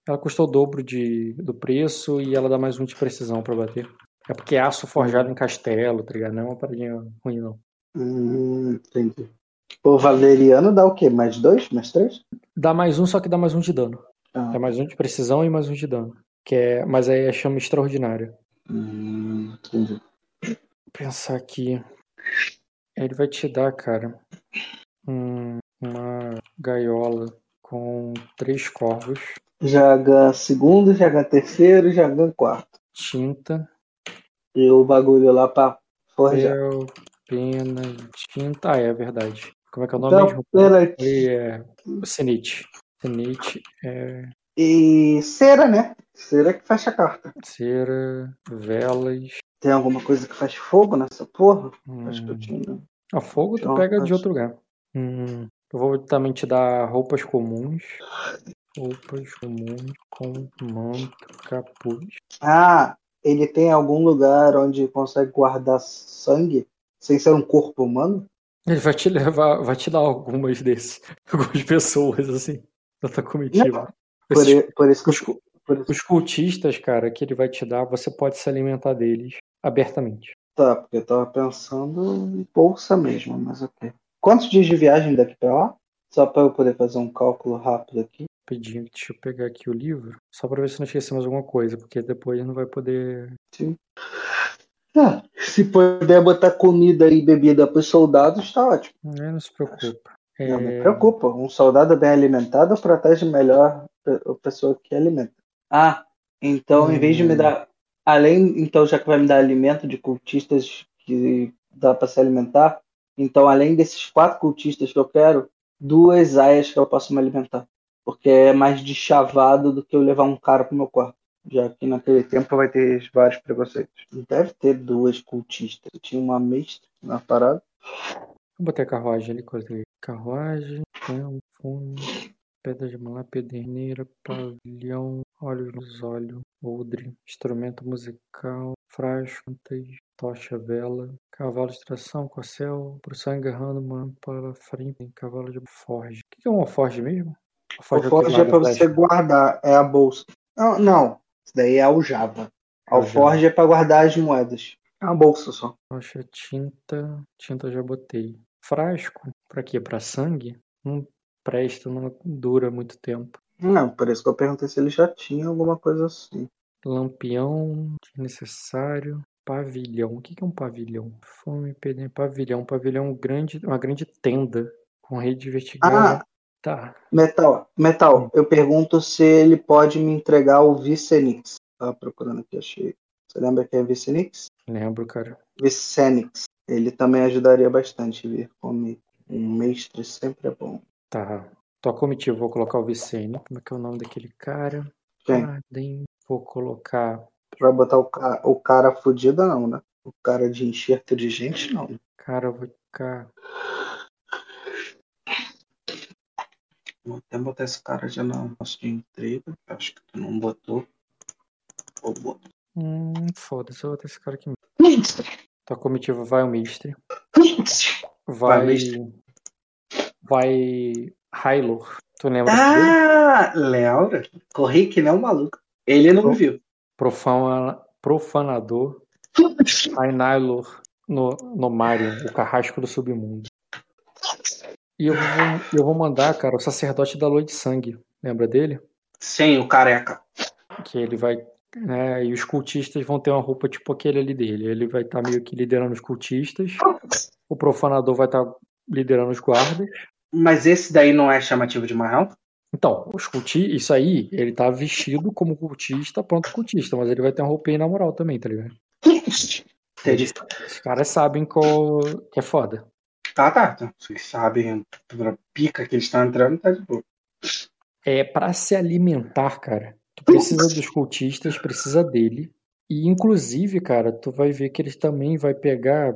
S2: Ela custa o dobro de, do preço e ela dá mais um de precisão pra bater. É porque é aço forjado em castelo, tá ligado? Não é uma paradinha ruim, não.
S1: Hum, entendi. O Valeriano dá o quê? Mais dois? Mais três?
S2: Dá mais um, só que dá mais um de dano.
S1: Ah.
S2: É mais um de precisão e mais um de dano. Que é, mas aí é chama extraordinário.
S1: Hum, entendi.
S2: Pensar aqui. Ele vai te dar, cara, um- uma gaiola com três corvos,
S1: Já ganha segundo, já ganha terceiro, já ganha quarto.
S2: tinta,
S1: E o bagulho lá pra forjar.
S2: papel, pena, tinta. Ah, é verdade. Como é que é o nome
S1: Então,
S2: mesmo?
S1: pera
S2: Ele é Cenite. Cenite é
S1: E cera, né? Cera que fecha a carta.
S2: cera, velas.
S1: Tem alguma coisa que faz fogo nessa porra? Acho que eu
S2: Hum.
S1: tinha.
S2: A fogo tu pega de outro lugar. Hum, eu vou também te dar roupas comuns. Roupas comuns com manto, capuz.
S1: Ah, ele tem algum lugar onde consegue guardar sangue sem ser um corpo humano?
S2: Ele vai te levar, vai te dar algumas desses. Algumas pessoas, assim, da tua comitiva.
S1: Por,
S2: Esses-
S1: por isso que
S2: os,
S1: por isso-
S2: os cultistas, cara, que ele vai te dar, você pode se alimentar deles abertamente.
S1: Tá, porque eu tava pensando em bolsa mesmo, mas ok. Quantos dias de viagem daqui pra lá? Só pra eu poder fazer um cálculo rápido aqui.
S2: Rapidinho, deixa eu pegar aqui o livro, só pra ver se não esquecemos alguma coisa, porque depois não vai poder.
S1: Ah, se puder botar comida e bebida pros soldados, tá ótimo.
S2: É, não se preocupa. É,
S1: Não me preocupa. Um soldado bem alimentado protege melhor a pessoa que alimenta. Ah, então em vez de me
S2: Hum.
S1: dar. Além, então, já que vai me dar alimento de cultistas que dá pra se alimentar, então além desses quatro cultistas que eu quero, duas aias que eu posso me alimentar. Porque é mais de chavado do que eu levar um cara pro meu quarto. Já que naquele tempo vai ter vários preconceitos. Deve ter duas cultistas. Tinha uma mestra na parada.
S2: Eu botei a carruagem ali, coloquei carruagem, tempo, fundo, pedra de malá, pederneira, pavilhão, olhos nos olhos, odre, instrumento musical, frasco, tocha, vela, cavalo de tração, corcel, produção agarrando uma para frente, cavalo de forge. O que é uma forge mesmo? A
S1: O
S2: forge
S1: Forge é para você
S2: flecha.
S1: guardar, é a bolsa. Não, não, isso daí é o Java.
S2: É o
S1: O Forge é para guardar as moedas. É uma bolsa só.
S2: Tocha, tinta, tinta já botei. Frasco, pra quê? Pra sangue? Não presta, não dura muito tempo.
S1: Não, por isso que eu perguntei se ele já tinha alguma coisa assim.
S2: Lampião, necessário, pavilhão. O que é um pavilhão? Fome, pedem pavilhão. Pavilhão grande, uma grande tenda com rede vertical.
S1: Ah,
S2: Tá.
S1: Metal, Metal, eu pergunto se ele pode me entregar o Vicenix. Tava procurando aqui, achei. Você lembra que é Vicenix?
S2: Lembro, cara.
S1: Vicenix. Ele também ajudaria bastante vir comigo. Um mestre sempre é bom.
S2: Tá. Tua comitiva, vou colocar o Vicene. Como é que é o nome daquele cara?
S1: Quem?
S2: Arden. Vou colocar.
S1: Vai botar o, ca... o cara fudido, não, né? O cara de enxerto de gente, não.
S2: Cara, eu vou ficar.
S1: Vou até botar esse cara já na nossa de intriga. Acho que tu não botou. Ou botou.
S2: Hum, foda-se, eu vou botar esse cara aqui. Tua comitiva vai o mestre.
S1: Vai
S2: Vai. Vai. Hylor. Tu lembra dele?
S1: Ah, Laura. Corri que um maluco. Ele não me viu.
S2: Profana... Profanador. Ainylor no, no Marion, o carrasco do submundo. E eu vou, eu vou mandar, cara, o sacerdote da lua de sangue. Lembra dele?
S1: Sim, o careca.
S2: Que ele vai. Né, e os cultistas vão ter uma roupa tipo aquele ali dele. Ele vai estar meio que liderando os cultistas. O profanador vai estar liderando os guardas.
S1: Mas esse daí não é chamativo de marrão?
S2: Então, os culti isso aí, ele tá vestido como cultista, pronto cultista, mas ele vai ter uma roupinha na moral também, tá ligado?
S1: Entendi.
S2: Os caras sabem qual, que é foda.
S1: Tá, tá. tá. Vocês sabem a pica que eles estão entrando, tá de boa.
S2: É para se alimentar, cara. Tu precisa dos cultistas, precisa dele. E inclusive, cara, tu vai ver que eles também vai pegar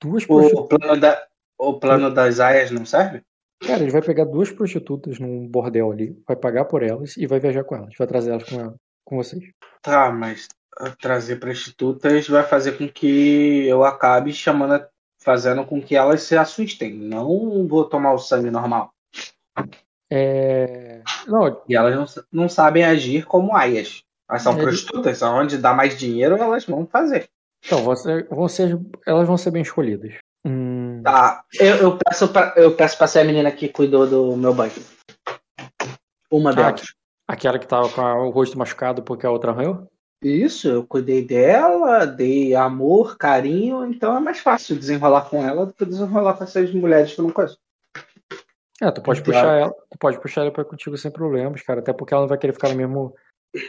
S2: duas
S1: O
S2: prostitutas.
S1: plano, da, o plano das aias não serve?
S2: Cara, ele vai pegar duas prostitutas num bordel ali, vai pagar por elas e vai viajar com elas, vai trazer elas com, ela, com vocês.
S1: Tá, mas ah, trazer prostitutas vai fazer com que eu acabe chamando, fazendo com que elas se assustem. Não vou tomar o sangue normal.
S2: É... Não,
S1: E elas não, não sabem agir como aias. Elas são
S2: Ele-
S1: prostitutas, onde dá mais dinheiro, elas vão fazer.
S2: então, vão ser, elas vão ser bem escolhidas. Hum,
S1: Tá, eu, eu peço pra, eu peço pra ser a menina que cuidou do meu banho. Uma
S2: Ah,
S1: delas.
S2: aquela que tava com a- o rosto machucado porque a outra arranhou?
S1: Isso, eu cuidei dela, dei amor, carinho, então é mais fácil desenrolar com ela do que desenrolar com essas mulheres que eu não conheço.
S2: É, tu pode puxar ela, tu pode puxar ela pra contigo sem problemas, cara. Até porque ela não vai querer ficar no mesmo.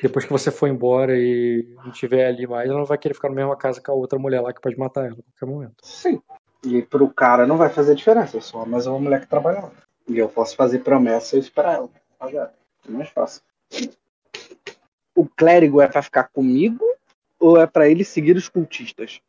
S2: Depois que você for embora e não estiver ali mais, ela não vai querer ficar na mesma casa com a outra mulher lá que pode matar ela a qualquer momento.
S1: Sim. E pro cara não vai fazer diferença, eu sou mais uma mulher que trabalha lá. E eu posso fazer promessas pra ela. Pagar. É mais fácil. O clérigo é pra ficar comigo ou é pra ele seguir os cultistas?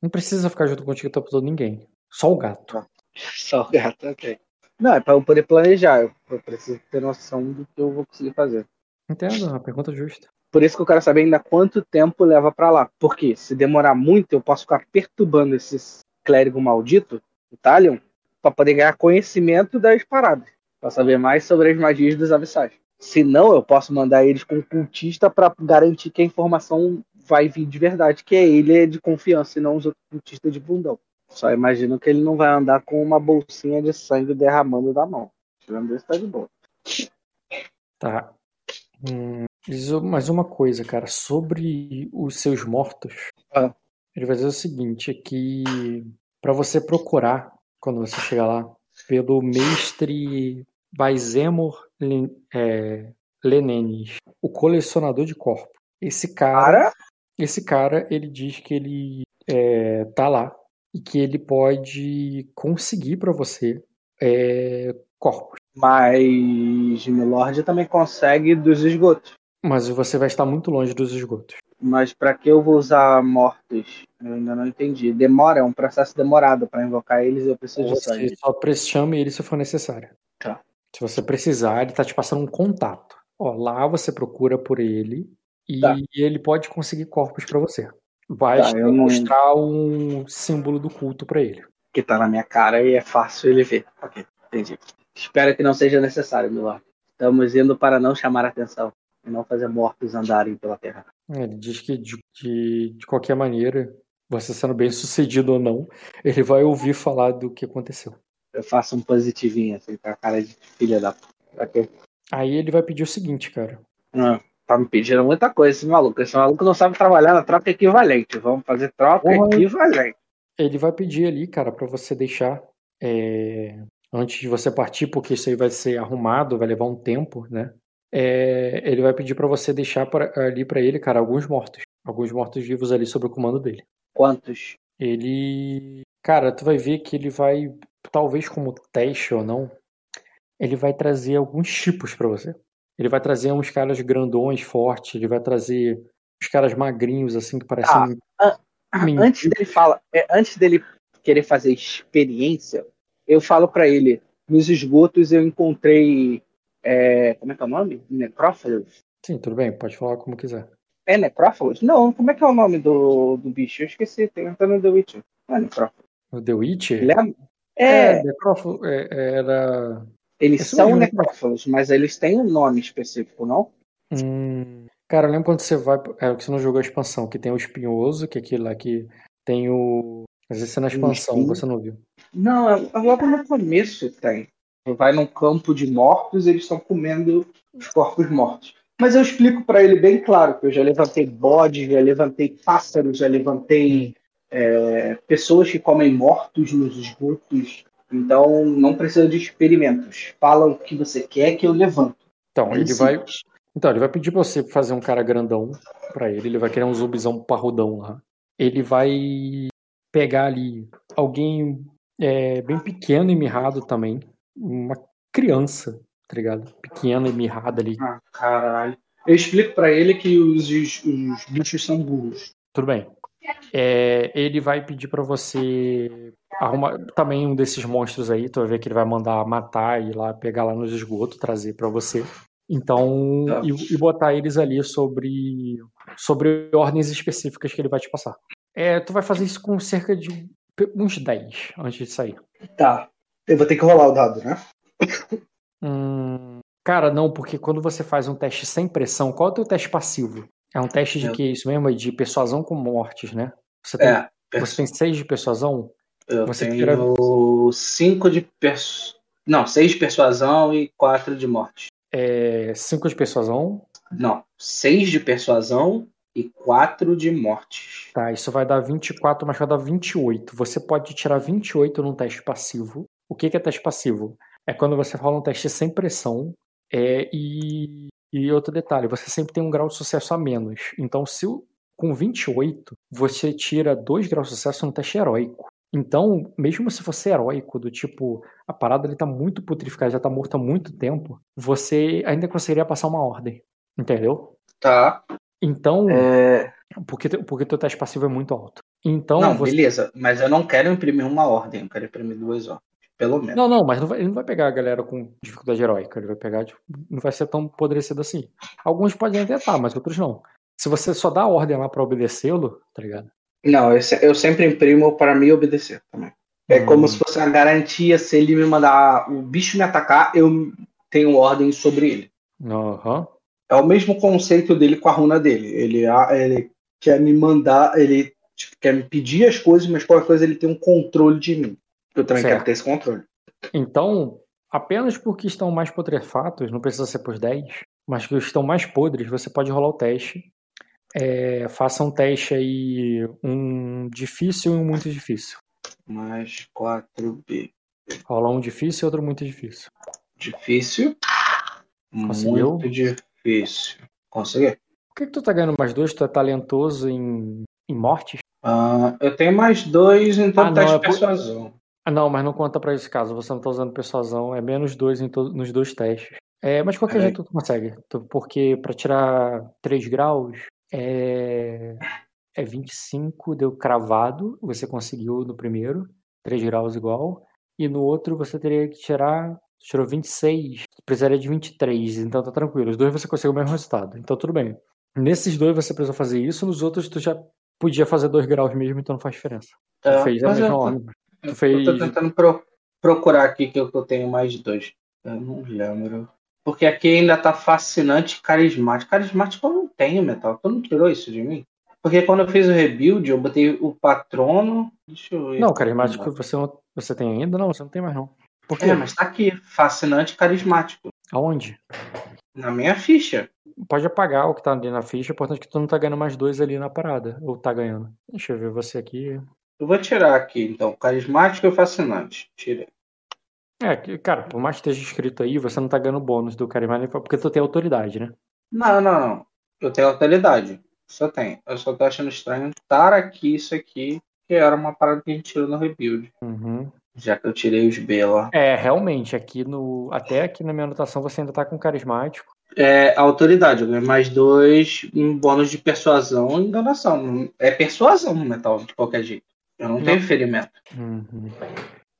S2: Não precisa ficar junto contigo o tempo todo ninguém. Só o gato.
S1: Só o gato, ok. Não, é pra eu poder planejar. Eu, preciso ter noção do que eu vou conseguir fazer.
S2: Entendo, é uma pergunta justa.
S1: Por isso que eu quero saber ainda quanto tempo leva pra lá. Porque se demorar muito, eu posso ficar perturbando esse clérigo maldito, o Talion, pra poder ganhar conhecimento das paradas. Pra saber mais sobre as magias dos abissais. Se não, eu posso mandar eles com um cultista pra garantir que a informação vai vir de verdade, que é ele é de confiança e não os outros cultistas de bundão. Só imagino que ele não vai andar com uma bolsinha de sangue derramando da mão. Tirando isso, tá de boa.
S2: Tá. Hum, mais uma coisa, cara, sobre os seus mortos.
S1: Ah.
S2: Ele vai dizer o seguinte, é que para você procurar, quando você chegar lá, pelo mestre Baizemor é, Lenenis, o colecionador de corpos. Esse cara,
S1: Para
S2: esse cara, ele diz que ele é, tá lá e que ele pode conseguir para você é, corpos.
S1: Mas Milord também consegue dos esgotos.
S2: Mas você vai estar muito longe dos esgotos.
S1: Mas para que eu vou usar mortos? Eu ainda não entendi. Demora, é um processo demorado para invocar eles. Eu preciso de
S2: Você
S1: sangue.
S2: só pre- chame ele se for necessário.
S1: Tá.
S2: Se você precisar, ele tá te passando um contato. Ó, lá você procura por ele e
S1: Tá.
S2: ele pode conseguir corpos pra você. Vai
S1: Tá, eu não-
S2: mostrar um símbolo do culto pra ele.
S1: Que tá na minha cara e é fácil ele ver. Ok, entendi. Espero que não seja necessário, Milord. Estamos indo para não chamar atenção e não fazer mortos andarem pela terra.
S2: Ele diz que de, de, de qualquer maneira, você sendo bem sucedido ou não, ele vai ouvir falar do que aconteceu.
S1: Eu faço um positivinho, assim, com a cara de filha da puta.
S2: Aí ele vai pedir o seguinte, cara.
S1: Ah, tá me pedindo muita coisa esse maluco. Esse maluco não sabe trabalhar na troca equivalente. Vamos fazer troca
S2: Porra.
S1: equivalente.
S2: Ele vai pedir ali, cara, pra você deixar é, antes de você partir, porque isso aí vai ser arrumado, vai levar um tempo, né? É, ele vai pedir para você deixar pra, ali para ele, cara, alguns mortos. Alguns mortos-vivos ali sob o comando dele.
S1: Quantos?
S2: Ele. Cara, tu vai ver que ele vai, talvez como teste ou não, ele vai trazer alguns tipos para você. Ele vai trazer uns caras grandões, fortes, ele vai trazer uns caras magrinhos, assim, que parecem.
S1: Ah, antes dele fala, é, antes dele querer fazer experiência, eu falo para ele, nos esgotos eu encontrei. É, como é que é o nome? Necrófalos?
S2: Sim, tudo bem, pode falar como quiser.
S1: É necrófalos? Não, como é que é o nome do, do bicho? Eu esqueci, tem até no The Witcher. Não é necrófalos.
S2: O The Witcher?
S1: Ele é,
S2: é, necrófago é, era.
S1: Eles são
S2: mesmo,
S1: necrófalos, mas eles têm um nome específico, não?
S2: Hum, cara, eu lembro quando você vai. É que você não jogou a expansão, que tem o espinhoso, que é aquele lá que tem o. Às vezes é na expansão,
S1: espinho?
S2: você não viu.
S1: Não, é- é logo no começo tem. Vai num campo de mortos, eles estão comendo os corpos mortos. Mas eu explico para ele bem claro que eu já levantei bode, já levantei pássaros, já levantei é, pessoas que comem mortos nos esgotos. Então não precisa de experimentos. Fala o que você quer que eu levanto.
S2: Então,
S1: Bem
S2: ele vai.
S1: simples.
S2: Então, ele vai pedir pra você fazer um cara grandão pra ele. Ele vai querer um zumbizão parrudão lá. Ele vai pegar ali alguém é, bem pequeno e mirrado também. Uma criança, tá ligado? Pequena e mirrada ali.
S1: Ah, caralho. Eu explico para ele que os, os, os bichos são burros.
S2: Tudo bem. É, ele vai pedir pra você arrumar também um desses monstros aí. Tu vai ver que ele vai mandar matar e lá pegar lá nos esgotos, trazer pra você. Então,
S1: Tá.
S2: e, e botar eles ali sobre sobre ordens específicas que ele vai te passar. É, tu vai fazer isso com cerca de uns 10 antes de sair.
S1: Tá. Eu vou ter que rolar o dado, né?
S2: Hum, cara, não, porque quando você faz um teste sem pressão, qual é o teu teste passivo? É um teste de
S1: Eu-
S2: que isso mesmo? É De persuasão com mortes, né? Você tem,
S1: É.
S2: você tem 6 de persuasão?
S1: Eu
S2: Você
S1: tenho
S2: tira-
S1: cinco de persu... Não, seis de persuasão e quatro de morte.
S2: É, 5 de persuasão.
S1: Não, seis de persuasão e quatro de morte.
S2: Tá, isso vai dar 24, mas vai dar 28. Você pode tirar 28 num teste passivo. O que é teste passivo? É quando você rola um teste sem pressão. É, e, e outro detalhe, você sempre tem um grau de sucesso a menos. Então, se o- com 28, você tira 2 graus de sucesso no teste heróico. Então, mesmo se você é heróico, do tipo, a parada ele tá muito putrificada, já tá morto há muito tempo, você ainda conseguiria passar uma ordem. Entendeu?
S1: Tá.
S2: Então,
S1: É...
S2: porque, porque teu teste passivo é muito alto. Então,
S1: Não,
S2: você.
S1: beleza. Mas eu não quero imprimir uma ordem, eu quero imprimir duas ordens. Pelo menos.
S2: Não, não, mas não vai- ele não vai pegar a galera com dificuldade heróica. Ele vai pegar. tipo, não vai ser tão apodrecido assim. Alguns podem até estar, mas outros não. Se você só dá ordem lá pra obedecê-lo, tá ligado?
S1: Não, eu, eu sempre imprimo para me obedecer também. É
S2: Hum.
S1: como se fosse uma garantia, se ele me mandar o bicho me atacar, eu tenho ordem sobre ele.
S2: Aham.
S1: É o mesmo conceito dele com a runa dele. Ele, a- ele quer me mandar, ele tipo, quer me pedir as coisas, mas qualquer coisa ele tem um controle de mim. Eu também
S2: Certo.
S1: quero ter esse controle.
S2: Então, apenas porque estão mais putrefatos, não precisa ser por 10, mas que estão mais podres, você pode rolar o teste. É, faça um teste aí, um difícil e um muito difícil.
S1: Mais 4B.
S2: Rola um difícil e outro muito difícil.
S1: Difícil.
S2: Conseguiu?
S1: Muito difícil. Consegui.
S2: Por que, que tu tá ganhando mais dois? Tu é talentoso em, em mortes?
S1: Ah, eu tenho mais dois, então
S2: Ah,
S1: teste
S2: é
S1: de persuasão.
S2: Ah, não, mas não conta pra esse caso. Você não tá usando persuasão. É menos dois em to- nos dois testes. É, mas qualquer
S1: É.
S2: jeito tu consegue. Tu- Porque pra tirar 3 graus é, é 25, deu cravado. Você conseguiu no primeiro. 3 graus igual. E no outro você teria que tirar. Tirou 26. Precisaria de 23. Então tá tranquilo. Os dois você conseguiu o mesmo resultado. Então tudo bem. Nesses dois você precisa fazer isso. Nos outros tu já podia fazer 2 graus mesmo, então não faz diferença. Tu
S1: É,
S2: fez a mesma
S1: tô-
S2: ordem.
S1: Eu
S2: fez.
S1: tô tentando pro- procurar aqui que eu que eu tenho mais dois. Eu não lembro. Porque aqui ainda tá fascinante e carismático. Carismático eu não tenho, Metal. Tu não tirou isso de mim? Porque quando eu fiz o rebuild, eu botei o patrono. Deixa eu ver.
S2: Não, carismático você, não, você tem ainda? Não, você não tem mais não. Por quê?
S1: É, mas tá aqui. Fascinante e carismático.
S2: Aonde?
S1: Na minha ficha.
S2: Pode apagar o que tá ali na ficha, o importante é que tu não tá ganhando mais dois ali na parada. Ou tá ganhando. Deixa eu ver você aqui.
S1: Eu vou tirar aqui, então. Carismático e fascinante. Tirei.
S2: É, cara, por mais que esteja escrito aí, você não tá ganhando bônus do Carimani porque tu tem autoridade, né?
S1: Não, não, não. Eu tenho autoridade. Eu tenho. Eu só tô achando estranho estar aqui isso aqui, que era uma parada que a gente tirou no rebuild.
S2: Uhum.
S1: Já que eu tirei os B lá.
S2: É, realmente, aqui no. Até aqui na minha anotação você ainda tá com carismático.
S1: É autoridade, eu ganhei mais dois, um bônus de persuasão e enganação. É persuasão no metal, de qualquer jeito. Eu não,
S2: Não.
S1: tenho ferimento.
S2: Uhum.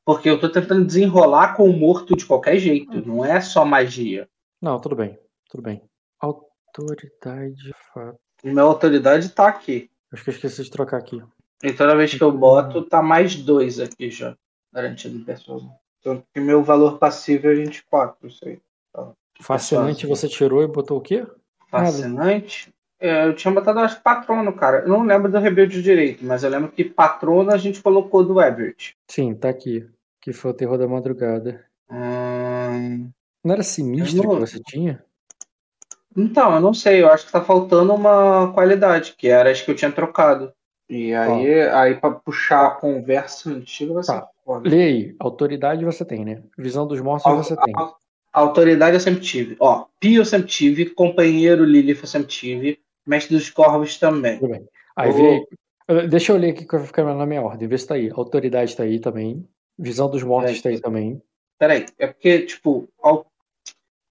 S1: Porque eu tô tentando desenrolar com o morto de qualquer jeito. Não é só magia.
S2: Não, tudo bem. Tudo bem. Autoridade fato.
S1: Minha autoridade tá aqui.
S2: Acho que eu esqueci de trocar aqui.
S1: E toda vez que eu boto, tá mais dois aqui já. Garantido em persuasão. Então, que meu valor passivo é 24, isso aí.
S2: Fascinante você tirou e botou o quê?
S1: Fascinante. É, eu tinha botado, acho que patrono, cara. Eu não lembro do Rebelde direito, mas eu lembro que patrono a gente colocou do Everett.
S2: Sim, tá aqui. Que foi o terror da madrugada.
S1: Hum,
S2: Não era sinistro
S1: não-
S2: que você tinha?
S1: Então, eu não sei. Eu acho que tá faltando uma qualidade, que era as que eu tinha trocado. E aí, aí para puxar a conversa antiga ser
S2: Tá.
S1: foda.
S2: Lê aí. Autoridade você tem, né? Visão dos mortos
S1: Au-
S2: você tem.
S1: au- Autoridade eu sempre tive. Ó, Pio eu sempre tive. Companheiro Lilith eu sempre tive. Mestre dos Corvos também.
S2: Tudo bem. Aí vê. aí. Deixa eu ler aqui que eu vou ficar na minha ordem. Vê se tá aí. Autoridade tá aí também. Visão dos mortos
S1: Peraí.
S2: tá aí também.
S1: Peraí, é porque, tipo,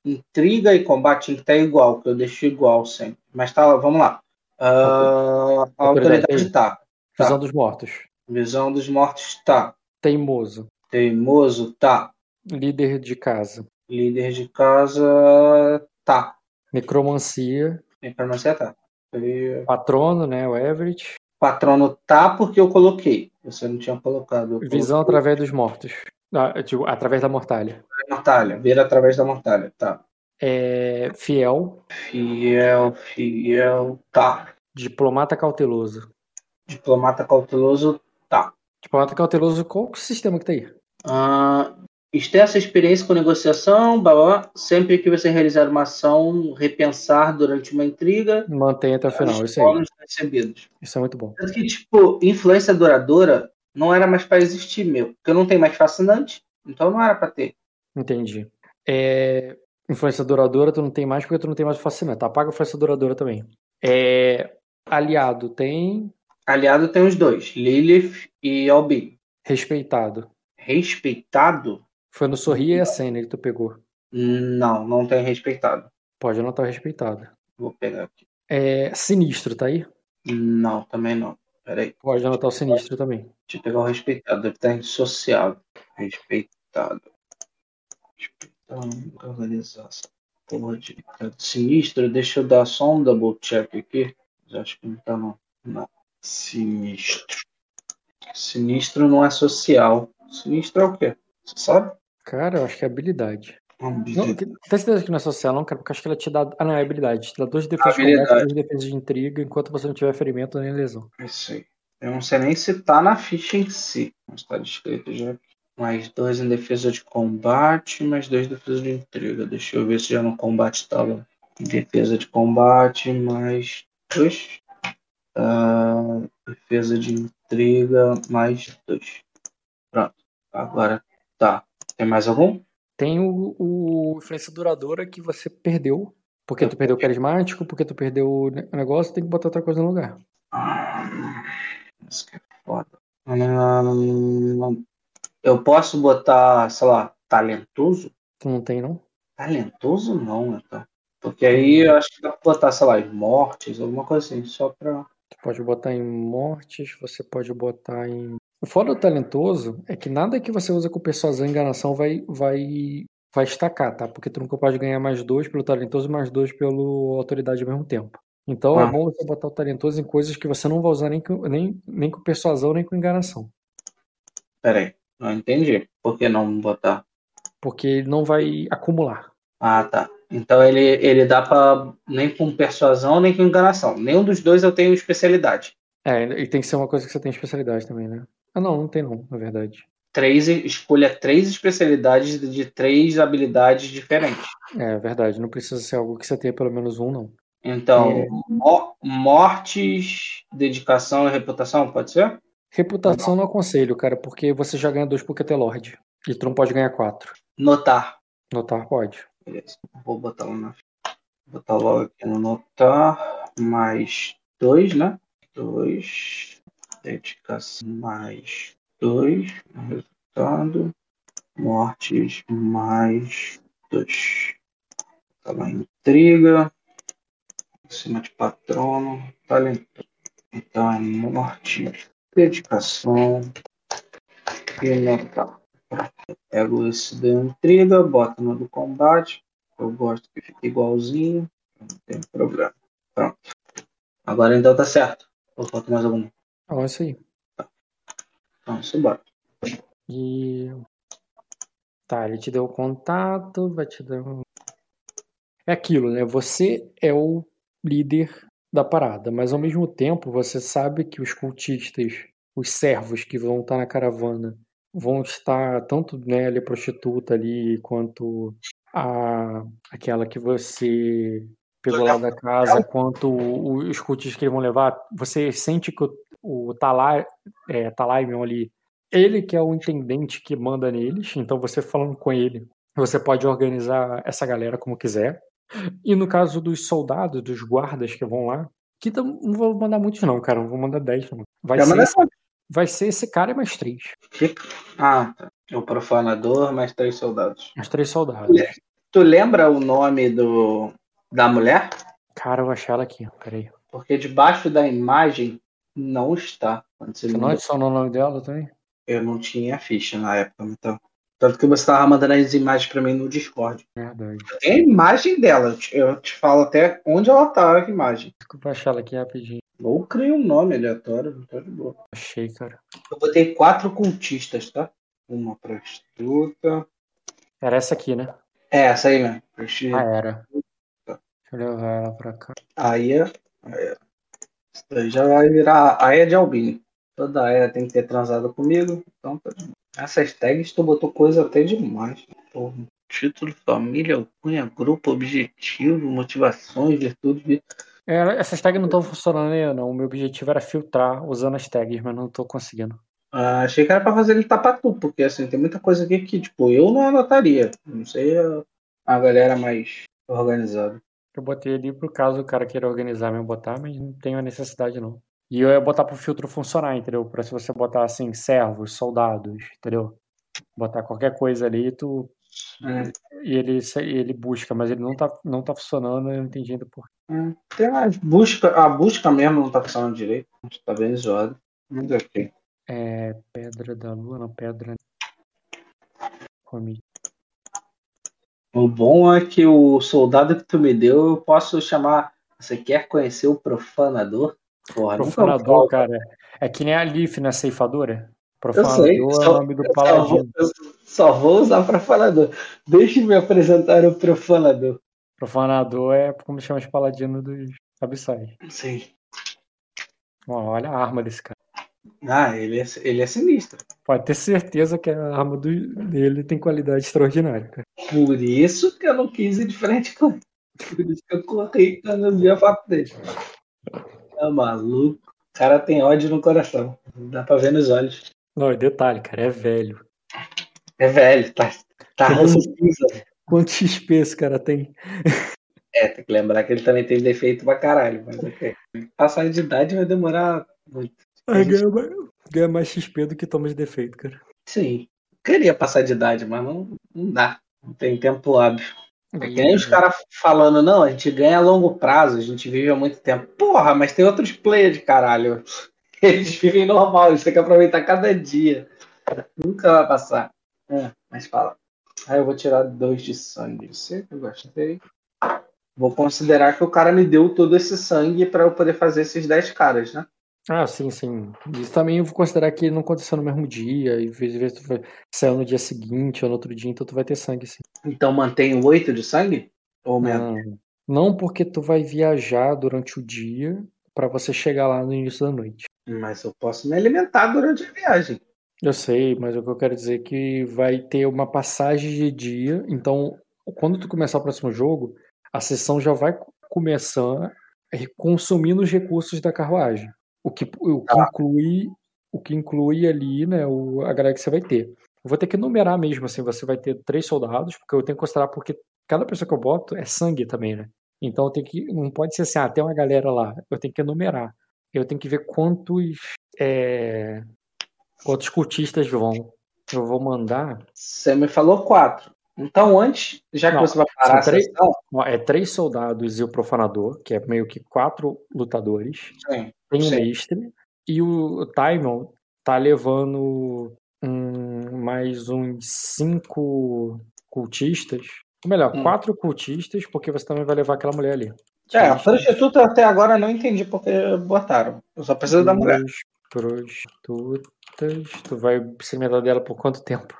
S1: intriga e combate tem que estar igual, que eu deixo igual sempre. Mas tá, vamos lá. A
S2: Autoridade
S1: autoridade
S2: tem.
S1: tá. Tá.
S2: Visão dos mortos.
S1: Visão dos mortos tá.
S2: Teimoso.
S1: Teimoso tá.
S2: Líder de casa.
S1: Líder de casa tá.
S2: Necromancia.
S1: Necromancia tá. E
S2: Patrono, né? O Everett.
S1: Patrono tá porque eu coloquei. Você não tinha colocado.
S2: Visão através dos mortos. Ah, digo, através da mortalha.
S1: Mortalha. Ver através da mortalha. Tá.
S2: É, fiel.
S1: Fiel, fiel. Tá.
S2: Diplomata cauteloso.
S1: Diplomata cauteloso. Tá.
S2: Diplomata cauteloso, qual o sistema que tá aí?
S1: Ah, extensa experiência com negociação, blá, blá, sempre que você realizar uma ação, repensar durante uma intriga,
S2: Mantém até o final. Isso aí.
S1: recebidos.
S2: Isso é muito bom.
S1: Tanto que, tipo, influência duradoura não era mais para existir, meu. Porque eu não tenho mais fascinante, então não era para ter.
S2: Entendi. É, influência duradoura tu não tem mais porque tu não tem mais fascinante. Apaga a influência duradoura também. É, aliado tem
S1: Aliado tem os dois, Lilith e Albin.
S2: respeitado.
S1: Respeitado?
S2: Foi no Sorria e a Senna que tu pegou.
S1: Não, não tem respeitado.
S2: Pode anotar o respeitado.
S1: Vou pegar aqui.
S2: É, sinistro, tá aí?
S1: Não, também não. Peraí,
S2: Pode anotar o sinistro também.
S1: deixa eu pegar o respeitado. Deve estar indissociável. Respeitado. Respeitado, organizar essa porra de sinistro. Deixa eu dar só um double check aqui. Mas Acho que não tá não. Não. Sinistro. Sinistro não é social. Sinistro é o quê? Você sabe?
S2: Cara, eu acho que é habilidade. Não, tem certeza que não é social, não, cara? Porque acho que ela te dá. Ah, não, é habilidade. Te dá duas defesas de combate, duas defesas de intriga, enquanto você não tiver ferimento nem lesão.
S1: Isso aí. Eu não sei nem se tá na ficha em si. Mas tá descrito já. Mais dois em defesa de combate, mais dois em defesa de intriga. Deixa eu ver se já no combate tava. Defesa de combate, mais dois. Ah, defesa de intriga, mais dois. Pronto. Agora tá. Tem mais algum?
S2: Tem o, o influência duradoura que você perdeu. Porque tu perdeu o carismático, porque tu perdeu o ne- o negócio, tem que botar outra coisa no lugar.
S1: Isso que é foda. Eu posso botar, sei lá, talentoso?
S2: Tu não tem, não?
S1: Talentoso não, então. Porque aí eu acho que dá pra botar, sei lá, mortes, alguma coisa assim, só pra.
S2: Tu pode botar em mortes, você pode botar em. O foda do talentoso é que nada que você usa com persuasão e enganação vai, vai, vai estacar, tá? Porque tu nunca pode ganhar mais dois pelo talentoso e mais dois pelo autoridade ao mesmo tempo. Então é
S1: Ah.
S2: bom você botar o talentoso em coisas que você não vai usar nem com, nem, nem com persuasão nem com enganação.
S1: Pera aí, não entendi. Por que não botar?
S2: Porque ele não vai acumular.
S1: Ah, tá. Então ele, ele dá pra. nem com persuasão, nem com enganação. Nenhum dos dois eu tenho especialidade.
S2: É, e tem que ser uma coisa que você tem especialidade também, né? Ah, não, não tem não, na verdade.
S1: Três, escolha três especialidades de, três habilidades diferentes.
S2: É verdade, não precisa ser algo que você tenha pelo menos um, não.
S1: Então,
S2: É.
S1: mo- mortes, dedicação e reputação, pode ser?
S2: Reputação não aconselho, cara, porque você já ganha dois porque é Lorde. E tu não pode ganhar 4.
S1: Notar.
S2: Notar pode.
S1: Beleza. Vou botar lá na. Vou botar logo aqui no notar. Mais 2, né? 2. Dedicação mais 2. Resultado. Mortes mais 2. Tá intriga. Acima de patrono. Talento. Então é morte. Dedicação. E notar. Pego esse da intriga, boto no do combate. Eu gosto que fique igualzinho. Não tem problema. Pronto. Agora então tá certo. Ou falta mais algum?
S2: É isso aí.
S1: Então, isso bora.
S2: E. Tá, ele te deu o contato, vai te dar um. É aquilo, né? Você é o líder da parada, mas ao mesmo tempo você sabe que os cultistas, os servos que vão estar na caravana, vão estar tanto né, a prostituta ali quanto a aquela que você pegou lá da casa, quanto os cultistas que eles vão levar. Você sente que o, Talai, é, Talaimion ali, ele que é o intendente que manda neles, então você falando com ele, você pode organizar essa galera como quiser. E no caso dos soldados, dos guardas que vão lá, que não vou mandar muitos não, cara, não vou mandar 10 não. Vai ser, esse, vai ser esse cara e mais três.
S1: Ah, tá. O profanador mais três soldados.
S2: Mais três soldados.
S1: Tu lembra o nome do da mulher?
S2: Cara, eu vou achar ela aqui, peraí.
S1: Porque debaixo da imagem não está. Você
S2: não adicionou o nome dela também?
S1: Eu não tinha ficha na época, então. Tanto que você estava mandando as imagens para mim no Discord.
S2: Verdade.
S1: Tem a imagem dela. eu te- falo até onde ela tá a imagem.
S2: Desculpa achar ela aqui rapidinho.
S1: Ou crio um nome aleatório, não tá de boa.
S2: Achei, cara.
S1: Eu botei quatro cultistas, tá? Uma prostituta.
S2: Era essa aqui, né?
S1: É, essa aí mesmo. Prostituta.
S2: Ah, era. Deixa eu levar ela pra cá.
S1: Aí, é- aí é. Isso daí já vai virar a de Albini. Toda Aya tem que ter transado comigo, então tá de. Essas tags tu botou coisa até demais. Porra. Título, família, alcunha, grupo, objetivo, motivações, virtudes. vi-
S2: É, essas tags não estão funcionando ainda, não. O meu objetivo era filtrar usando as tags, mas não tô conseguindo.
S1: Ah, achei que era pra fazer ele tapar tudo, porque assim, tem muita coisa aqui que, tipo, eu não anotaria. Não sei a, a galera mais organizada.
S2: Eu botei ali pro caso o cara queira organizar mesmo botar, mas não tenho a necessidade não. E eu ia botar pro filtro funcionar, entendeu? Pra se você botar assim, servos, soldados, entendeu? Botar qualquer coisa ali, tu.
S1: É.
S2: E ele, ele busca, mas ele não tá, não tá funcionando, eu não entendi ainda por
S1: É, Tem as busca, a busca mesmo não tá funcionando direito. Tá bem zoado. Mas ok.
S2: É. Pedra da lua, não, pedra. Comi.
S1: O bom é que o soldado que tu me deu, eu posso chamar. Você quer conhecer o profanador? Porra,
S2: Profanador, cara. É que nem a Leaf na ceifadora.
S1: Eu
S2: Profanador
S1: sei,
S2: é o
S1: só,
S2: nome do
S1: eu só, vou,
S2: paladino.
S1: eu só vou usar profanador. Deixa eu me apresentar o profanador.
S2: Profanador é como chama os paladinos dos abissais.
S1: Sim.
S2: Olha a arma desse cara.
S1: Ah, ele é, ele é sinistro.
S2: Pode ter certeza que a arma do- dele tem qualidade extraordinária, cara.
S1: Por isso que eu não quis ir de frente com ele. Por isso que eu corri quando eu vi a foto dele. Tá maluco. O cara tem ódio no coração. Dá pra ver nos olhos.
S2: Não, e detalhe, cara, é velho.
S1: É velho, tá, tá ranzinza.
S2: Quanto XP esse cara tem?
S1: É, tem que lembrar que ele também tem defeito pra caralho, mas ok. Passar de idade vai demorar muito.
S2: Ah, ganha, mais, ganha mais XP do que toma de defeito, cara.
S1: Sim. Queria passar de idade, mas não, não dá. Não tem tempo hábil. É que nem os caras falando, não, a gente ganha a longo prazo, a gente vive há muito tempo. Porra, mas tem outros players de caralho. Eles vivem normal, eles têm que aproveitar cada dia. Nunca vai passar. É, mas fala. Aí eu vou tirar dois de sangue. Você que eu gostei. Vou considerar que o cara me deu todo esse sangue pra eu poder fazer esses 10 caras, né?
S2: Ah, sim, sim. Isso também eu vou considerar que não aconteceu no mesmo dia, e às vezes tu vai- saiu no dia seguinte ou no outro dia, então tu vai ter sangue, sim.
S1: Então mantém o 8 de sangue? Ou menos?
S2: Não, não porque tu vai viajar durante o dia pra você chegar lá no início da noite.
S1: Mas eu posso me alimentar durante a viagem.
S2: Eu sei, mas o que eu quero dizer é que vai ter uma passagem de dia, então quando tu começar o próximo jogo, a sessão já vai começar consumindo os recursos da carruagem. O que, o que inclui o que inclui ali, né, o, a galera que você vai ter. Eu vou ter que numerar mesmo, assim, você vai ter três soldados, porque eu tenho que considerar, porque cada pessoa que eu boto é sangue também, né? Então eu tenho que. Não pode ser assim, ah, tem uma galera lá. Eu tenho que enumerar. Eu tenho que ver quantos. É, quantos cultistas vão. Eu vou mandar.
S1: Você me falou quatro. Então, antes, já que
S2: Não,
S1: você vai parar
S2: três-
S1: sessão,
S2: ó, É três soldados e o profanador, que é meio que quatro lutadores.
S1: sim,
S2: Tem um
S1: Sim.
S2: mestre. E o Timon tá levando hum, mais uns cinco cultistas. Ou melhor,
S1: Hum.
S2: quatro cultistas, porque você também vai levar aquela mulher ali.
S1: É, a prostituta até agora não entendi porque botaram. Eu só preciso da mulher.
S2: Prostitutas. Tu vai se alimentar dela por quanto tempo?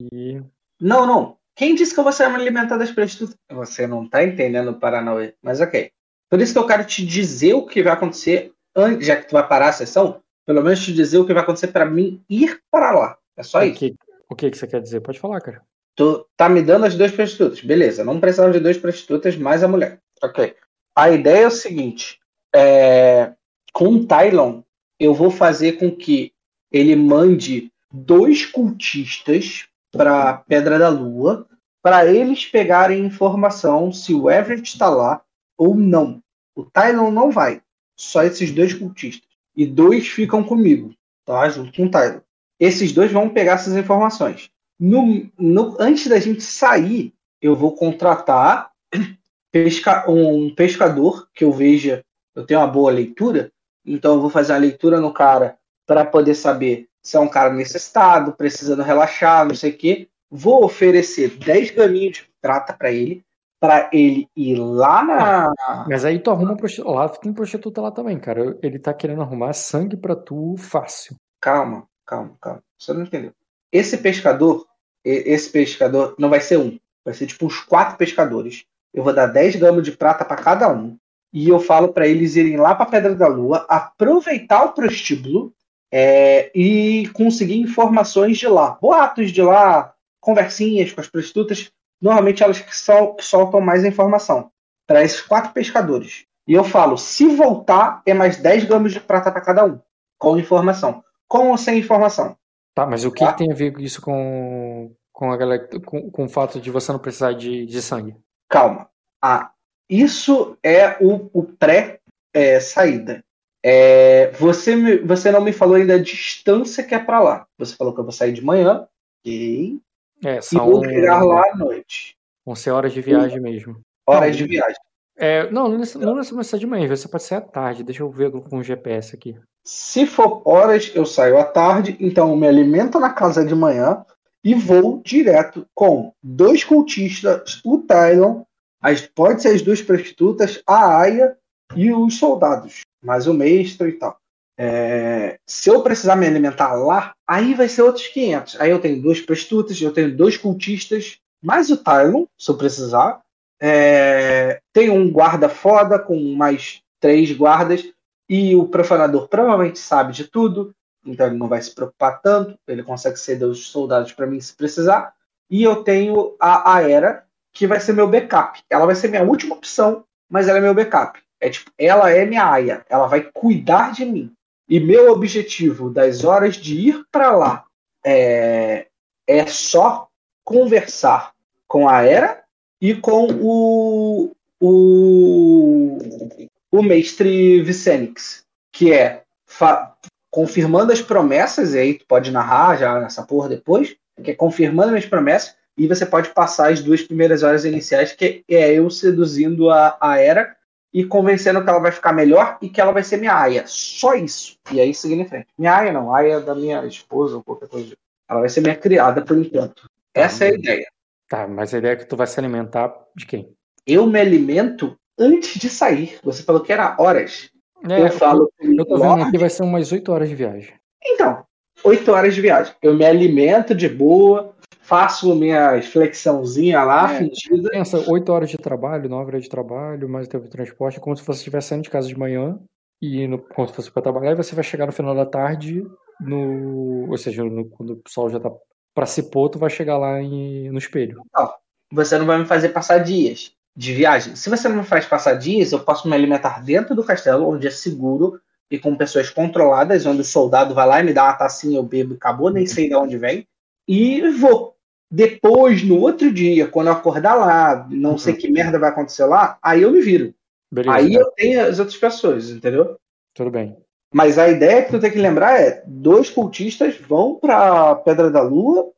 S2: E.
S1: Não, não. Quem disse que eu vou ser alimentar das prostitutas? Você não tá entendendo o Paranauê, mas ok. Por isso que eu quero te dizer o que vai acontecer, antes, já que tu vai parar a sessão, pelo menos te dizer o que vai acontecer pra mim ir para lá. É só
S2: o
S1: isso.
S2: que, o que que você quer dizer? Pode falar, cara.
S1: Tu tá me dando as duas prostitutas. Beleza, não precisava de duas prostitutas mais a mulher. Ok. A ideia é o seguinte: é, com o Tylon, eu vou fazer com que ele mande dois cultistas para Pedra da Lua para eles pegarem informação se o Everett está lá ou não. O Tylon não vai. Só esses dois cultistas. E dois ficam comigo, tá? Junto com o Tylon. Esses dois vão pegar essas informações. No, no- antes da gente sair, eu vou contratar pesca- um pescador que eu veja, eu tenho uma boa leitura, então eu vou fazer uma leitura no cara para poder saber se é um cara necessitado, precisando relaxar, não sei o quê. Vou oferecer 10 graminhos de prata para ele, para ele ir lá na.
S2: Mas aí tu arruma prostituta. Lá tem prostituta lá também, cara. Ele tá querendo arrumar sangue pra tu fácil.
S1: Calma, calma, calma. Você não entendeu. Esse pescador, esse pescador não vai ser um, vai ser tipo uns quatro pescadores. Eu vou dar 10 gramas de prata para cada um. E eu falo para eles irem lá para Pedra da Lua, aproveitar o prostíbulo é, e conseguir informações de lá. Boatos de lá, conversinhas com as prostitutas. Normalmente elas que, sol- que soltam mais informação. Para esses quatro pescadores. E eu falo, se voltar, é mais 10 gramas de prata para cada um. Com informação. Com ou sem informação.
S2: Tá, mas o que,
S1: Tá.
S2: que tem a ver isso com, com, a galera, com, com o fato de você não precisar de, de sangue?
S1: Calma. Ah, isso é o, o pré-saída. É, você, me- você não me falou ainda a distância que é para lá. Você falou que eu vou sair de manhã. Ok.
S2: É,
S1: E vou chegar lá à noite.
S2: vão ser horas de viagem mesmo.
S1: Horas
S2: Não.
S1: de viagem.
S2: É, não, não necess- não necessariamente ser de manhã, você pode ser à tarde. Deixa eu ver com o GPS aqui.
S1: Se for horas, eu saio à tarde, então eu me alimento na casa de manhã e vou direto com dois cultistas, o Tylon, as, pode ser as duas prostitutas, a Aya e os soldados, mais o mestre e tal. É, se eu precisar me alimentar lá, aí vai ser outros 500. Aí eu tenho duas prostitutas, eu tenho dois cultistas, mais o Tylon, se eu precisar. É, tem um guarda foda com mais três guardas e o profanador provavelmente sabe de tudo, então ele não vai se preocupar tanto. Ele consegue ceder os soldados para mim se precisar. E eu tenho a Aera, que vai ser meu backup. Ela vai ser minha última opção, mas ela é meu backup. É tipo, ela é minha aia, ela vai cuidar de mim. E meu objetivo das horas de ir para lá é, é só conversar com a Aera e com o, o, o mestre Vicenix, que é confirmando as promessas, e aí tu pode narrar já essa porra depois, que é confirmando as promessas, e você pode passar as duas primeiras horas iniciais, que é eu seduzindo a, a Era e convencendo que ela vai ficar melhor e que ela vai ser minha aia. Só isso. E aí seguindo em frente. Minha aia não, aia da minha esposa ou qualquer coisa. Ela vai ser minha criada por enquanto. Essa é a ideia.
S2: Tá, mas a ideia é que tu vai se alimentar de quem?
S1: Eu me alimento antes de sair. Você falou que era horas.
S2: É,
S1: eu falo.
S2: Eu tô vendo aqui, vai ser umas 8 horas de viagem.
S1: Então, oito horas de viagem. Eu me alimento de boa, faço minhas flexãozinha lá,
S2: É.
S1: fingida.
S2: Pensa, 8 horas de trabalho, 9 horas de trabalho, mais o tempo de transporte, como se você estivesse saindo de casa de manhã e indo como se fosse para trabalhar, e você vai chegar no final da tarde, no, ou seja, no- quando o sol já tá para se pôr, tu vai chegar lá em- no espelho.
S1: Você não vai me fazer passar dias de viagem. Se você não me faz passar dias, eu posso me alimentar dentro do castelo, onde é seguro e com pessoas controladas, onde o soldado vai lá e me dá uma tacinha, eu bebo e acabou, nem sei de onde vem. e vou. Depois, no outro dia, quando eu acordar lá, não sei que merda vai acontecer lá, aí eu me viro.
S2: Beleza.
S1: Aí
S2: cara.
S1: eu tenho as outras pessoas, entendeu?
S2: Tudo bem.
S1: Mas a ideia que tu tem que lembrar é: dois cultistas vão pra Pedra da Lua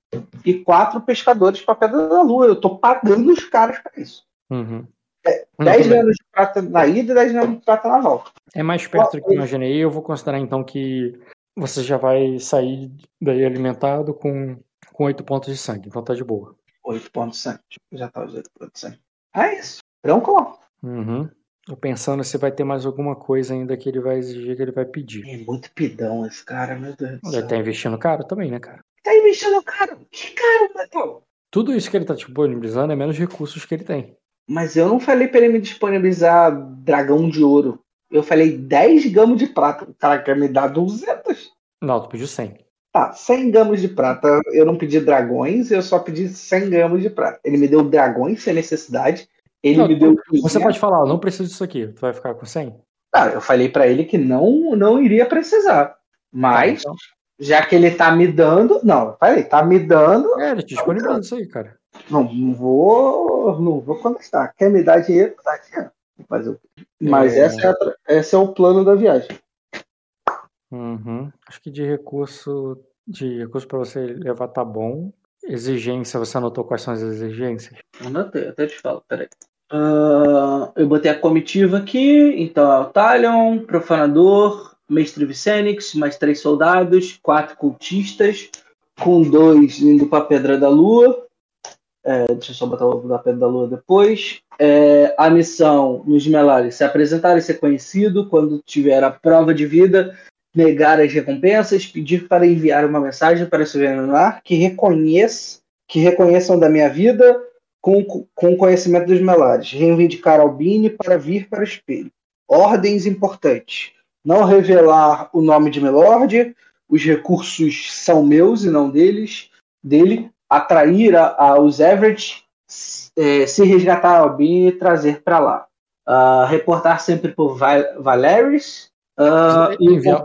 S1: e quatro pescadores pra Pedra da Lua. Eu tô pagando os caras pra isso.
S2: Uhum.
S1: É,
S2: Não,
S1: 10
S2: tudo bem.
S1: anos de prata na ida e 10 anos de prata na volta.
S2: É mais perto do que eu imaginei. Eu vou considerar então que você já vai sair daí alimentado com, com 8 pontos de sangue. Então tá de boa.
S1: 8 pontos de sangue. Já tá os 8 pontos de sangue. É isso. Tranquilo.
S2: Uhum. Tô pensando se vai ter mais alguma coisa ainda que ele vai exigir, que ele vai pedir.
S1: É muito pidão esse cara, meu Deus
S2: Ele tá investindo caro também, né, cara?
S1: Tá investindo caro. Que caro, Natal?
S2: Tudo isso que ele tá disponibilizando é menos recursos que ele tem.
S1: Mas eu não falei pra ele me disponibilizar dragão de ouro. Eu falei 10 gamos de prata. O cara quer me dar 200.
S2: Não, tu pediu 100.
S1: Tá, 100 gamos de prata. Eu não pedi dragões, eu só pedi 100 gamos de prata. Ele me deu dragões sem necessidade. Ele
S2: Não,
S1: me deu.
S2: Você
S1: 200.
S2: pode falar, "Ó, não preciso disso aqui. Tu vai ficar com 100?
S1: Ah, eu falei pra ele que não, não iria precisar. Mas,
S2: Tá, então.
S1: já que ele tá me dando. Não, eu falei, tá me dando.
S2: É, ele te disponibiliza isso aí, cara.
S1: Não, não vou. Não vou contestar. Quer me dar dinheiro? Tá dinheiro. O quê? Mas
S2: É.
S1: essa é a esse é o plano da viagem.
S2: Uhum. Acho que de recurso, de recurso para você levar tá bom. Exigência, você anotou quais são as exigências?
S1: Anotei, até te falo, peraí. Ah, eu botei a comitiva aqui, então é o Talion, Profanador, Mestre Vicênix, mais três soldados, quatro cultistas, com dois indo pra Pedra da Lua. É, deixa eu só botar o da Pedra da Lua depois. É, a missão nos Melares se apresentar e ser conhecido quando tiver a prova de vida, negar as recompensas, pedir para enviar uma mensagem para se venerar que reconheça que reconheçam da minha vida com, com o conhecimento dos melares. Reivindicar Albini para vir para o espelho. Ordens importantes. Não revelar o nome de Melord. Os recursos são meus e não deles. Dele. Atrair a, a, os Everett. eh, se resgatar Albini e trazer para lá. Ah, reportar sempre por Val Valeris. ah, e
S2: enviar,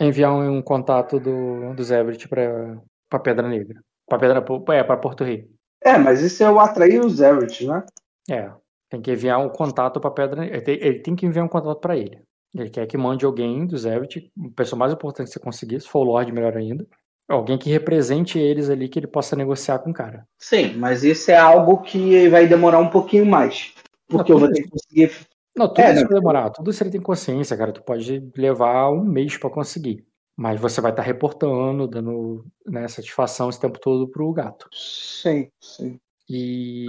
S2: enviar um, um contato do, do Zebrit pra, pra Pedra Negra. Pra Pedra, é, pra Porto Rei.
S1: É, mas isso é o atrair os Everett, né?
S2: É, tem que enviar um contato pra Pedra Negra. Ele tem, ele tem que enviar um contato pra ele. Ele quer que mande alguém do Zebrit, a pessoa mais importante que você conseguir, se for o Lorde, melhor ainda. Alguém que represente eles ali, que ele possa negociar com o cara.
S1: Sim, mas isso é algo que vai demorar um pouquinho mais. Porque eu vou ter que conseguir.
S2: Não, tudo
S1: É,
S2: isso
S1: não.
S2: vai demorar. Tudo isso ele tem consciência, cara. Tu pode levar um mês pra conseguir. Mas você vai estar reportando, dando né, satisfação esse tempo todo pro gato.
S1: Sim, sim.
S2: E,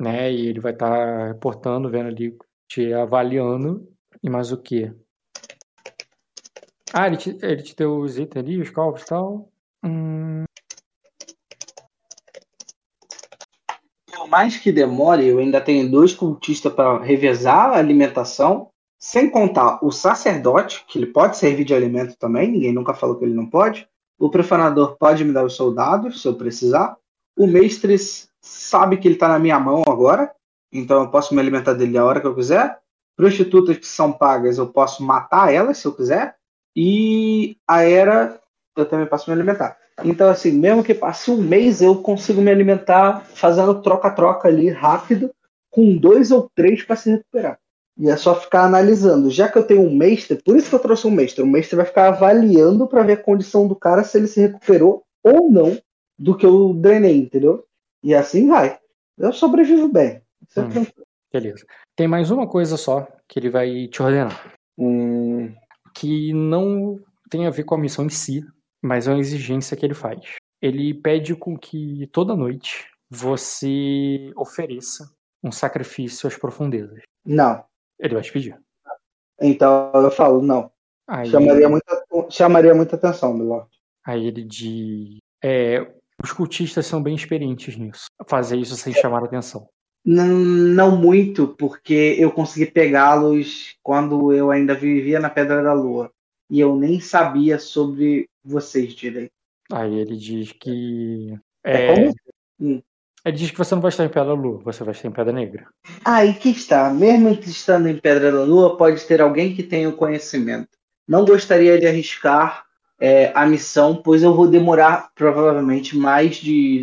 S2: né, e ele vai estar reportando, vendo ali, te avaliando. E mais o quê? Ah, ele te, ele te deu os itens ali, os covos e tal. Hum,
S1: Por mais que demore, eu ainda tenho dois cultistas para revezar a alimentação. Sem contar o sacerdote, que ele pode servir de alimento também, ninguém nunca falou que ele não pode. O profanador pode me dar os soldados, se eu precisar. O mestre sabe que ele está na minha mão agora, então eu posso me alimentar dele a hora que eu quiser. Prostitutas que são pagas, eu posso matar elas se eu quiser. E a Era, eu também posso me alimentar. Então, assim, mesmo que passe um mês, eu consigo me alimentar fazendo troca-troca ali rápido, com dois ou três para se recuperar. E é só ficar analisando. Já que eu tenho um mestre, por isso que eu trouxe um mestre. O mestre vai ficar avaliando para ver a condição do cara, se ele se recuperou ou não do que eu drenei, entendeu? E assim vai. Eu sobrevivo bem. É
S2: Hum. beleza. Tem mais uma coisa só que ele vai te ordenar.
S1: Hum,
S2: que não tem a ver com a missão em si, mas é uma exigência que ele faz. Ele pede com que toda noite você ofereça um sacrifício às profundezas.
S1: não.
S2: Ele vai te pedir.
S1: Então eu falo, não.
S2: Aí,
S1: Chamaria muita, chamaria muita atenção, meu lord.
S2: aí ele diz: é, os cultistas são bem experientes nisso. Fazer isso sem chamar atenção.
S1: Não, não muito, porque eu consegui pegá-los quando eu ainda vivia na Pedra da Lua. E eu nem sabia sobre vocês direito.
S2: Aí ele diz que.
S1: É
S2: é,
S1: como? Hum.
S2: Ele diz que você não vai estar em Pedra Lua, você vai estar em Pedra Negra.
S1: Aí que está. Mesmo estando em Pedra da Lua, pode ter alguém que tenha o conhecimento. Não gostaria de arriscar é, a missão, pois eu vou demorar provavelmente mais de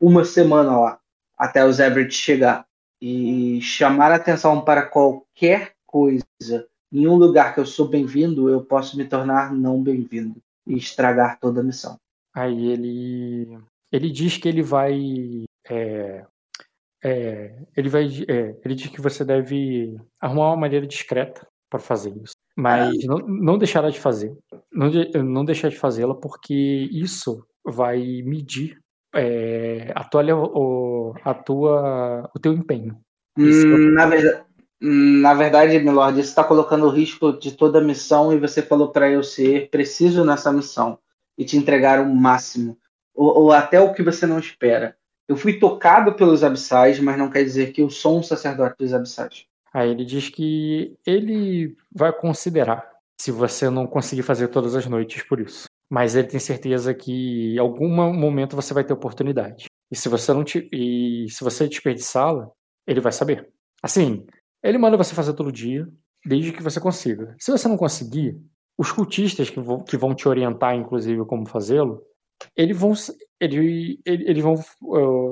S1: uma semana lá até os Everett chegar. E chamar atenção para qualquer coisa em um lugar que eu sou bem-vindo, eu posso me tornar não bem-vindo e estragar toda a missão.
S2: Aí ele ele diz que ele vai é, é, ele vai é, ele diz que você deve arrumar uma maneira discreta para fazer isso, mas ah. não, não deixar de fazer, não, de, não deixar de fazê-la porque isso vai medir é, a tua o, a tua o teu empenho.
S1: Hum, na verdade, na verdade, Milord, você está colocando o risco de toda a missão e você falou para eu ser preciso nessa missão e te entregar o máximo, ou, ou, até o que você não espera. Eu fui tocado pelos abissais, mas não quer dizer que eu sou um sacerdote dos abissais.
S2: Aí ele diz que ele vai considerar se você não conseguir fazer todas as noites por isso. Mas ele tem certeza que em algum momento você vai ter oportunidade. E se você não te, e se você desperdiçá-la, ele vai saber. Assim, ele manda você fazer todo dia, desde que você consiga. Se você não conseguir, os cultistas que vão, que vão te orientar, inclusive, como fazê-lo, eles vão, ele, eles, vão,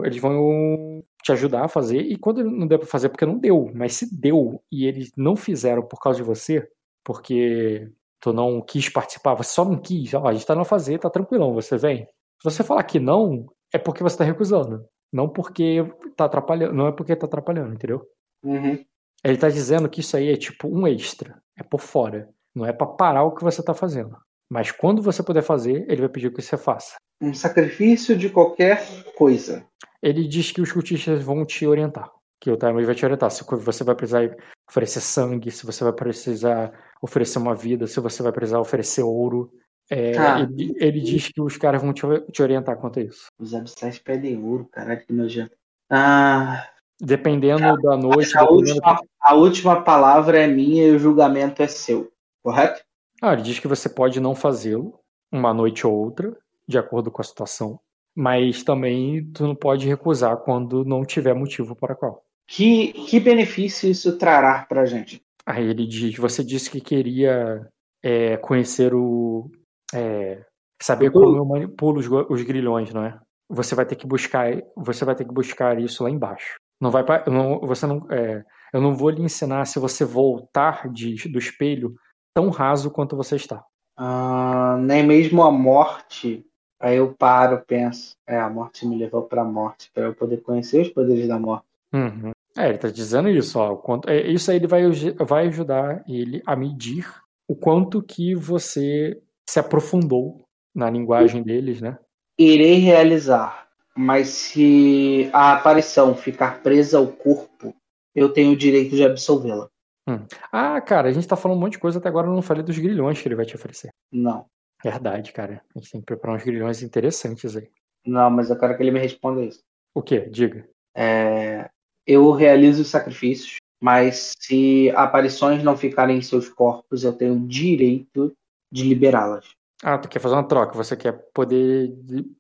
S2: eles vão te ajudar a fazer. E quando não der para fazer, porque não deu, mas se deu e eles não fizeram por causa de você, porque tu não quis participar, você só não quis, ó, a gente tá não fazer, tá tranquilão, você vem. Se você falar que não, é porque você tá recusando. Não porque tá atrapalhando, não é porque tá atrapalhando, entendeu?
S1: Uhum.
S2: Ele tá dizendo que isso aí é tipo um extra, é por fora. Não é para parar o que você tá fazendo. Mas quando você puder fazer, ele vai pedir que você faça.
S1: Um sacrifício de qualquer coisa.
S2: Ele diz que os cultistas vão te orientar. Que o timer vai te orientar. Se você vai precisar oferecer sangue, se você vai precisar oferecer uma vida, se você vai precisar oferecer ouro. É, ah. ele, ele, diz que os caras vão te, te orientar quanto a isso.
S1: Os abissais pedem ouro, caralho, que nojento. Ah,
S2: Dependendo da noite.
S1: A, última, a última palavra é minha e o julgamento é seu, correto?
S2: Ah, ele diz que você pode não fazê-lo uma noite ou outra, de acordo com a situação, mas também tu não pode recusar quando não tiver motivo para qual.
S1: Que, que benefício isso trará pra gente?
S2: Aí ele diz, você disse que queria é, conhecer o. É, saber como eu manipulo os, os grilhões, não é? Você vai ter que buscar, você vai ter que buscar isso lá embaixo. Não vai não, você não, é, eu não vou lhe ensinar se você voltar de, do espelho tão raso quanto você está.
S1: Ah, nem mesmo a morte. Aí eu paro, penso, é, a morte me levou para a morte para eu poder conhecer os poderes da morte.
S2: Uhum. É, ele está dizendo isso, ó. Quanto, é, isso aí ele vai, vai ajudar ele a medir o quanto que você se aprofundou na linguagem deles, né?
S1: Irei realizar mas se a aparição ficar presa ao corpo, eu tenho o direito de absolvê-la.
S2: Hum. Ah, cara, a gente tá falando um monte de coisa até agora eu não falei dos grilhões que ele vai te oferecer.
S1: Não.
S2: Verdade, cara. A gente tem que preparar uns grilhões interessantes aí.
S1: Não, mas eu quero que ele me responda isso.
S2: O quê? Diga.
S1: É... Eu realizo os sacrifícios, mas se aparições não ficarem em seus corpos, eu tenho o direito de liberá-las.
S2: Ah, tu quer fazer uma troca, você quer poder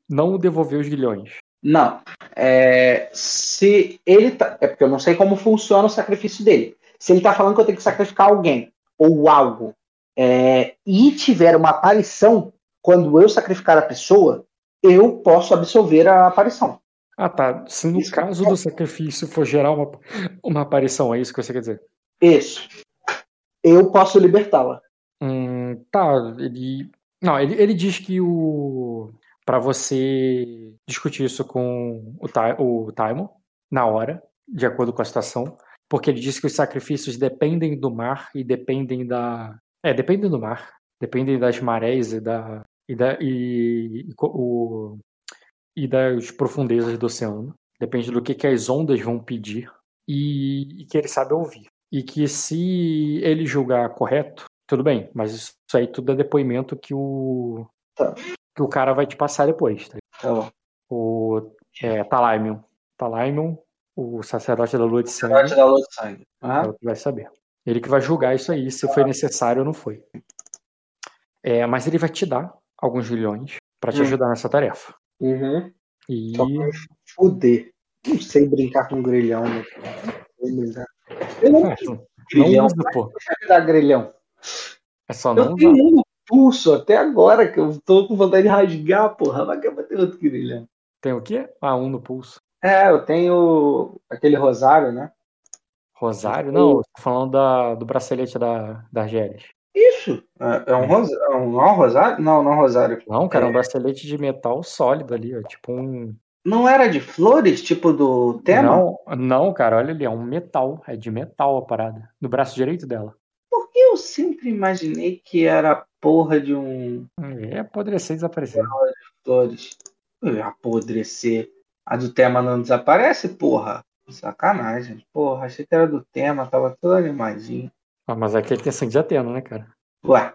S2: não devolver os grilhões.
S1: Não. É, se ele tá. É porque eu não sei como funciona o sacrifício dele. Se ele tá falando que eu tenho que sacrificar alguém ou algo é, e tiver uma aparição, quando eu sacrificar a pessoa, eu posso absolver a aparição.
S2: Ah, tá. Se no isso caso é... do sacrifício for gerar uma, uma aparição, é isso que você quer dizer?
S1: Isso. Eu posso libertá-la.
S2: Hum, tá. Ele. Não, ele, ele diz que o para você discutir isso com o, o Taimon na hora, de acordo com a situação, porque ele disse que os sacrifícios dependem do mar e dependem da. É, dependem do mar, dependem das marés e da. e, da, e, e, o, e das profundezas do oceano. Depende do que, que as ondas vão pedir e, e que ele sabe ouvir. E que se ele julgar correto, tudo bem, mas isso aí tudo é depoimento que o,
S1: tá
S2: que o cara vai te passar depois. Tá?
S1: Tá
S2: o é, Talaimion. Talaimion, o sacerdote da lua de sangue.
S1: Sacerdote da lua de sangue.
S2: Uhum. É o que vai saber. Ele que vai julgar isso aí, se foi necessário ou não foi. É, mas ele vai te dar alguns milhões para te hum. ajudar nessa tarefa.
S1: Uhum.
S2: E.
S1: Fuder. Não sei brincar com grilhão, né? Eu não, é,
S2: não usa, pô.
S1: Dar grilhão.
S2: É só não usar.
S1: Pulso até agora, que eu tô com vontade de rasgar, porra. Vai que eu bater outro grilhão.
S2: Tem o quê? Ah, um no pulso.
S1: É, eu tenho aquele rosário, né?
S2: Rosário? Não, tô falando da, do bracelete da, da Argelis.
S1: Isso. É, é um, rosa... é um, não é rosário? Não, não é um rosário.
S2: Não, cara, é um
S1: É.
S2: bracelete de metal sólido ali, ó. Tipo um.
S1: Não era de flores, tipo do tema?
S2: Não, não, cara, olha ali, é um metal. É de metal a parada. No braço direito dela.
S1: Por que eu sempre imaginei que era porra de um
S2: É apodrecer e desaparecer.
S1: flores? Apodrecer. A do tema não desaparece, porra. Sacanagem. Porra, achei que era do tema, tava todo animadinho.
S2: Ah, mas aqui tem sangue de Atena, né, cara?
S1: Ué.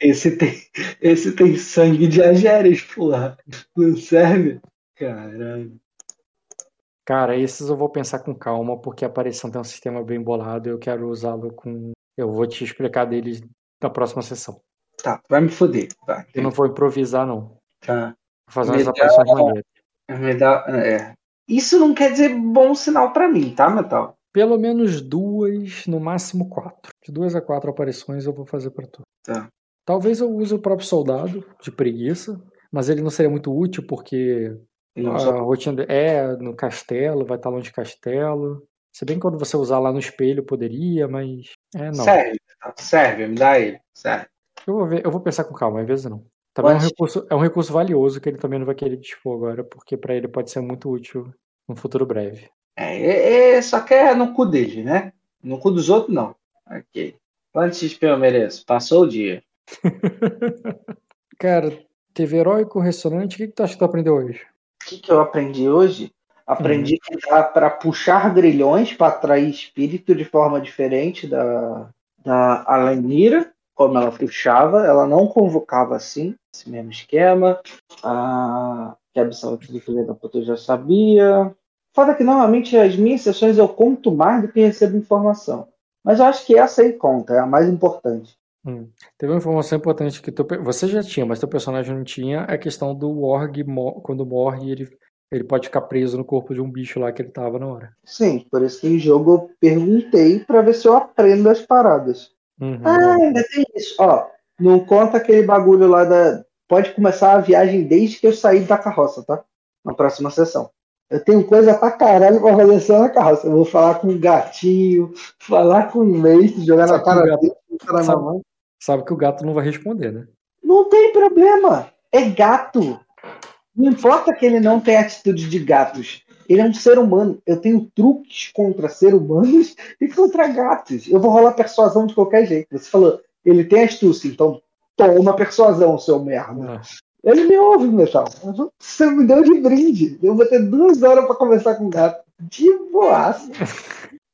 S1: Esse tem, esse tem sangue de Ageres, porra. Não serve? Caralho.
S2: Cara, esses eu vou pensar com calma, porque a aparição tem um sistema bem bolado e eu quero usá-lo com. Eu vou te explicar deles na próxima sessão.
S1: Tá, vai me foder. Vai.
S2: Eu não vou improvisar, não.
S1: Tá.
S2: Vou fazer umas aparições maneiras.
S1: Me dá, é. Isso não quer dizer bom sinal pra mim, tá, Metal?
S2: Pelo menos duas, no máximo quatro. De duas a quatro aparições eu vou fazer pra tu.
S1: Tá.
S2: Talvez eu use o próprio soldado, de preguiça, mas ele não seria muito útil porque a rotina de- é no castelo, vai estar longe de castelo. Se bem que quando você usar lá no espelho poderia, mas. É, não.
S1: Serve, tá? serve, me dá ele. Serve.
S2: Eu vou ver, eu vou pensar com calma, às vezes não. Também é um, recurso, é um recurso valioso que ele também não vai querer dispor agora, porque pra ele pode ser muito útil no futuro breve.
S1: É, é, é, só quer no cu dele, né? No cu dos outros, não. Ok. Quanto XP eu mereço? Passou o dia.
S2: Cara, teve heróico ressonante, o que, que tu acha que tu aprendeu hoje?
S1: O que, que eu aprendi hoje? Aprendi que dá para puxar grilhões para atrair espírito de forma diferente da, da Alenira, como ela puxava. Ela não convocava assim, esse mesmo esquema. A que a absoluta filha da puta eu já sabia. Foda que normalmente as minhas sessões eu conto mais do que recebo informação. Mas eu acho que essa aí conta, é a mais importante.
S2: Teve uma informação importante que você já tinha, mas teu personagem não tinha, é a questão do Org, quando morre, ele, ele pode ficar preso no corpo de um bicho lá que ele tava na hora.
S1: Sim, por isso que em jogo eu perguntei para ver se eu aprendo as paradas.
S2: Uhum.
S1: Ah, ainda tem isso. Ó, não conta aquele bagulho lá da. Pode começar a viagem desde que eu saí da carroça, tá? Na próxima sessão. Eu tenho coisa pra caralho pra fazer só na carroça. Eu vou falar com o gatinho, falar com o Mace, jogar na
S2: Sabe o
S1: cara
S2: gato-
S1: dele, na
S2: sabe-
S1: mão.
S2: Sabe que o gato não vai responder, né?
S1: Não tem problema. É gato. Não importa que ele não tenha atitude de gatos. Ele é um ser humano. Eu tenho truques contra ser humanos e contra gatos. Eu vou rolar persuasão de qualquer jeito. Você falou, ele tem astúcia, então toma persuasão, seu merda.
S2: Ah,
S1: Ele me ouve, Metal. Você me deu de brinde. Eu vou ter duas horas pra conversar com o gato. De boaça.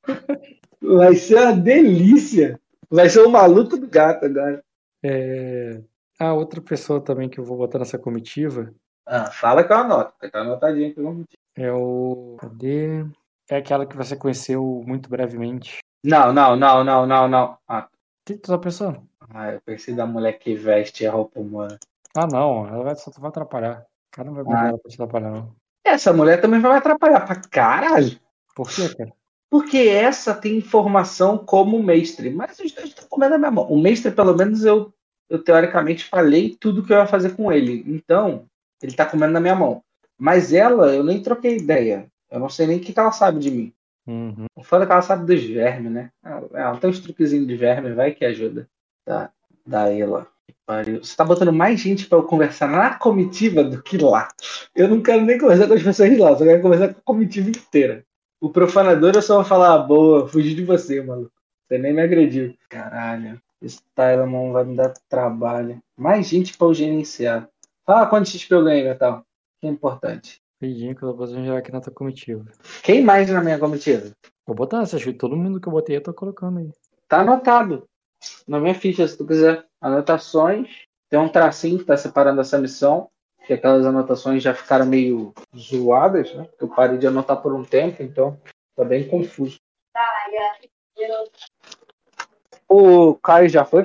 S1: Vai ser uma delícia. Vai ser o maluco do gato agora.
S2: é... Ah, outra pessoa também que eu vou botar nessa comitiva
S1: Ah, fala que eu anoto, porque tá anotadinho aqui. vamos-
S2: é o. Cadê? É aquela que você conheceu muito brevemente.
S1: Não, não, não, não, não, não. Ah,
S2: O que tu tá pensando?
S1: ah, eu pensei da mulher que veste a roupa humana.
S2: Ah, não, ela vai, só vai atrapalhar. O cara não vai botar
S1: Ah.
S2: pra te atrapalhar, não.
S1: Essa mulher também vai atrapalhar pra caralho.
S2: Por quê, cara?
S1: Porque essa tem informação como mestre. Mas os dois estão comendo a minha mão. O mestre, pelo menos, eu, eu teoricamente falei tudo que eu ia fazer com ele. Então, ele tá comendo na minha mão. Mas ela, eu nem troquei ideia. Eu não sei nem o que que ela sabe de mim.
S2: Uhum.
S1: O foda é que ela sabe dos vermes, né? Ela, ela tem uns truquezinhos de verme, vai que ajuda. Da, da ela. Você tá botando mais gente pra eu conversar na comitiva do que lá. Eu não quero nem conversar com as pessoas de lá, só quero conversar com a comitiva inteira. O profanador eu só vou falar, "Ah, boa, fugi de você, maluco. Você nem me agrediu. Caralho. Esse Tylemon vai me dar trabalho. Mais gente pra eu gerenciar. Fala quanto XP eu ganhei, Metal. Que é importante.
S2: Rapidinho que eu vou gerar aqui na tua comitiva.
S1: Quem mais na minha comitiva?
S2: Vou botar essas todo mundo que eu botei eu tô colocando aí.
S1: Tá anotado. Na minha ficha, se tu quiser. Anotações. Tem um tracinho que tá separando essa missão. Que aquelas anotações já ficaram meio zoadas, né? Eu parei de anotar por um tempo, então tá bem confuso. O Caio já foi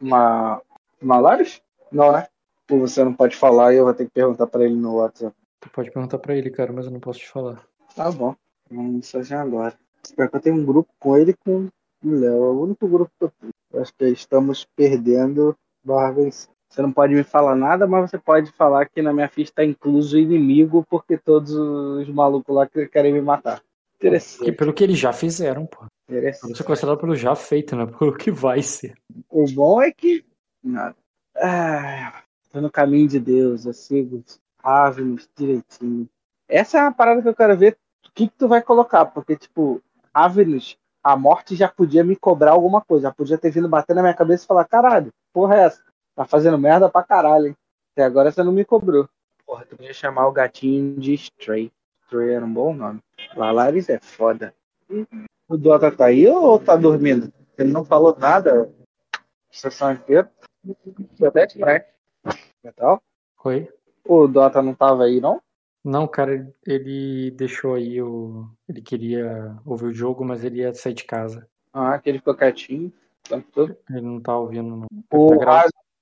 S1: uma, Malares? Não, né? Ou você não pode falar e eu vou ter que perguntar para ele no WhatsApp.
S2: Tu pode perguntar pra ele, cara, mas eu não posso te falar.
S1: Tá bom. Vamos mensagem agora. Espero que eu tenha um grupo com ele e com o Léo. É o único grupo que eu tenho. Acho que estamos perdendo barra. Você não pode me falar nada, mas você pode falar que na minha ficha tá incluso inimigo, porque todos os malucos lá que- querem me matar. Interessante.
S2: pelo que eles já fizeram, pô.
S1: interessante.
S2: É considerado pelo já feito, né? Pelo que vai ser.
S1: O bom é que. Nada. Ah, tô no caminho de Deus, eu sigo Ravenous direitinho. Essa é uma parada que eu quero ver o que, que tu vai colocar, porque, tipo, Ravenous, a morte já podia me cobrar alguma coisa, já podia ter vindo bater na minha cabeça e falar: caralho, porra é essa? Tá fazendo merda pra caralho, hein? Até agora você não me cobrou. Porra, tu podia chamar o gatinho de Stray. Stray era um bom nome. Lalaris é foda. O Dota tá aí ou tá dormindo? Ele não falou nada sessão inteira. Foi até estranho. Metal?
S2: Oi?
S1: O Dota não tava aí, não?
S2: Não, cara, ele deixou aí o. Ele queria ouvir o jogo, mas ele ia sair de casa.
S1: Ah, que ele ficou quietinho. o.
S2: Ele não tá ouvindo, não.
S1: O
S2: tá gra-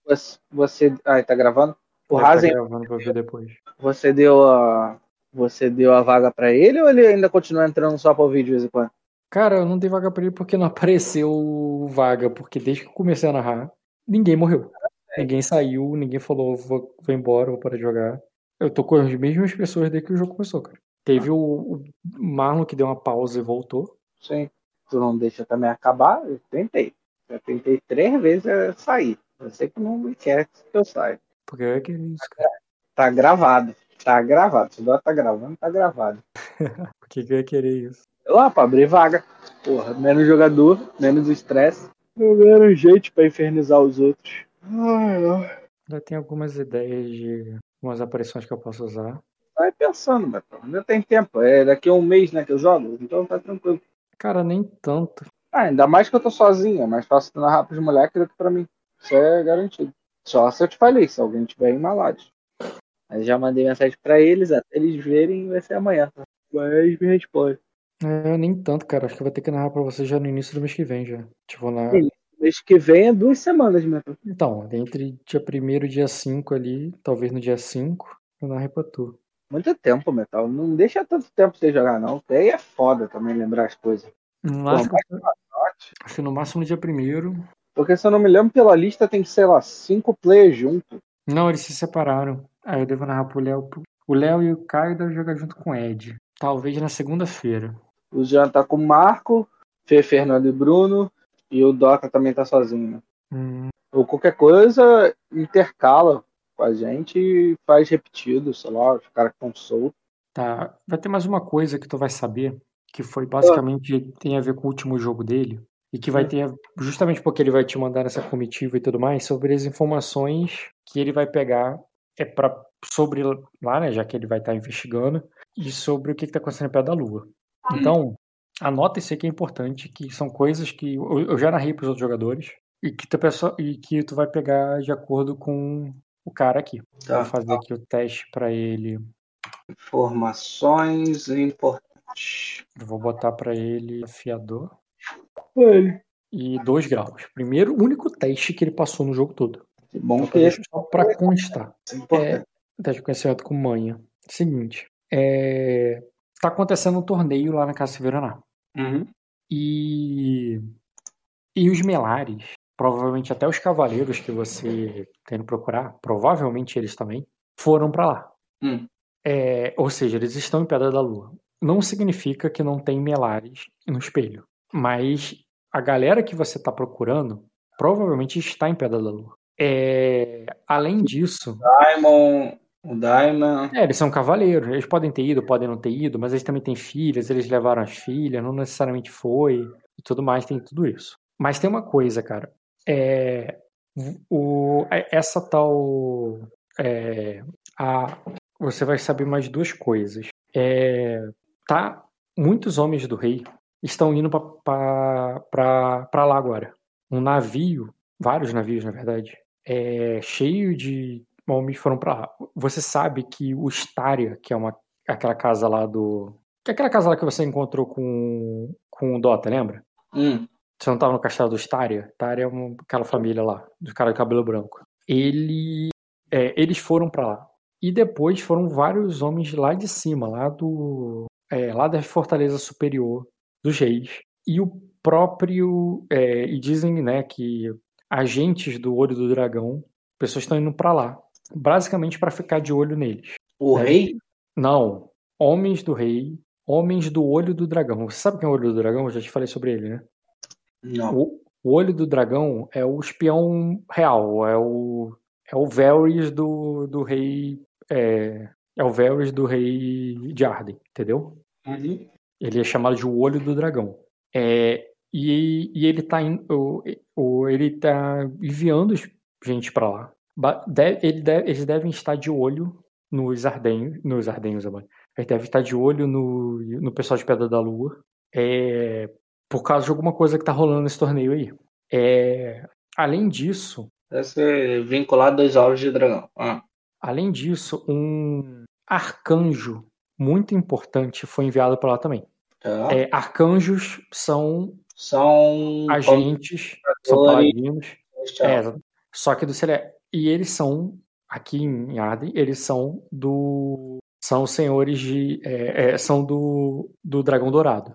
S1: Razen, você-. Ah, ele tá gravando? O
S2: ele tá
S1: Razen,
S2: gravando pra ver depois.
S1: você deu a. Você deu a vaga pra ele ou ele ainda continua entrando só pra ouvir de vez em quando?
S2: Cara, eu não dei vaga pra ele porque não apareceu vaga, porque desde que eu comecei a narrar, ninguém morreu. Ninguém saiu, ninguém falou, vou, vou embora, vou parar de jogar. Eu tô com as mesmas pessoas desde que o jogo começou, cara. Teve o, o Marlon que deu uma pausa e voltou.
S1: Sim. Tu não deixa também acabar? Eu tentei. Eu tentei três vezes sair. Você que não me quer que eu saia.
S2: Porque é que é isso, cara.
S1: Tá gravado. Tá gravado. Se o Dota tá gravando, tá gravado.
S2: Por que que eu ia querer isso?
S1: Lá pra abrir vaga. Porra, menos jogador, menos estresse. Menos gente pra infernizar os outros. Ai, ai.
S2: Já tem algumas ideias de umas aparições que eu posso usar.
S1: Vai pensando, Betão. Ainda tem tempo. É daqui a um mês, né, que eu jogo. Então tá tranquilo.
S2: Cara, nem tanto.
S1: Ah, ainda mais que eu tô sozinho. É mais fácil tu narrar pros moleques do que pra mim. Isso é garantido. Só se eu te falei, se alguém tiver em Malade. Mas já mandei mensagem pra eles, até eles verem vai ser amanhã. Tá? Mas me responde.
S2: É, nem tanto, cara. Acho que eu vou ter que narrar pra você já no início do mês que vem, já. Tipo, na...
S1: Sim. Mês que vem é duas semanas, Betão.
S2: Então, entre dia 1 e dia 5 ali, talvez no dia 5, eu narrei pra tu.
S1: Muito tempo, Metal. Não deixa tanto tempo você jogar, não. Aí é foda também lembrar as coisas.
S2: No
S1: Pô,
S2: máximo,
S1: uma sorte.
S2: acho que no máximo no dia 1
S1: Porque se eu não me lembro, pela lista tem, sei lá, cinco players juntos.
S2: Não, eles se separaram. Aí eu devo narrar pro Léo. O Léo e o Caio devem jogar junto com o Ed. Talvez na segunda-feira.
S1: O Jean tá com o Marco, Fê, Fernando e Bruno. E o Dota também tá sozinho, né?
S2: Hum,
S1: Ou qualquer coisa, intercala com a gente e faz repetido, sei lá, os caras que estão soltos.
S2: tá. Vai ter mais uma coisa que tu vai saber, que foi basicamente tem a ver com o último jogo dele. E que vai
S1: Hum.
S2: ter, justamente porque ele vai te mandar nessa comitiva e tudo mais, sobre as informações que ele vai pegar é para sobre lá, né, já que ele vai estar investigando, e sobre o que está acontecendo pé da Lua. Então, anota isso aí que é importante, que são coisas que eu já narrei para os outros jogadores e que tu pessoa e que tu vai pegar de acordo com o cara aqui.
S1: Tá.
S2: Vou fazer aqui o teste para ele.
S1: Informações importantes.
S2: Eu vou botar para ele afiador
S1: Olha,
S2: e 2 graus. Primeiro, único teste que ele passou no jogo todo.
S1: que bom
S2: Então,
S1: que esse
S2: só para constar.
S1: é importante.
S2: Teste de conhecimento com manha. Seguinte, é, tá acontecendo um torneio lá na Casa Severaná.
S1: Uhum.
S2: E, e os melares, provavelmente até os cavaleiros que você tem que procurar, provavelmente eles também, foram para lá.
S1: Hum.
S2: É, ou seja, eles estão em Pedra da Lua. Não significa que não tem melares no espelho, mas a galera que você está procurando provavelmente está em Pedra da Lua. É, além disso,
S1: Diamond, o Diamond.
S2: é, eles são cavaleiros. Eles podem ter ido, podem não ter ido, mas eles também têm filhas, eles levaram as filhas, não necessariamente foi, e tudo mais, tem tudo isso. Mas tem uma coisa, cara. É, o, é- essa tal. é, a, você vai saber mais duas coisas. É, tá, muitos homens do rei estão indo para lá agora. Um navio, vários navios, na verdade, é, cheio de homens foram para lá. Você sabe que o Staria, que é uma, aquela casa lá do. Que é aquela casa lá que você encontrou com, com o Dota, lembra?
S1: Hum.
S2: Você não tava no castelo do Staria? Staria é uma, aquela família lá, dos caras de cabelo branco. Ele, é, eles foram pra lá. E depois foram vários homens lá de cima, lá do. é, lá da Fortaleza Superior dos Reis. E o próprio. é, e dizem, né, que agentes do olho do dragão, pessoas estão indo pra lá, basicamente pra ficar de olho neles.
S1: O
S2: É.
S1: rei?
S2: Não, homens do rei, homens do olho do dragão. Você sabe quem é o olho do dragão? Eu já te falei sobre ele, né?
S1: Não.
S2: O, o olho do dragão é o espião real, é o é o Varys do, do rei é, é o Varys do rei de Arden, entendeu?
S1: Uhum.
S2: Ele é chamado de o olho do dragão. É, e, e ele tá in- o, o- ele tá enviando gente pra lá. Eles devem estar de olho nos ardenhos, nos ardenhos, amor. Eles devem estar de olho no, no pessoal de Pedra da Lua. É, por causa de alguma coisa que tá rolando nesse torneio aí. É, além disso,
S1: Deve ser vinculado aos ovos de dragão. Ah.
S2: além disso, um arcanjo muito importante foi enviado para lá também.
S1: Tá.
S2: É, arcanjos são
S1: São
S2: agentes, são paladinos. É, só que do Celeste. E eles são, aqui em Arden, eles são do. São senhores de. é, é, são do, do Dragão Dourado.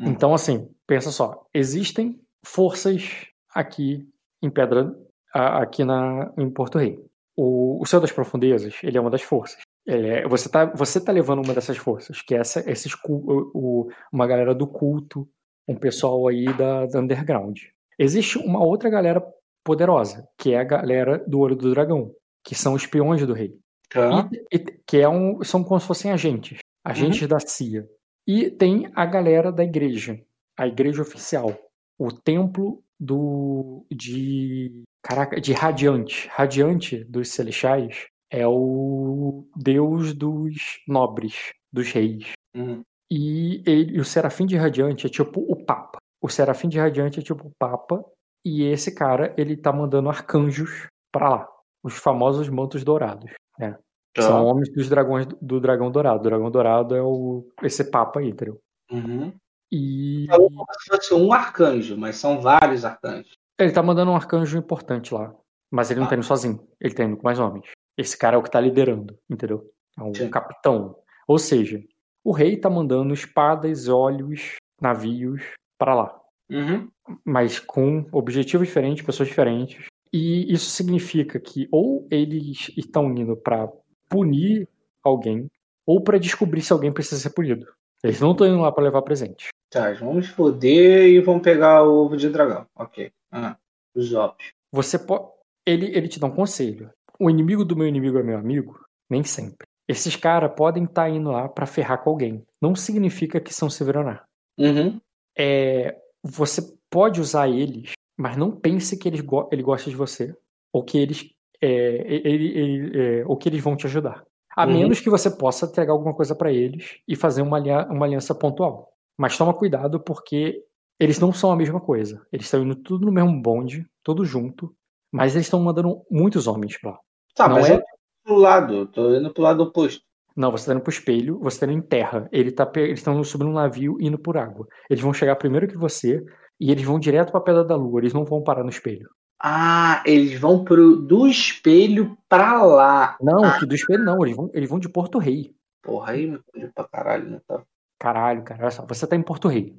S1: Hum.
S2: Então, assim, pensa só. Existem forças aqui em Pedra. Aqui na, em Porto Rei. O, o Céu das Profundezas, ele é uma das forças. É- você, tá, você tá levando uma dessas forças, que é essa, esses, o- o- uma galera do culto, um pessoal aí da, da underground. Existe uma outra galera poderosa, que é a galera do Olho do Dragão, que são espiões do rei.
S1: Tá.
S2: E- e- que é um, são como se fossem agentes, agentes da CIA. E tem a galera da igreja, a igreja oficial, o templo do de caraca, de Radiante. Radiante dos celestiais é o deus dos nobres, dos reis.
S1: Uhum.
S2: E ele, o Serafim de Radiante é tipo o Papa. O Serafim de Radiante é tipo o Papa. E esse cara, ele tá mandando arcanjos pra lá. Os famosos mantos dourados. né?
S1: Tá.
S2: São homens dos dragões do dragão dourado. O dragão dourado é o, esse Papa aí, entendeu?
S1: Uhum.
S2: E
S1: Falou como se fosse um arcanjo, mas são vários arcanjos.
S2: ele tá mandando um arcanjo importante lá. Mas ele não
S1: Ah.
S2: tá indo sozinho. Ele tá indo com mais homens. Esse cara é o que tá liderando, entendeu? É um
S1: Sim.
S2: capitão. Ou seja, o rei tá mandando espadas, olhos, navios pra lá.
S1: Uhum.
S2: mas com objetivos diferentes, pessoas diferentes. E isso significa que ou eles estão indo para punir alguém, ou para descobrir se alguém precisa ser punido. Eles não estão indo lá para levar presente.
S1: Tá, vamos foder e vamos pegar o ovo de dragão. Ok. Ah, os ovos.
S2: Você pode. Ele, ele te dá um conselho. O inimigo do meu inimigo é meu amigo? Nem sempre. Esses caras podem estar indo lá para ferrar com alguém. Não significa que são Severonar.
S1: Uhum.
S2: é, você pode usar eles, mas não pense que eles go ele gosta de você ou que eles é, ele- ele- é, ou que eles vão te ajudar. A
S1: Uhum.
S2: menos que você possa entregar alguma coisa pra eles e fazer uma, uma aliança pontual. Mas toma cuidado porque eles não são a mesma coisa. Eles estão indo tudo no mesmo bonde, tudo junto, mas eles estão mandando muitos homens pra lá.
S1: Tá,
S2: Não
S1: mas
S2: é-
S1: eu tô pro lado, eu tô indo pro lado oposto.
S2: Não, você tá indo pro espelho, você tá indo em terra. Ele tá, eles estão subindo um navio e indo por água. Eles vão chegar primeiro que você e eles vão direto pra Pedra da Lua. Eles não vão parar no espelho.
S1: Ah, eles vão pro do espelho pra lá.
S2: Não, que do espelho não. Eles vão, eles vão de Porto Rei.
S1: Porra, aí me fudeu pra caralho, né? Tá.
S2: Caralho, cara. Olha só. Você tá em Porto Rei.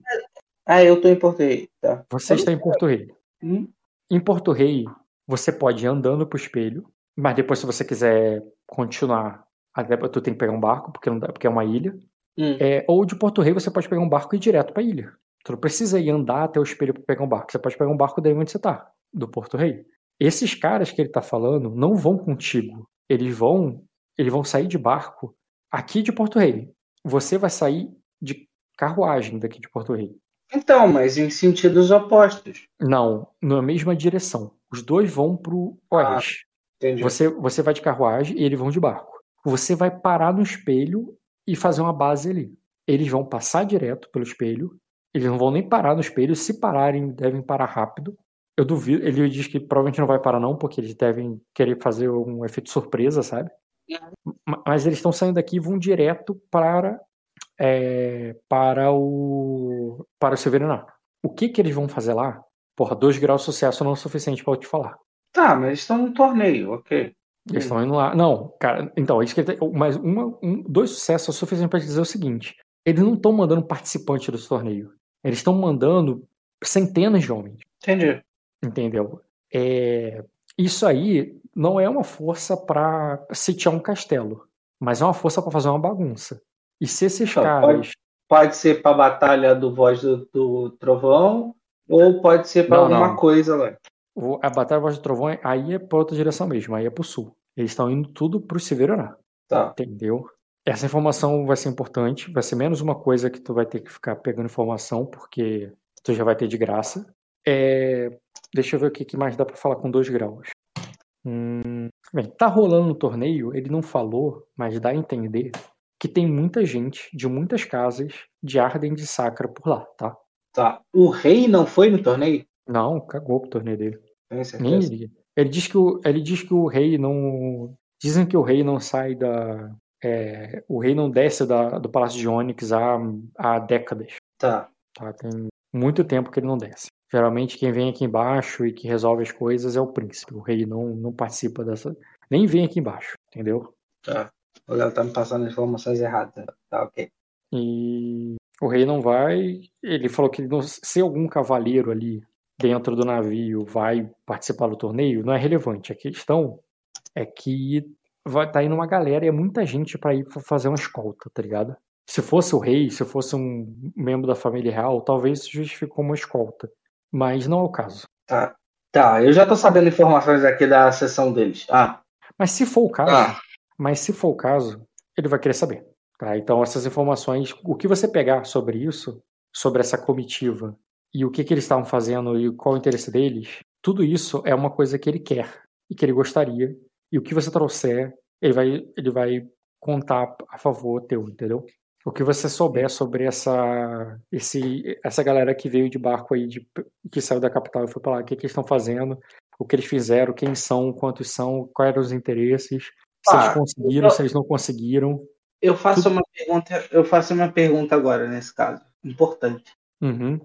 S1: Ah, eu tô em Porto Rei, tá.
S2: Você está em Porto Rei.
S1: Hum,
S2: Em Porto Rei, você pode ir andando pro espelho, mas depois, se você quiser continuar, até tu tem que pegar um barco, porque, não dá, porque é uma ilha.
S1: hum.
S2: É, ou de Porto Rei, você pode pegar um barco e ir direto pra ilha. Tu não precisa ir andar até o espelho pra pegar um barco. Você pode pegar um barco daí onde você tá, do Porto Rei. Esses caras que ele tá falando não vão contigo. Eles vão, eles vão sair de barco aqui de Porto Rei. Você vai sair de carruagem daqui de Porto Rei.
S1: Então, mas em sentidos opostos.
S2: Não, na mesma direção. Os dois vão pro oeste.
S1: Entendi.
S2: Você, você vai de carruagem e eles vão de barco. Você vai parar no espelho e fazer uma base ali. Eles vão passar direto pelo espelho. Eles não vão nem parar no espelho. Se pararem, devem parar rápido. Eu duvido. Ele diz que provavelmente não vai parar, não, porque eles devem querer fazer um efeito surpresa, sabe? Ma- Mas eles estão saindo daqui e vão direto para é, para o para o Severaná. O que que eles vão fazer lá? Porra, dois graus de sucesso não é o suficiente para eu te falar.
S1: Tá, mas estão no torneio, ok.
S2: Eles estão indo lá. Não, cara, então, é isso que ele tá- mas uma, um, dois sucessos é suficiente para dizer o seguinte: eles não estão mandando participante desse torneio. Eles estão mandando centenas de homens,
S1: Entendi.
S2: entendeu? É, isso aí não é uma força para sitiar um castelo, mas é uma força para fazer uma bagunça. E se esses
S1: Então,
S2: caras.
S1: pode, pode ser pra batalha do Voz do, do Trovão, ou pode ser
S2: Não,
S1: alguma
S2: não.
S1: coisa lá.
S2: A Batalha Voz do Trovão aí é para outra direção mesmo, aí é pro sul. Eles estão indo tudo pro Severaná.
S1: Tá.
S2: Entendeu? Essa informação vai ser importante, vai ser menos uma coisa que tu vai ter que ficar pegando informação, porque tu já vai ter de graça. É, Deixa eu ver o que mais dá pra falar com dois graus. Hum, Bem, tá rolando no torneio, ele não falou, mas dá a entender que tem muita gente de muitas casas de Arden de Sacra por lá, tá?
S1: Tá. O rei não foi no torneio?
S2: Não, cagou pro torneio dele. Nem
S1: certeza.
S2: ele. Ele diz que o, ele diz que o rei não. Dizem que o rei não sai da. é, o rei não desce da- do Palácio de Onyx há, há décadas.
S1: Tá.
S2: Tá? Tem muito tempo que ele não desce. Geralmente quem vem aqui embaixo e que resolve as coisas é o príncipe. O rei não, não participa dessa. Nem vem aqui embaixo, entendeu?
S1: Tá. O Léo tá me passando informações erradas. Tá, ok.
S2: E o rei não vai. Ele falou que não- se algum cavaleiro ali dentro do navio vai participar do torneio, não é relevante. A questão é que vai tá indo uma galera e é muita gente para ir fazer uma escolta, tá ligado? Se fosse o rei, se fosse um membro da família real, talvez isso justificou uma escolta. Mas não é o caso.
S1: Tá. Tá, eu já tô sabendo informações aqui da sessão deles. Ah,
S2: Mas se for o caso,
S1: Ah.
S2: mas se for o caso, ele vai querer saber. Tá? Então essas informações, o que você pegar sobre isso, sobre essa comitiva e o que, que eles estavam fazendo e qual o interesse deles, tudo isso é uma coisa que ele quer e que ele gostaria. E o que você trouxer, ele vai, ele vai contar a favor teu, entendeu? O que você souber sobre essa, esse, essa galera que veio de barco aí, de, que saiu da capital e foi pra lá, o que, que eles estão fazendo, o que eles fizeram, quem são, quantos são, quais eram os interesses, se
S1: Ah,
S2: eles conseguiram,
S1: eu-
S2: se eles não conseguiram.
S1: eu faço
S2: Tudo-
S1: uma pergunta, eu faço uma pergunta agora nesse caso, importante.
S2: Uhum.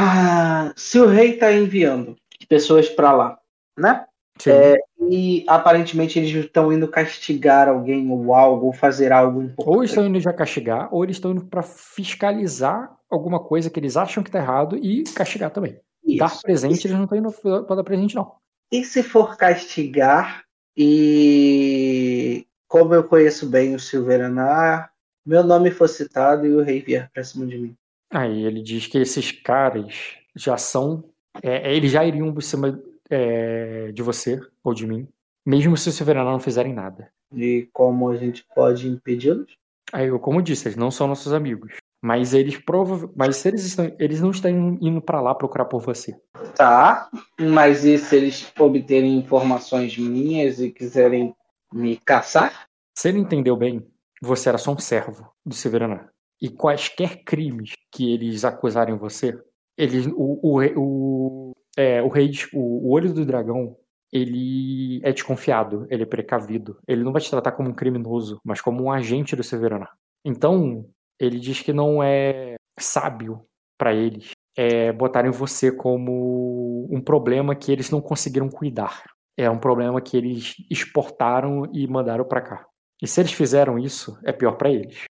S1: Ah, se o rei tá enviando pessoas pra lá, né? É, e aparentemente eles estão indo castigar alguém ou algo, ou fazer algo importante.
S2: Ou estão indo já castigar, ou eles estão indo para fiscalizar alguma coisa que eles acham que tá errado e castigar também. Dar
S1: Isso.
S2: presente, eles não estão indo pra dar presente, não.
S1: E se for castigar e como eu conheço bem o Silveranar, meu nome for citado e o rei vier pra cima de mim.
S2: Aí ele diz que esses caras já são. é, eles já iriam por cima é, de você ou de mim, mesmo se o Silverano não fizerem nada.
S1: E como a gente pode impedi-los?
S2: Aí, eu, como eu disse, eles não são nossos amigos. Mas eles provavelmente. Mas se eles estão. Eles não estão indo pra lá procurar por você.
S1: Tá, mas e se eles obterem informações minhas e quiserem me caçar?
S2: Se ele entendeu bem, você era só um servo do Severaná. E quaisquer crimes que eles acusarem você, eles, o, o, o, é, o rei, o, o olho do dragão, ele é desconfiado, ele é precavido. Ele não vai te tratar como um criminoso, mas como um agente do Severaná. Então, ele diz que não é sábio para eles é, botarem você como um problema que eles não conseguiram cuidar. É um problema que eles exportaram e mandaram para cá. E se eles fizeram isso, é pior para eles.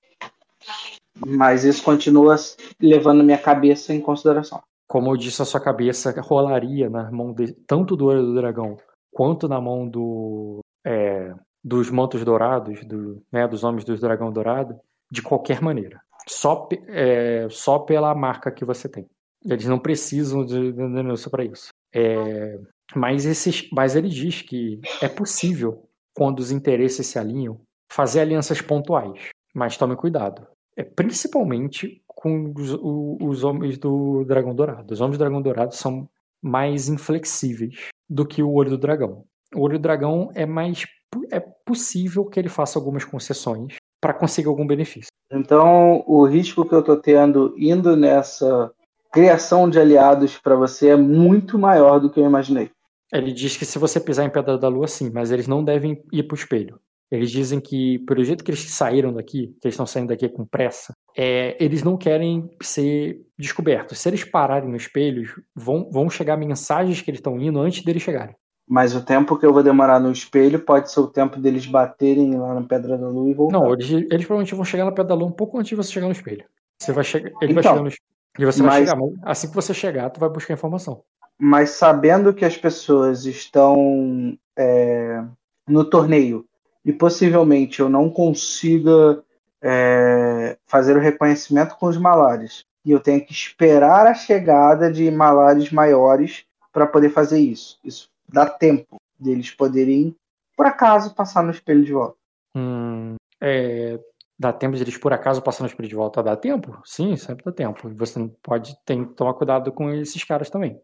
S1: Mas isso continua levando minha cabeça em consideração.
S2: Como eu disse, a sua cabeça rolaria na mão de, tanto do olho do dragão quanto na mão do é, dos mantos dourados, do, né, dos homens do dragão dourado, de qualquer maneira. Só, é, só pela marca que você tem. Eles não precisam de de denúncia para isso. É, mas, esses, mas ele diz que é possível, quando os interesses se alinham, fazer alianças pontuais. Mas tome cuidado. É principalmente com os, o- os homens do Dragão Dourado. Os homens do Dragão Dourado são mais inflexíveis do que o Olho do Dragão. O Olho do Dragão é mais é possível que ele faça algumas concessões para conseguir algum benefício.
S1: Então, o risco que eu tô tendo indo nessa criação de aliados para você é muito maior do que eu imaginei.
S2: Ele diz que se você pisar em Pedra da Lua, sim, mas eles não devem ir pro espelho. Eles dizem que, pelo jeito que eles saíram daqui, que eles estão saindo daqui com pressa, é, eles não querem ser descobertos. Se eles pararem no espelho, vão, vão chegar mensagens que eles estão indo antes deles chegarem.
S1: Mas o tempo que eu vou demorar no espelho pode ser o tempo deles baterem lá na Pedra da Lua e voltar.
S2: Não, eles, eles provavelmente vão chegar na Pedra da Lua um pouco antes de você chegar no espelho. Você vai chegar, ele vai
S1: Então,
S2: chegar no espelho. E você vai
S1: mas-
S2: chegar, mas assim que você chegar, tu vai buscar informação.
S1: mas sabendo que as pessoas estão é, no torneio e possivelmente eu não consiga é, fazer o reconhecimento com os malares e eu tenho que esperar a chegada de malares maiores para poder fazer isso. Isso dá tempo deles poderem, por acaso, passar no espelho de volta.
S2: Hum, é, dá tempo de eles, por acaso, passar no espelho de volta? Dá tempo? Sim, sempre dá tempo. Você pode tem que tomar cuidado com esses caras também.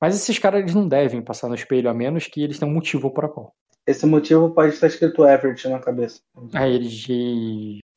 S2: Mas esses caras eles não devem passar no espelho, a menos que eles tenham um motivo para qual.
S1: Esse motivo pode estar escrito Everett na cabeça.
S2: Aí eles.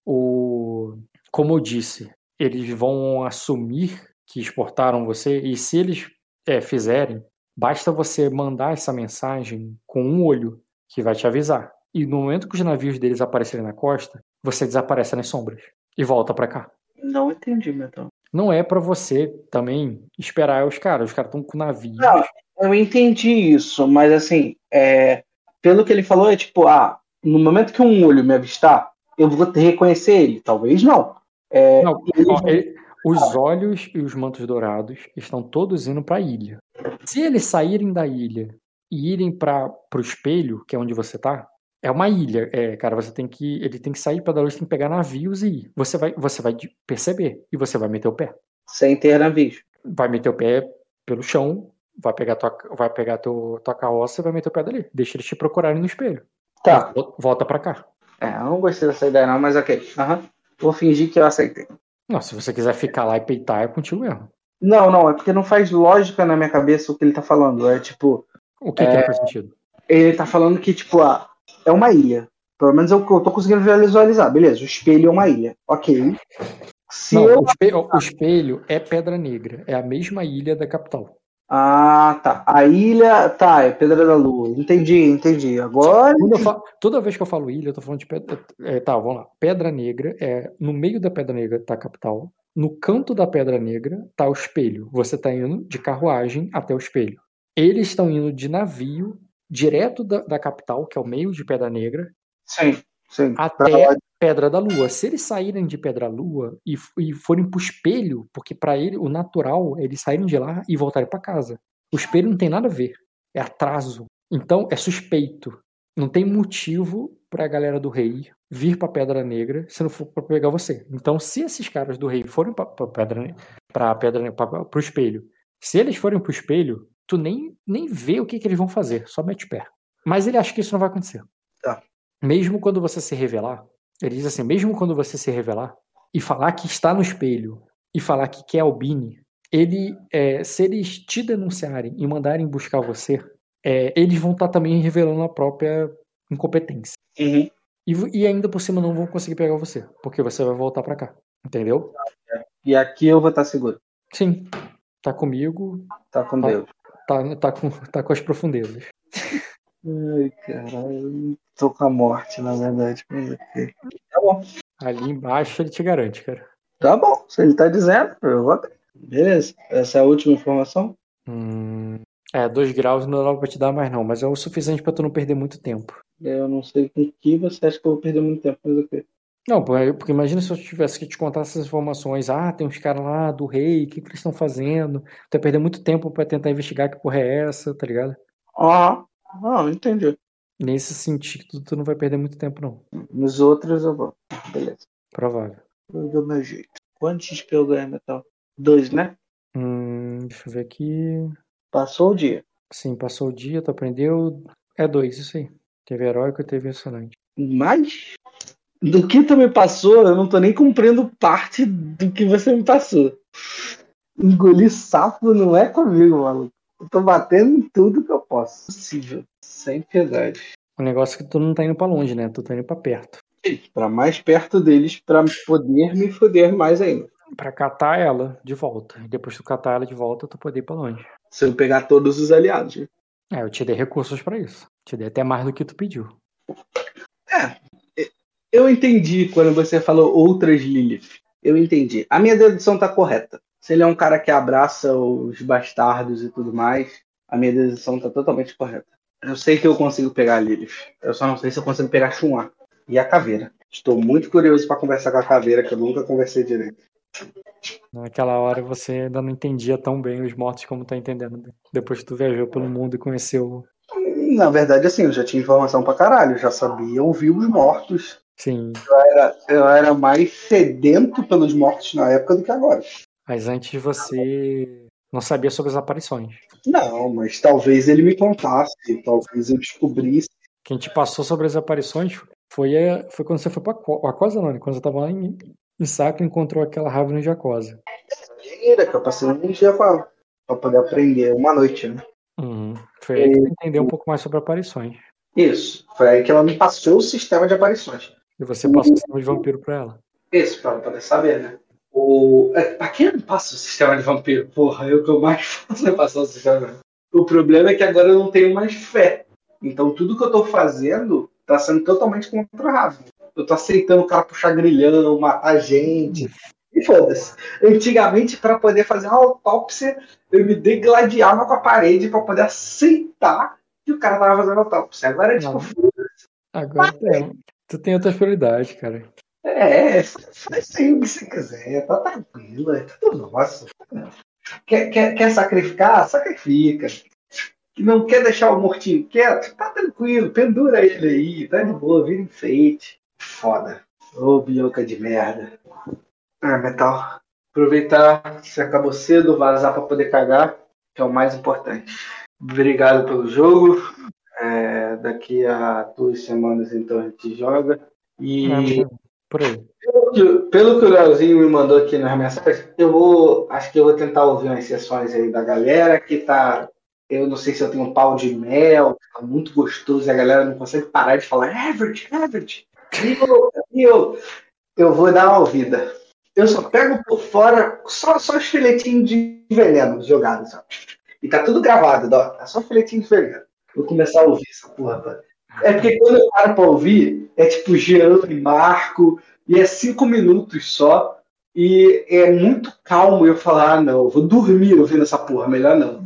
S2: O, como eu disse, eles vão assumir que exportaram você, e se eles é, fizerem, basta você mandar essa mensagem com um olho que vai te avisar. E no momento que os navios deles aparecerem na costa, você desaparece nas sombras e volta para cá.
S1: Não entendi, Metal.
S2: Não é para você também esperar os caras. Os caras estão com navio.
S1: Não, eu entendi isso, mas assim, é, pelo que ele falou, é tipo, ah, no momento que um olho me avistar, eu vou reconhecer ele. Talvez não. É,
S2: não, ó, ele, os olhos e os mantos dourados estão todos indo para a ilha. Se eles saírem da ilha e irem para o espelho, que é onde você tá, é uma ilha. É, cara, você tem que. Ele tem que sair para luz, tem que pegar navios e ir. Você vai, você vai perceber e você vai meter o pé.
S1: Sem ter navios.
S2: Vai meter o pé pelo chão, vai pegar tua, vai pegar tua, tua carroça e vai meter o pé dali. Deixa eles te procurarem no espelho.
S1: Tá.
S2: Volta para cá.
S1: É, eu não gostei dessa ideia, não, mas ok. Uhum. Vou fingir que eu aceitei.
S2: Não, se você quiser ficar lá e peitar, é contigo mesmo.
S1: Não, não, é porque não faz lógica na minha cabeça o que ele tá falando. É tipo.
S2: O que, é... que não faz sentido?
S1: Ele tá falando que, tipo, ah, é uma ilha. Pelo menos é que eu tô conseguindo visualizar. Beleza, o espelho é uma ilha. Ok.
S2: Se não, eu... o, espelho, o espelho é Pedra Negra. É a mesma ilha da capital.
S1: Ah, tá. A ilha. Tá, é Pedra da Lua. Entendi, entendi. Agora.
S2: Falo, toda vez que eu falo ilha, eu tô falando de pedra. É, tá, vamos lá. Pedra Negra é. No meio da Pedra Negra tá a capital. No canto da Pedra Negra tá o espelho. Você tá indo de carruagem até o espelho. Eles estão indo de navio direto da, da, capital, que é o meio de Pedra Negra.
S1: Sim, sim.
S2: Até Pedra da Lua. Se eles saírem de Pedra Lua e, e forem pro espelho, porque para ele o natural é eles saírem de lá e voltarem para casa. O espelho não tem nada a ver. É atraso. Então é suspeito. Não tem motivo para a galera do rei vir para Pedra Negra se não for para pegar você. Então, se esses caras do rei forem para Pedra para Pedra para o espelho, se eles forem para o espelho, tu nem nem vê o que, que eles vão fazer, só mete o pé. Mas ele acha que isso não vai acontecer.
S1: Tá.
S2: Mesmo quando você se revelar, ele diz assim: mesmo quando você se revelar e falar que está no espelho e falar que quer Albini, ele, é, se eles te denunciarem e mandarem buscar você, é, eles vão estar tá também revelando a própria incompetência.
S1: Uhum.
S2: E, e, ainda por cima não vão conseguir pegar você, porque você vai voltar para cá. Entendeu?
S1: E aqui eu vou estar tá seguro.
S2: Sim. Tá comigo.
S1: Tá com tá, Deus.
S2: Tá, tá, com, tá com as profundezas.
S1: Ai, caralho. Tô com a morte, na verdade. Tá bom.
S2: Ali embaixo ele te garante, cara.
S1: Tá bom. Se ele tá dizendo, eu vou. Beleza. Essa é a última informação?
S2: Hum, é, dois graus não dá pra te dar mais não, mas é o suficiente pra tu não perder muito tempo.
S1: Eu não sei com que você acha que eu vou perder muito tempo, mas o quê?
S2: Não, porque imagina se eu tivesse que te contar essas informações. Ah, tem uns caras lá do rei, o que, que eles estão fazendo? Tu ia perder muito tempo para tentar investigar que porra é essa, tá ligado?
S1: Ah, ah, entendi.
S2: Nesse sentido, tu não vai perder muito tempo, não.
S1: Nos outros eu vou. Beleza.
S2: Provável.
S1: Eu dou meu jeito. Quantos XP eu ganho, Metal? Dois, né?
S2: Hum, deixa eu ver aqui.
S1: Passou o dia.
S2: Sim, passou o dia, tu aprendeu. É dois, isso aí. Teve heróico e teve excelente.
S1: Mais? Do que tu me passou, eu não tô nem cumprindo parte do que você me passou. Engolir sapo não é comigo, maluco. Eu tô batendo em tudo que eu posso. Possível. Sem piedade.
S2: O negócio é que tu não tá indo pra longe, né? Tu tá indo pra perto.
S1: Pra mais perto deles, pra poder me foder mais ainda.
S2: Pra catar ela de volta. E depois de tu catar ela de volta, tu poder ir pra longe.
S1: Se eu pegar todos os aliados. Né?
S2: É, eu te dei recursos para isso. Te dei até mais do que tu pediu.
S1: É. Eu entendi quando você falou outras Lilith. Eu entendi. A minha dedução tá correta. Se ele é um cara que abraça os bastardos e tudo mais, a minha dedução tá totalmente correta. Eu sei que eu consigo pegar a Lilith. Eu só não sei se eu consigo pegar a e a caveira. Estou muito curioso para conversar com a caveira, que eu nunca conversei direito.
S2: Naquela hora você ainda não entendia tão bem os mortos como tá entendendo. Depois que tu viajou pelo mundo e conheceu.
S1: Na verdade, assim, eu já tinha informação pra caralho, já sabia ouvir os mortos.
S2: Sim.
S1: Eu era, eu era mais sedento pelos mortos na época do que agora.
S2: Mas antes você não sabia sobre as aparições.
S1: Não, mas talvez ele me contasse, talvez eu descobrisse.
S2: Quem te passou sobre as aparições foi, a- foi quando você foi pra Aquosa, não? Quando você tava lá em, em e encontrou aquela Raven de Aquosa.
S1: Era que eu passei um dia pra poder aprender uma noite, né?
S2: Uhum. Foi aí que você entendeu um pouco mais sobre aparições.
S1: Isso, foi aí que ela me passou o sistema de aparições.
S2: E você passou o sistema de vampiro pra ela.
S1: Isso, pra ela poder saber, né? O... é, Pra quem não passa o sistema de vampiro? Porra, eu que eu mais faço é passar o sistema. O problema é que agora eu não tenho mais fé. Então tudo que eu tô fazendo tá sendo totalmente Raven. Eu tô aceitando o cara puxar grilhão, matar gente. E foda-se. Antigamente, pra poder fazer uma autópsia, eu me degladiava com a parede pra poder aceitar que o cara tava fazendo autópsia. Agora é tipo, foda-se.
S2: Agora tem- tu tem outras prioridades, cara.
S1: É, faz sim o que você quiser, tá tranquilo, é tudo nosso. Quer, quer, quer sacrificar? Sacrifica. Não quer deixar o mortinho quieto? Tá tranquilo, pendura ele aí, tá de boa, vira enfeite. Foda. Ô, bioca de merda. Ah, metal. Aproveitar que você acabou cedo, vazar pra poder cagar, que é o mais importante. Obrigado pelo jogo. É, daqui a duas semanas então a gente joga. E
S2: É, por aí.
S1: pelo que- o Leozinho me mandou aqui nas mensagens, eu vou. Acho que eu vou tentar ouvir umas sessões aí da galera que tá. Eu não sei se eu tenho um pau de mel, tá muito gostoso e a galera não consegue parar de falar Everett, Everett. E eu, eu, eu vou dar uma ouvida. Eu só pego por fora só, só os filetinhos de veneno jogados. E tá tudo gravado, ó. Tá só filetinho de veneno. Vou começar a ouvir essa porra. Tá? É porque quando eu paro pra ouvir, é tipo Jean e Marco, e é cinco minutos só. E é muito calmo eu falar, ah, não, vou dormir ouvindo essa porra, melhor não.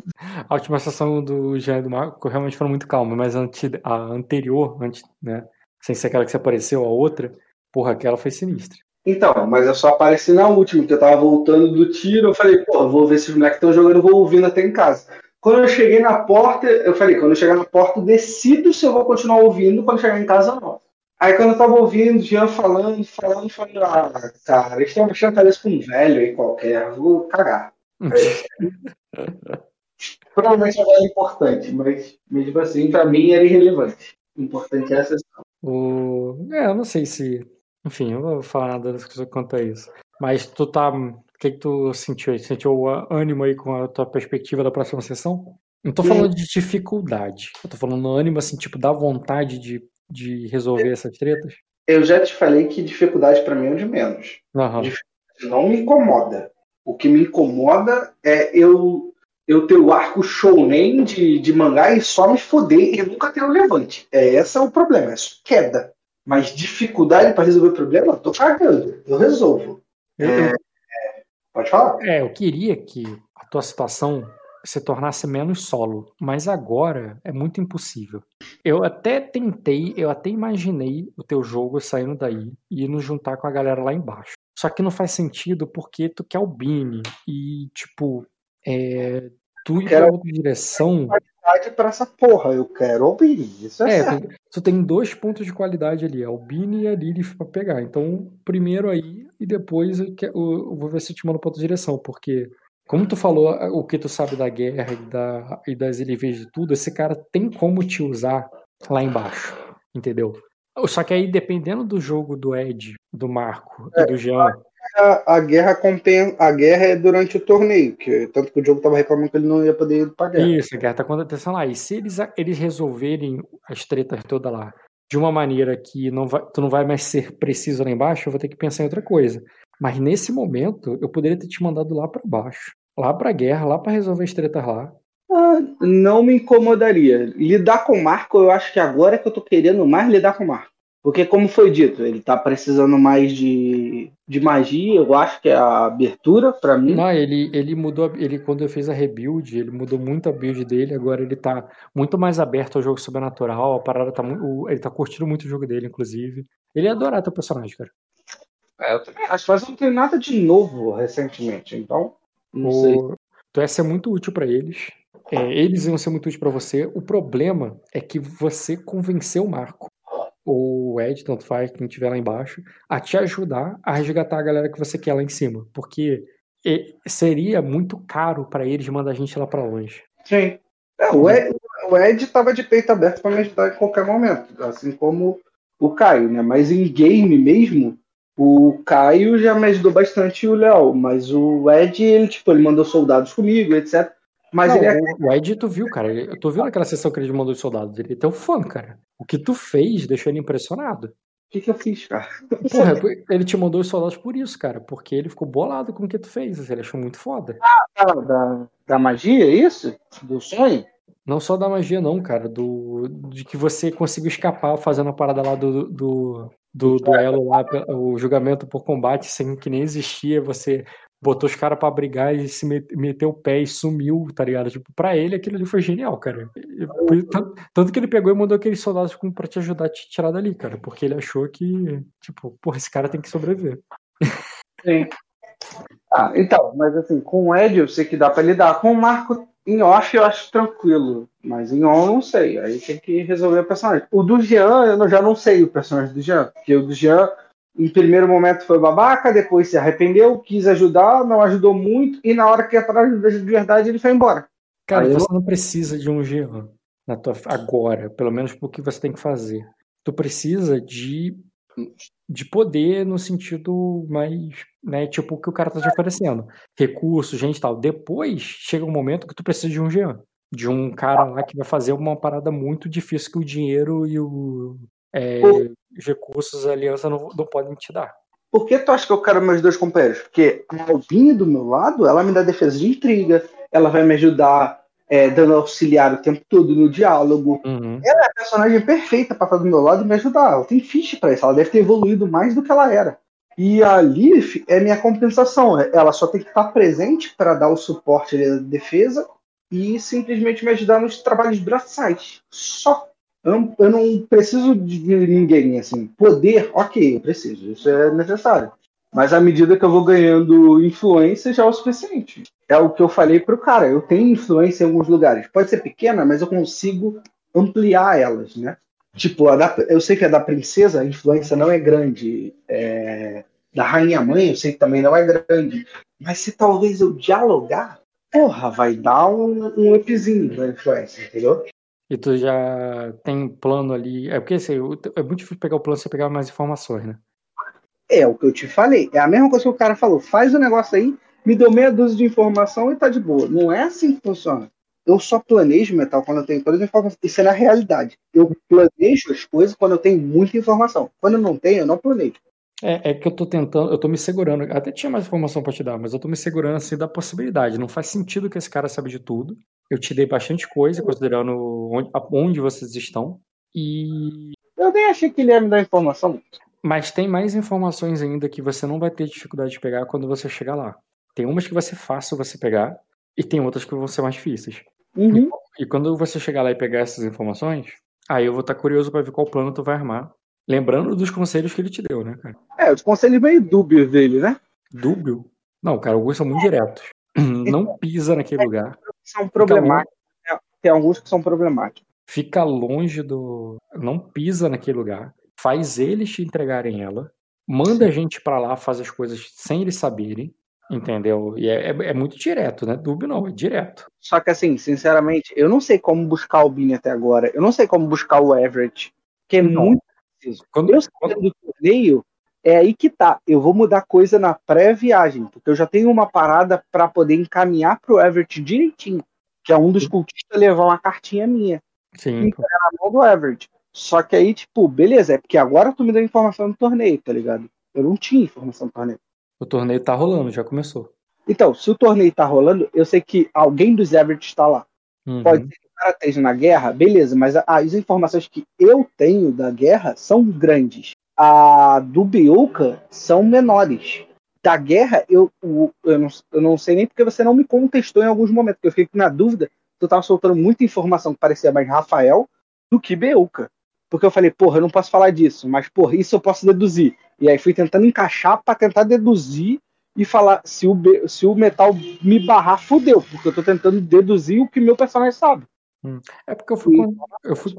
S2: A última sessão do Jean e do Marco realmente foram muito calmas, mas a, anti- a anterior, antes, né? Sem ser aquela que se apareceu, a outra, porra, aquela foi sinistra.
S1: Então, mas eu só apareci na última, que eu tava voltando do tiro, eu falei, pô, vou ver se os moleques estão jogando, vou ouvindo até em casa. Quando eu cheguei na porta, eu falei, quando eu chegar na porta, eu decido se eu vou continuar ouvindo quando chegar em casa ou não. Aí quando eu tava ouvindo, o Jean falando, falando, falando, ah, cara, eles estão mexendo a cabeça com um velho aí qualquer, vou cagar. Provavelmente agora é importante, mas mesmo assim, pra mim era irrelevante. O importante é essa sessão.
S2: O... É, eu não sei se. Enfim, eu não vou falar nada quanto a isso. Mas tu tá. O que, que tu sentiu aí? Sentiu ânimo aí com a tua perspectiva da próxima sessão? Não tô falando de dificuldade. Eu tô falando ânimo, assim, tipo, da vontade de, de resolver essas tretas.
S1: Eu já te falei que dificuldade pra mim é o de menos.
S2: Aham.
S1: não me incomoda. O que me incomoda é eu eu ter o arco shounen de, de mangá e só me foder e nunca ter o levante. É, esse é o problema, é queda. Mas dificuldade pra resolver o problema, tô cagando. Eu resolvo.
S2: Eu- eu-
S1: Pode falar?
S2: É, eu queria que a tua situação se tornasse menos solo, mas agora é muito impossível. Eu até tentei, eu até imaginei o teu jogo saindo daí e nos juntar com a galera lá embaixo. Só que não faz sentido porque tu quer o Bini e, tipo, é, tu ir pra outra direção.
S1: Qualidade pra essa porra. Eu quero ouvir. Isso é,
S2: É,
S1: certo.
S2: tem- tu tem dois pontos de qualidade ali, é o Bini e a Lilith pra pegar. Então, primeiro aí e depois eu, que- eu- vou ver se eu te mando pra outra direção, porque como tu falou o que tu sabe da guerra e, da, e das LVs de tudo, esse cara tem como te usar lá embaixo, entendeu? Só que aí, dependendo do jogo do Ed, do Marco e do Jean,
S1: A, a guerra compen... a guerra é durante o torneio, que tanto que o jogo tava reclamando que ele não ia poder ir pra guerra.
S2: Isso, a guerra tá acontecendo lá. E se eles, eles resolverem as tretas todas lá de uma maneira que não vai, tu não vai mais ser preciso lá embaixo, eu vou ter que pensar em outra coisa. Mas nesse momento, eu poderia ter te mandado lá pra baixo. Lá pra guerra, lá pra resolver as tretas lá.
S1: Ah, não me incomodaria. Lidar com o Marco, eu acho que agora é que eu tô querendo mais lidar com o Marco. Porque, como foi dito, ele tá precisando mais de, de magia, eu acho que é a abertura pra mim.
S2: Não, ele, ele mudou, ele quando eu fiz a rebuild, ele mudou muito a build dele, agora ele tá muito mais aberto ao jogo sobrenatural, a parada tá muito, ele tá curtindo muito o jogo dele, inclusive. Ele ia adorar teu personagem, cara.
S1: É, eu também acho, mas não tem nada de novo recentemente, então. Não sei.
S2: O... Tu ia ser muito útil pra eles. É, eles iam ser muito úteis pra você. O problema é que você convenceu o Marco, ou o Ed, tanto faz, quem estiver lá embaixo, a te ajudar a resgatar a galera que você quer lá em cima. Porque seria muito caro pra eles mandar a gente lá pra longe.
S1: Sim. É, o, Ed, o Ed tava de peito aberto pra me ajudar em qualquer momento, assim como o Caio, né? Mas em game mesmo, o Caio já me ajudou bastante e o Léo. Mas o Ed, ele, tipo, ele mandou soldados comigo, etc. Mas
S2: Não,
S1: ele é
S2: o, o Ed, tu viu, cara. ele- Tu viu naquela sessão que ele mandou os soldados. Ele é teu fã, cara. O que tu fez deixou ele impressionado.
S1: O que, que eu fiz, cara?
S2: Porra, ele te mandou os soldados por isso, cara. Porque ele ficou bolado com o que tu fez. Ele achou muito foda.
S1: Ah, da, da magia, é isso? Do sonho?
S2: Não só da magia, não, cara. Do, de que você conseguiu escapar fazendo a parada lá do, do, do duelo lá, o julgamento por combate, sem que nem existia. Você botou os caras pra brigar e se met- meteu o pé e sumiu, tá ligado? Tipo, pra ele aquilo ali foi genial, cara. Tanto, que ele pegou e mandou aqueles soldados pra te ajudar a te tirar dali, cara. Porque ele achou que, tipo, porra, esse cara tem que sobreviver.
S1: Sim. Ah, então, mas assim, com o Ed eu sei que dá pra lidar. Com o Marco em off eu acho tranquilo, mas em on não sei. Aí tem que resolver o personagem. O do Jean, eu já não sei o personagem do Jean, porque o do Jean, em primeiro momento foi babaca, depois se arrependeu, quis ajudar, não ajudou muito, e na hora que ajudar de verdade ele foi embora.
S2: Cara,
S1: Aí eu-
S2: você não precisa de um Jean na tua, agora, pelo menos pro que você tem que fazer. Tu precisa de, de poder no sentido mais, né, tipo o que o cara tá te oferecendo. Recursos, gente e tal. Depois chega um momento que tu precisa de um Jean. De um cara lá que vai fazer uma parada muito difícil que o dinheiro e o, é, os recursos, a aliança não, não podem te dar.
S1: Por que tu acha que eu quero meus dois companheiros? Porque a Albinha do meu lado, ela me dá defesa de intriga, ela vai me ajudar é, dando auxiliar o tempo todo no diálogo.
S2: Uhum.
S1: é a personagem perfeita pra estar do meu lado e me ajudar. Ela tem ficha pra isso. Ela deve ter evoluído mais do que ela era. E a Lilith é minha compensação. Ela só tem que estar presente para dar o suporte da defesa e simplesmente me ajudar nos trabalhos braçais. Só. Eu não, eu não preciso de ninguém, assim. Poder, ok, eu preciso. Isso é necessário. Mas à medida que eu vou ganhando influência, já é o suficiente. É o que eu falei pro cara. Eu tenho influência em alguns lugares. Pode ser pequena, mas eu consigo ampliar elas, né? Tipo, da- eu sei que a da princesa, a influência não é grande. É, da rainha mãe, eu sei que também não é grande. Mas se talvez eu dialogar, porra, vai dar um, um upzinho da influência, entendeu?
S2: E tu já tem plano ali. É porque assim, é muito difícil pegar o plano sem pegar mais informações, né?
S1: É o que eu te falei. É a mesma coisa que o cara falou. Faz o negócio aí, me deu meia dúzia de informação e tá de boa. Não é assim que funciona. Eu só planejo metal quando eu tenho todas as informações. Isso é na realidade. Eu planejo as coisas quando eu tenho muita informação. Quando eu não tenho, eu não planejo.
S2: É, é que eu tô tentando, eu tô me segurando. Até tinha mais informação pra te dar, mas eu tô me segurando assim da possibilidade. Não faz sentido que esse cara sabe de tudo. Eu te dei bastante coisa, considerando onde, onde vocês estão. E.
S1: Eu nem achei que ele ia me dar informação.
S2: Mas tem mais informações ainda que você não vai ter dificuldade de pegar quando você chegar lá. Tem umas que vai ser fácil você pegar, e tem outras que vão ser mais difíceis.
S1: Uhum.
S2: E quando você chegar lá e pegar essas informações, aí eu vou estar curioso pra ver qual plano tu vai armar. Lembrando dos conselhos que ele te deu, né, cara?
S1: É, os conselhos meio dúbios dele, né?
S2: Dúbio? Não, cara, alguns são muito diretos. Não pisa naquele lugar.
S1: São problemáticos. É, Tem alguns que são problemáticos.
S2: Fica longe do. Não pisa naquele lugar. Faz eles te entregarem ela. Manda a gente pra lá, faz as coisas sem eles saberem. Entendeu? E é, é- é muito direto, né? Dúbio não, é direto.
S1: Só que assim, sinceramente, eu não sei como buscar o Bini até agora. Eu não sei como buscar o Everett. Que é
S2: Não.
S1: muito preciso.
S2: Quando,
S1: Eu sabendo do torneio, é aí que tá. Eu vou mudar coisa na pré-viagem, porque eu já tenho uma parada pra poder encaminhar pro Everett direitinho. Que é um dos cultistas levar uma cartinha minha
S2: sim, pô.
S1: na mão do Everett. Só que aí, tipo, beleza, é porque agora tu me deu informação do torneio, tá ligado? Eu não tinha informação do torneio.
S2: o torneio tá rolando, já começou.
S1: Então, se o torneio tá rolando, eu sei que alguém dos Everett está lá.
S2: Uhum.
S1: Pode ser que o cara esteja na guerra, beleza, mas a- as informações que eu tenho da guerra são grandes. A do Bioka são menores. Da guerra, eu, o- eu, não, eu não sei nem porque você não me contestou em alguns momentos, porque eu fiquei na dúvida. Tu tava soltando muita informação que parecia mais Rafael do que Beuca. Porque eu falei, porra, eu não posso falar disso, mas, porra, isso eu posso deduzir. E aí fui tentando encaixar para tentar deduzir e falar se o, se o metal me barrar, fudeu, porque eu tô tentando deduzir o que meu personagem sabe.
S2: Hum. É porque eu fui, eu fui,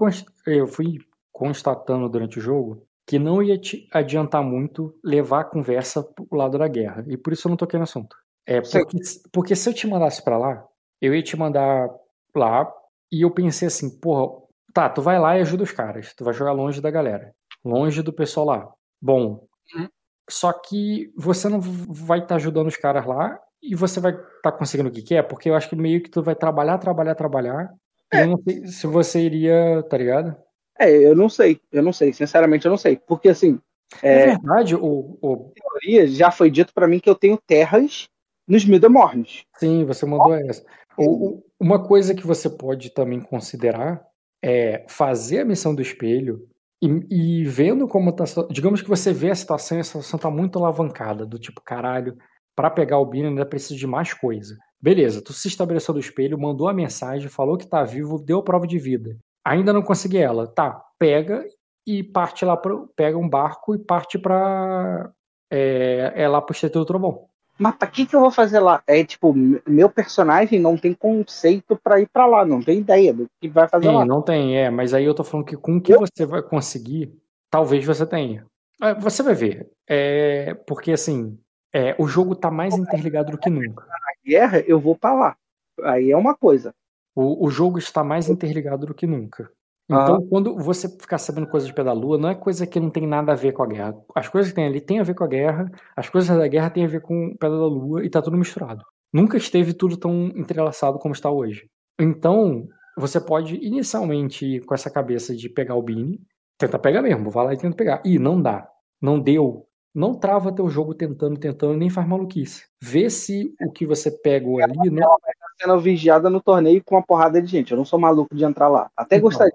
S2: eu fui constatando durante o jogo que não ia te adiantar muito levar a conversa pro lado da guerra. E por isso eu não toquei no assunto. É porque, porque se eu te mandasse para lá, eu ia te mandar lá e eu pensei assim, porra, tá, tu vai lá e ajuda os caras. Tu vai jogar longe da galera. Longe do pessoal lá. Bom, uhum. Só que você não vai estar tá ajudando os caras lá e você vai estar tá conseguindo o que quer, porque eu acho que meio que tu vai trabalhar, trabalhar, trabalhar. É. Eu não sei se você iria, tá ligado?
S1: É, eu não sei, eu não sei, sinceramente eu não sei. Porque assim.
S2: É, é verdade, o, o.
S1: teoria já foi dito para mim que eu tenho terras nos Middlemorns.
S2: Sim, você mandou essa. O, uma coisa que você pode também considerar é fazer a missão do espelho e, e, vendo como tá. Digamos que você vê a situação e a situação tá muito alavancada, do tipo, caralho, para pegar o Bino ainda preciso de mais coisa. Beleza, tu se estabeleceu do espelho, mandou a mensagem, falou que tá vivo, deu prova de vida. Ainda não consegui ela. Tá, pega e parte lá pro. Pega um barco e parte pra. É, é lá pro do Trovão.
S1: Mas pra que que eu vou fazer lá? É tipo, meu personagem não tem conceito para ir para lá, não tem ideia do que vai fazer
S2: Sim,
S1: lá.
S2: Não tem, é, mas aí eu tô falando que com o que eu... você vai conseguir, talvez você tenha. É, você vai ver. É, porque assim, é, o jogo tá mais interligado do que nunca.
S1: Na guerra, eu vou para lá. Aí é uma coisa.
S2: O, o jogo está mais interligado do que nunca. Então, ah. quando você ficar sabendo coisas de pé da lua, não é coisa que não tem nada a ver com a guerra. As coisas que tem ali têm a ver com a guerra, as coisas da guerra têm a ver com o pé da lua e tá tudo misturado. Nunca esteve tudo tão entrelaçado como está hoje. Então, você pode inicialmente ir com essa cabeça de pegar o Bini, tenta pegar mesmo, vai lá e tenta pegar. Ih, não dá. Não deu. Não trava teu jogo tentando, tentando, nem faz maluquice. Vê se o que você pegou ali. Não...
S1: Estar sendo vigiada no torneio com uma porrada de gente. Eu não sou maluco de entrar lá. Até então, gostaria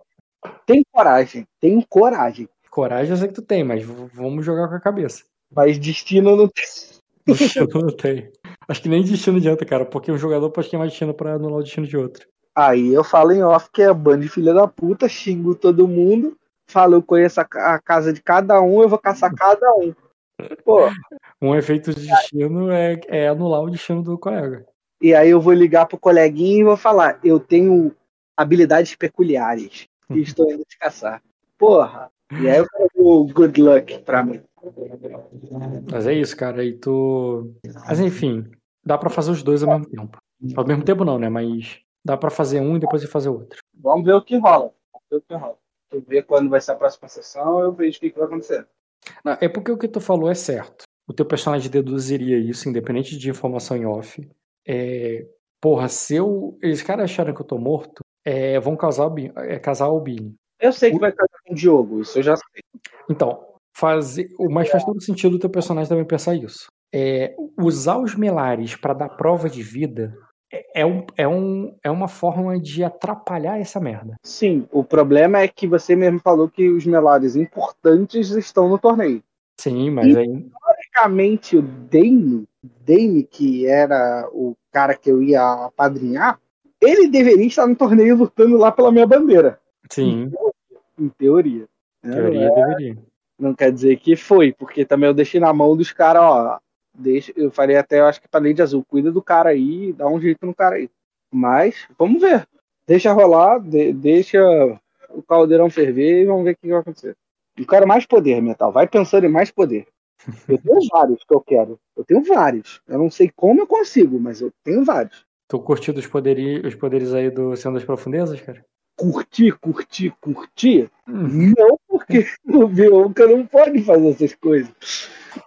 S1: tem coragem, tem coragem.
S2: Coragem eu sei que tu tem, mas vamos jogar com a cabeça.
S1: Mas destino não tem.
S2: Destino não tem. Acho que nem destino adianta, cara, porque um jogador pode mais destino pra anular o destino de outro.
S1: Aí eu falo em off que é bando de filha da puta, xingo todo mundo, falo eu conheço a, a casa de cada um, eu vou caçar cada um. Pô.
S2: Um efeito de destino é, é anular o destino do colega.
S1: E aí eu vou ligar pro coleguinha e vou falar, eu tenho habilidades peculiares e estou indo te caçar. Porra! E aí eu quero o good luck pra mim.
S2: Mas é isso, cara. E tu. Mas enfim, dá pra fazer os dois ao mesmo tempo. Ao mesmo tempo não, né? Mas dá pra fazer um e depois fazer outro.
S1: Vamos ver o que rola. Vamos ver o que rola. Eu ver quando vai ser a próxima sessão, eu vejo o que, que vai acontecer.
S2: Não, é porque o que tu falou é certo. O teu personagem deduziria isso, independente de informação em off. É, porra, se eu. Eles caras acharam que eu tô morto, é, vão casar, é, casar o Bini.
S1: Eu sei que vai casar com o Diogo, isso eu já sei.
S2: Então, fazer, mas faz todo sentido o teu personagem também pensar isso. É, usar os melares para dar prova de vida é, é, um, é, um, é uma forma de atrapalhar essa merda.
S1: Sim, o problema é que você mesmo falou que os melares importantes estão no torneio.
S2: Sim, mas e, aí.
S1: Teoricamente, o Dane, Dane, que era o cara que eu ia apadrinhar, ele deveria estar no torneio lutando lá pela minha bandeira.
S2: Sim.
S1: Em teoria.
S2: Em teoria, é, deveria.
S1: Não quer dizer que foi, porque também eu deixei na mão dos caras, ó. Deixa, eu falei até, eu acho que pra Lei de Azul, cuida do cara aí, dá um jeito no cara aí. Mas, vamos ver. Deixa rolar, de, deixa o caldeirão ferver e vamos ver o que vai acontecer. Eu quero mais poder, Metal. Vai pensando em mais poder. Eu tenho vários que eu quero. Eu tenho vários. Eu não sei como eu consigo, mas eu tenho vários.
S2: Tu curtiu os poderes, os poderes aí do Senhor das Profundezas, cara?
S1: Curti, curti, curti? Hum. Não, porque o Bionca não pode fazer essas coisas.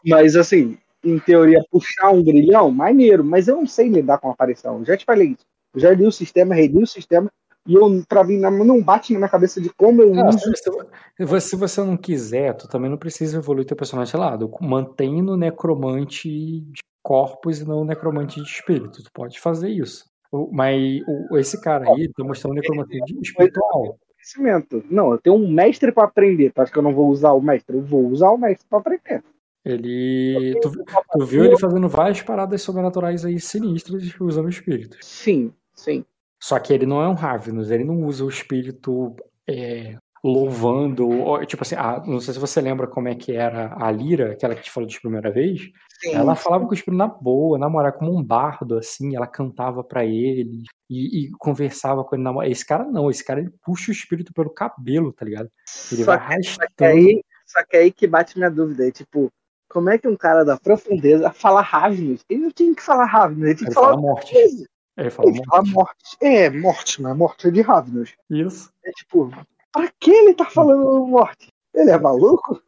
S1: Mas assim, em teoria, puxar um grilhão, maneiro, mas eu não sei lidar com a aparição. Eu já te falei isso. Eu já li o sistema, reli o sistema, e eu, pra mim, não bate na minha cabeça de como eu não, uso.
S2: Se, se você não quiser, tu também não precisa evoluir teu personagem, sei lá, mantém no necromante de corpos e não necromante de espírito. Tu pode fazer isso. Mas esse cara aí tá mostrando necromancia espiritual.
S1: Conhecimento. Não, eu tenho um mestre para aprender. Tu acha que eu não vou usar o mestre? Eu vou usar o mestre para aprender.
S2: Ele. Tu, tu, viu ele fazendo várias paradas sobrenaturais aí sinistras usando espíritos.
S1: Sim, sim.
S2: Só que ele não é um Ravenous, ele não usa o espírito é, louvando, ou, tipo assim, ah, não sei se você lembra como é que era a Lira, aquela que te falou de primeira vez.
S4: Sim,
S2: Ela falava com o espírito na boa, namorar como um bardo, assim, ela cantava pra ele e, e conversava com ele. Na... Esse cara não, esse cara ele puxa o espírito pelo cabelo, tá ligado? Ele
S1: Só
S2: vai
S1: Só que,
S2: arrastando.
S1: aí, só que aí que bate minha dúvida. É, tipo, como é que um cara da profundeza fala Ravnus? Ele não tinha que falar Ravnus, ele tinha
S2: Ele
S1: que falar
S2: fala morte.
S1: coisa.
S2: Ele fala
S1: Ele fala
S2: morte.
S1: morte. É, morte, mas morte é de Ravnus.
S2: Isso.
S1: É tipo, pra que ele tá falando morte? Ele é maluco?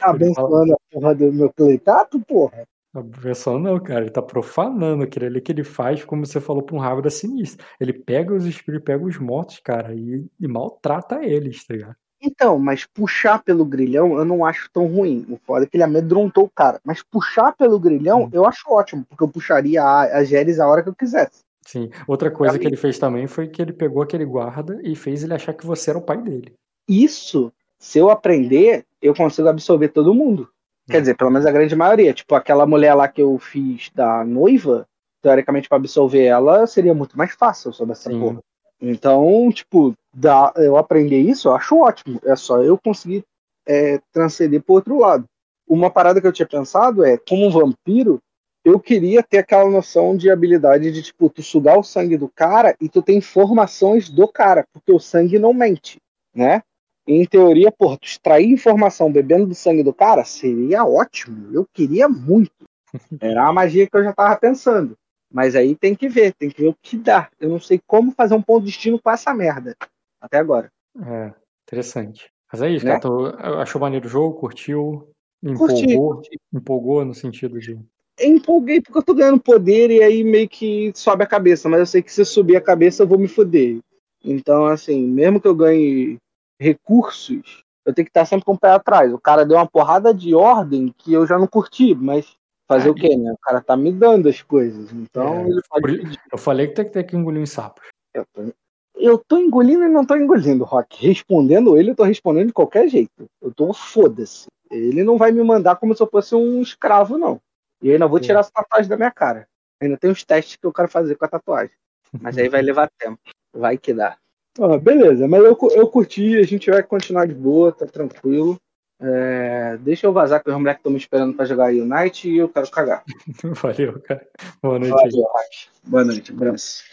S1: Tá abençoando a porra do meu pleitato, porra?
S2: A pessoa não, cara, ele tá profanando aquilo ali que ele faz, como você falou, pra um rabo da sinistra. Ele pega os espíritos, pega os mortos, cara, e, e maltrata eles, tá ligado?
S1: Então, mas puxar pelo grilhão eu não acho tão ruim. O foda é que ele amedrontou o cara. Mas puxar pelo grilhão
S2: Hum.
S1: eu acho ótimo, porque eu puxaria a, a Géris a hora que eu quisesse.
S2: Sim. Outra coisa que ele fez também foi que ele pegou aquele guarda e fez ele achar que você era o pai dele.
S1: Isso, se eu aprender, eu consigo absorver todo mundo. Quer dizer, pelo menos a grande maioria. Tipo, aquela mulher lá que eu fiz da noiva, teoricamente, pra absorver ela, seria muito mais fácil sobre essa
S2: Sim.
S1: porra. Então, tipo, dá, eu aprender isso, eu acho ótimo. É só eu conseguir é, transcender pro outro lado. Uma parada que eu tinha pensado é, como um vampiro, eu queria ter aquela noção de habilidade de, tipo, tu sugar o sangue do cara e tu ter informações do cara, porque o sangue não mente, né? Em teoria, porra, tu extrair informação bebendo do sangue do cara seria ótimo. Eu queria muito. Era uma magia que eu já tava pensando. Mas aí tem que ver, tem que ver o que dá. Eu não sei como fazer um ponto de destino com essa merda. Até agora.
S2: É, interessante. Mas é isso,
S1: Né?
S2: cara. Tu achou maneiro o jogo, curtiu,
S1: Curti,
S2: empolgou,
S1: curti.
S2: empolgou no sentido de.
S1: Eu empolguei porque eu tô ganhando poder e aí meio que sobe a cabeça. Mas eu sei que se subir a cabeça eu vou me foder. Então, assim, mesmo que eu ganhe recursos, eu tenho que estar sempre com o pé atrás. O cara deu uma porrada de ordem que eu já não curti, mas fazer
S2: É.
S1: o quê, né? O cara tá me dando as coisas. Então
S2: É,
S1: ele pode pedir.
S2: Eu falei que tem que ter que engolir uns sapos.
S1: Eu tô, eu tô engolindo e não tô engolindo, Rock. Respondendo ele, eu tô respondendo de qualquer jeito. Eu tô foda-se. Ele não vai me mandar como se eu fosse um escravo, não. E eu ainda vou tirar essa tatuagem da minha cara. Ainda tem uns testes que eu quero fazer com a tatuagem. Mas aí vai levar tempo. Vai que dá. Ah, beleza, mas eu, eu curti, a gente vai continuar de boa, tá tranquilo. É, deixa eu vazar que os moleques estão me esperando pra jogar Unite e eu quero cagar.
S2: Valeu, cara. Boa noite.
S1: Valeu. Boa noite, abraço.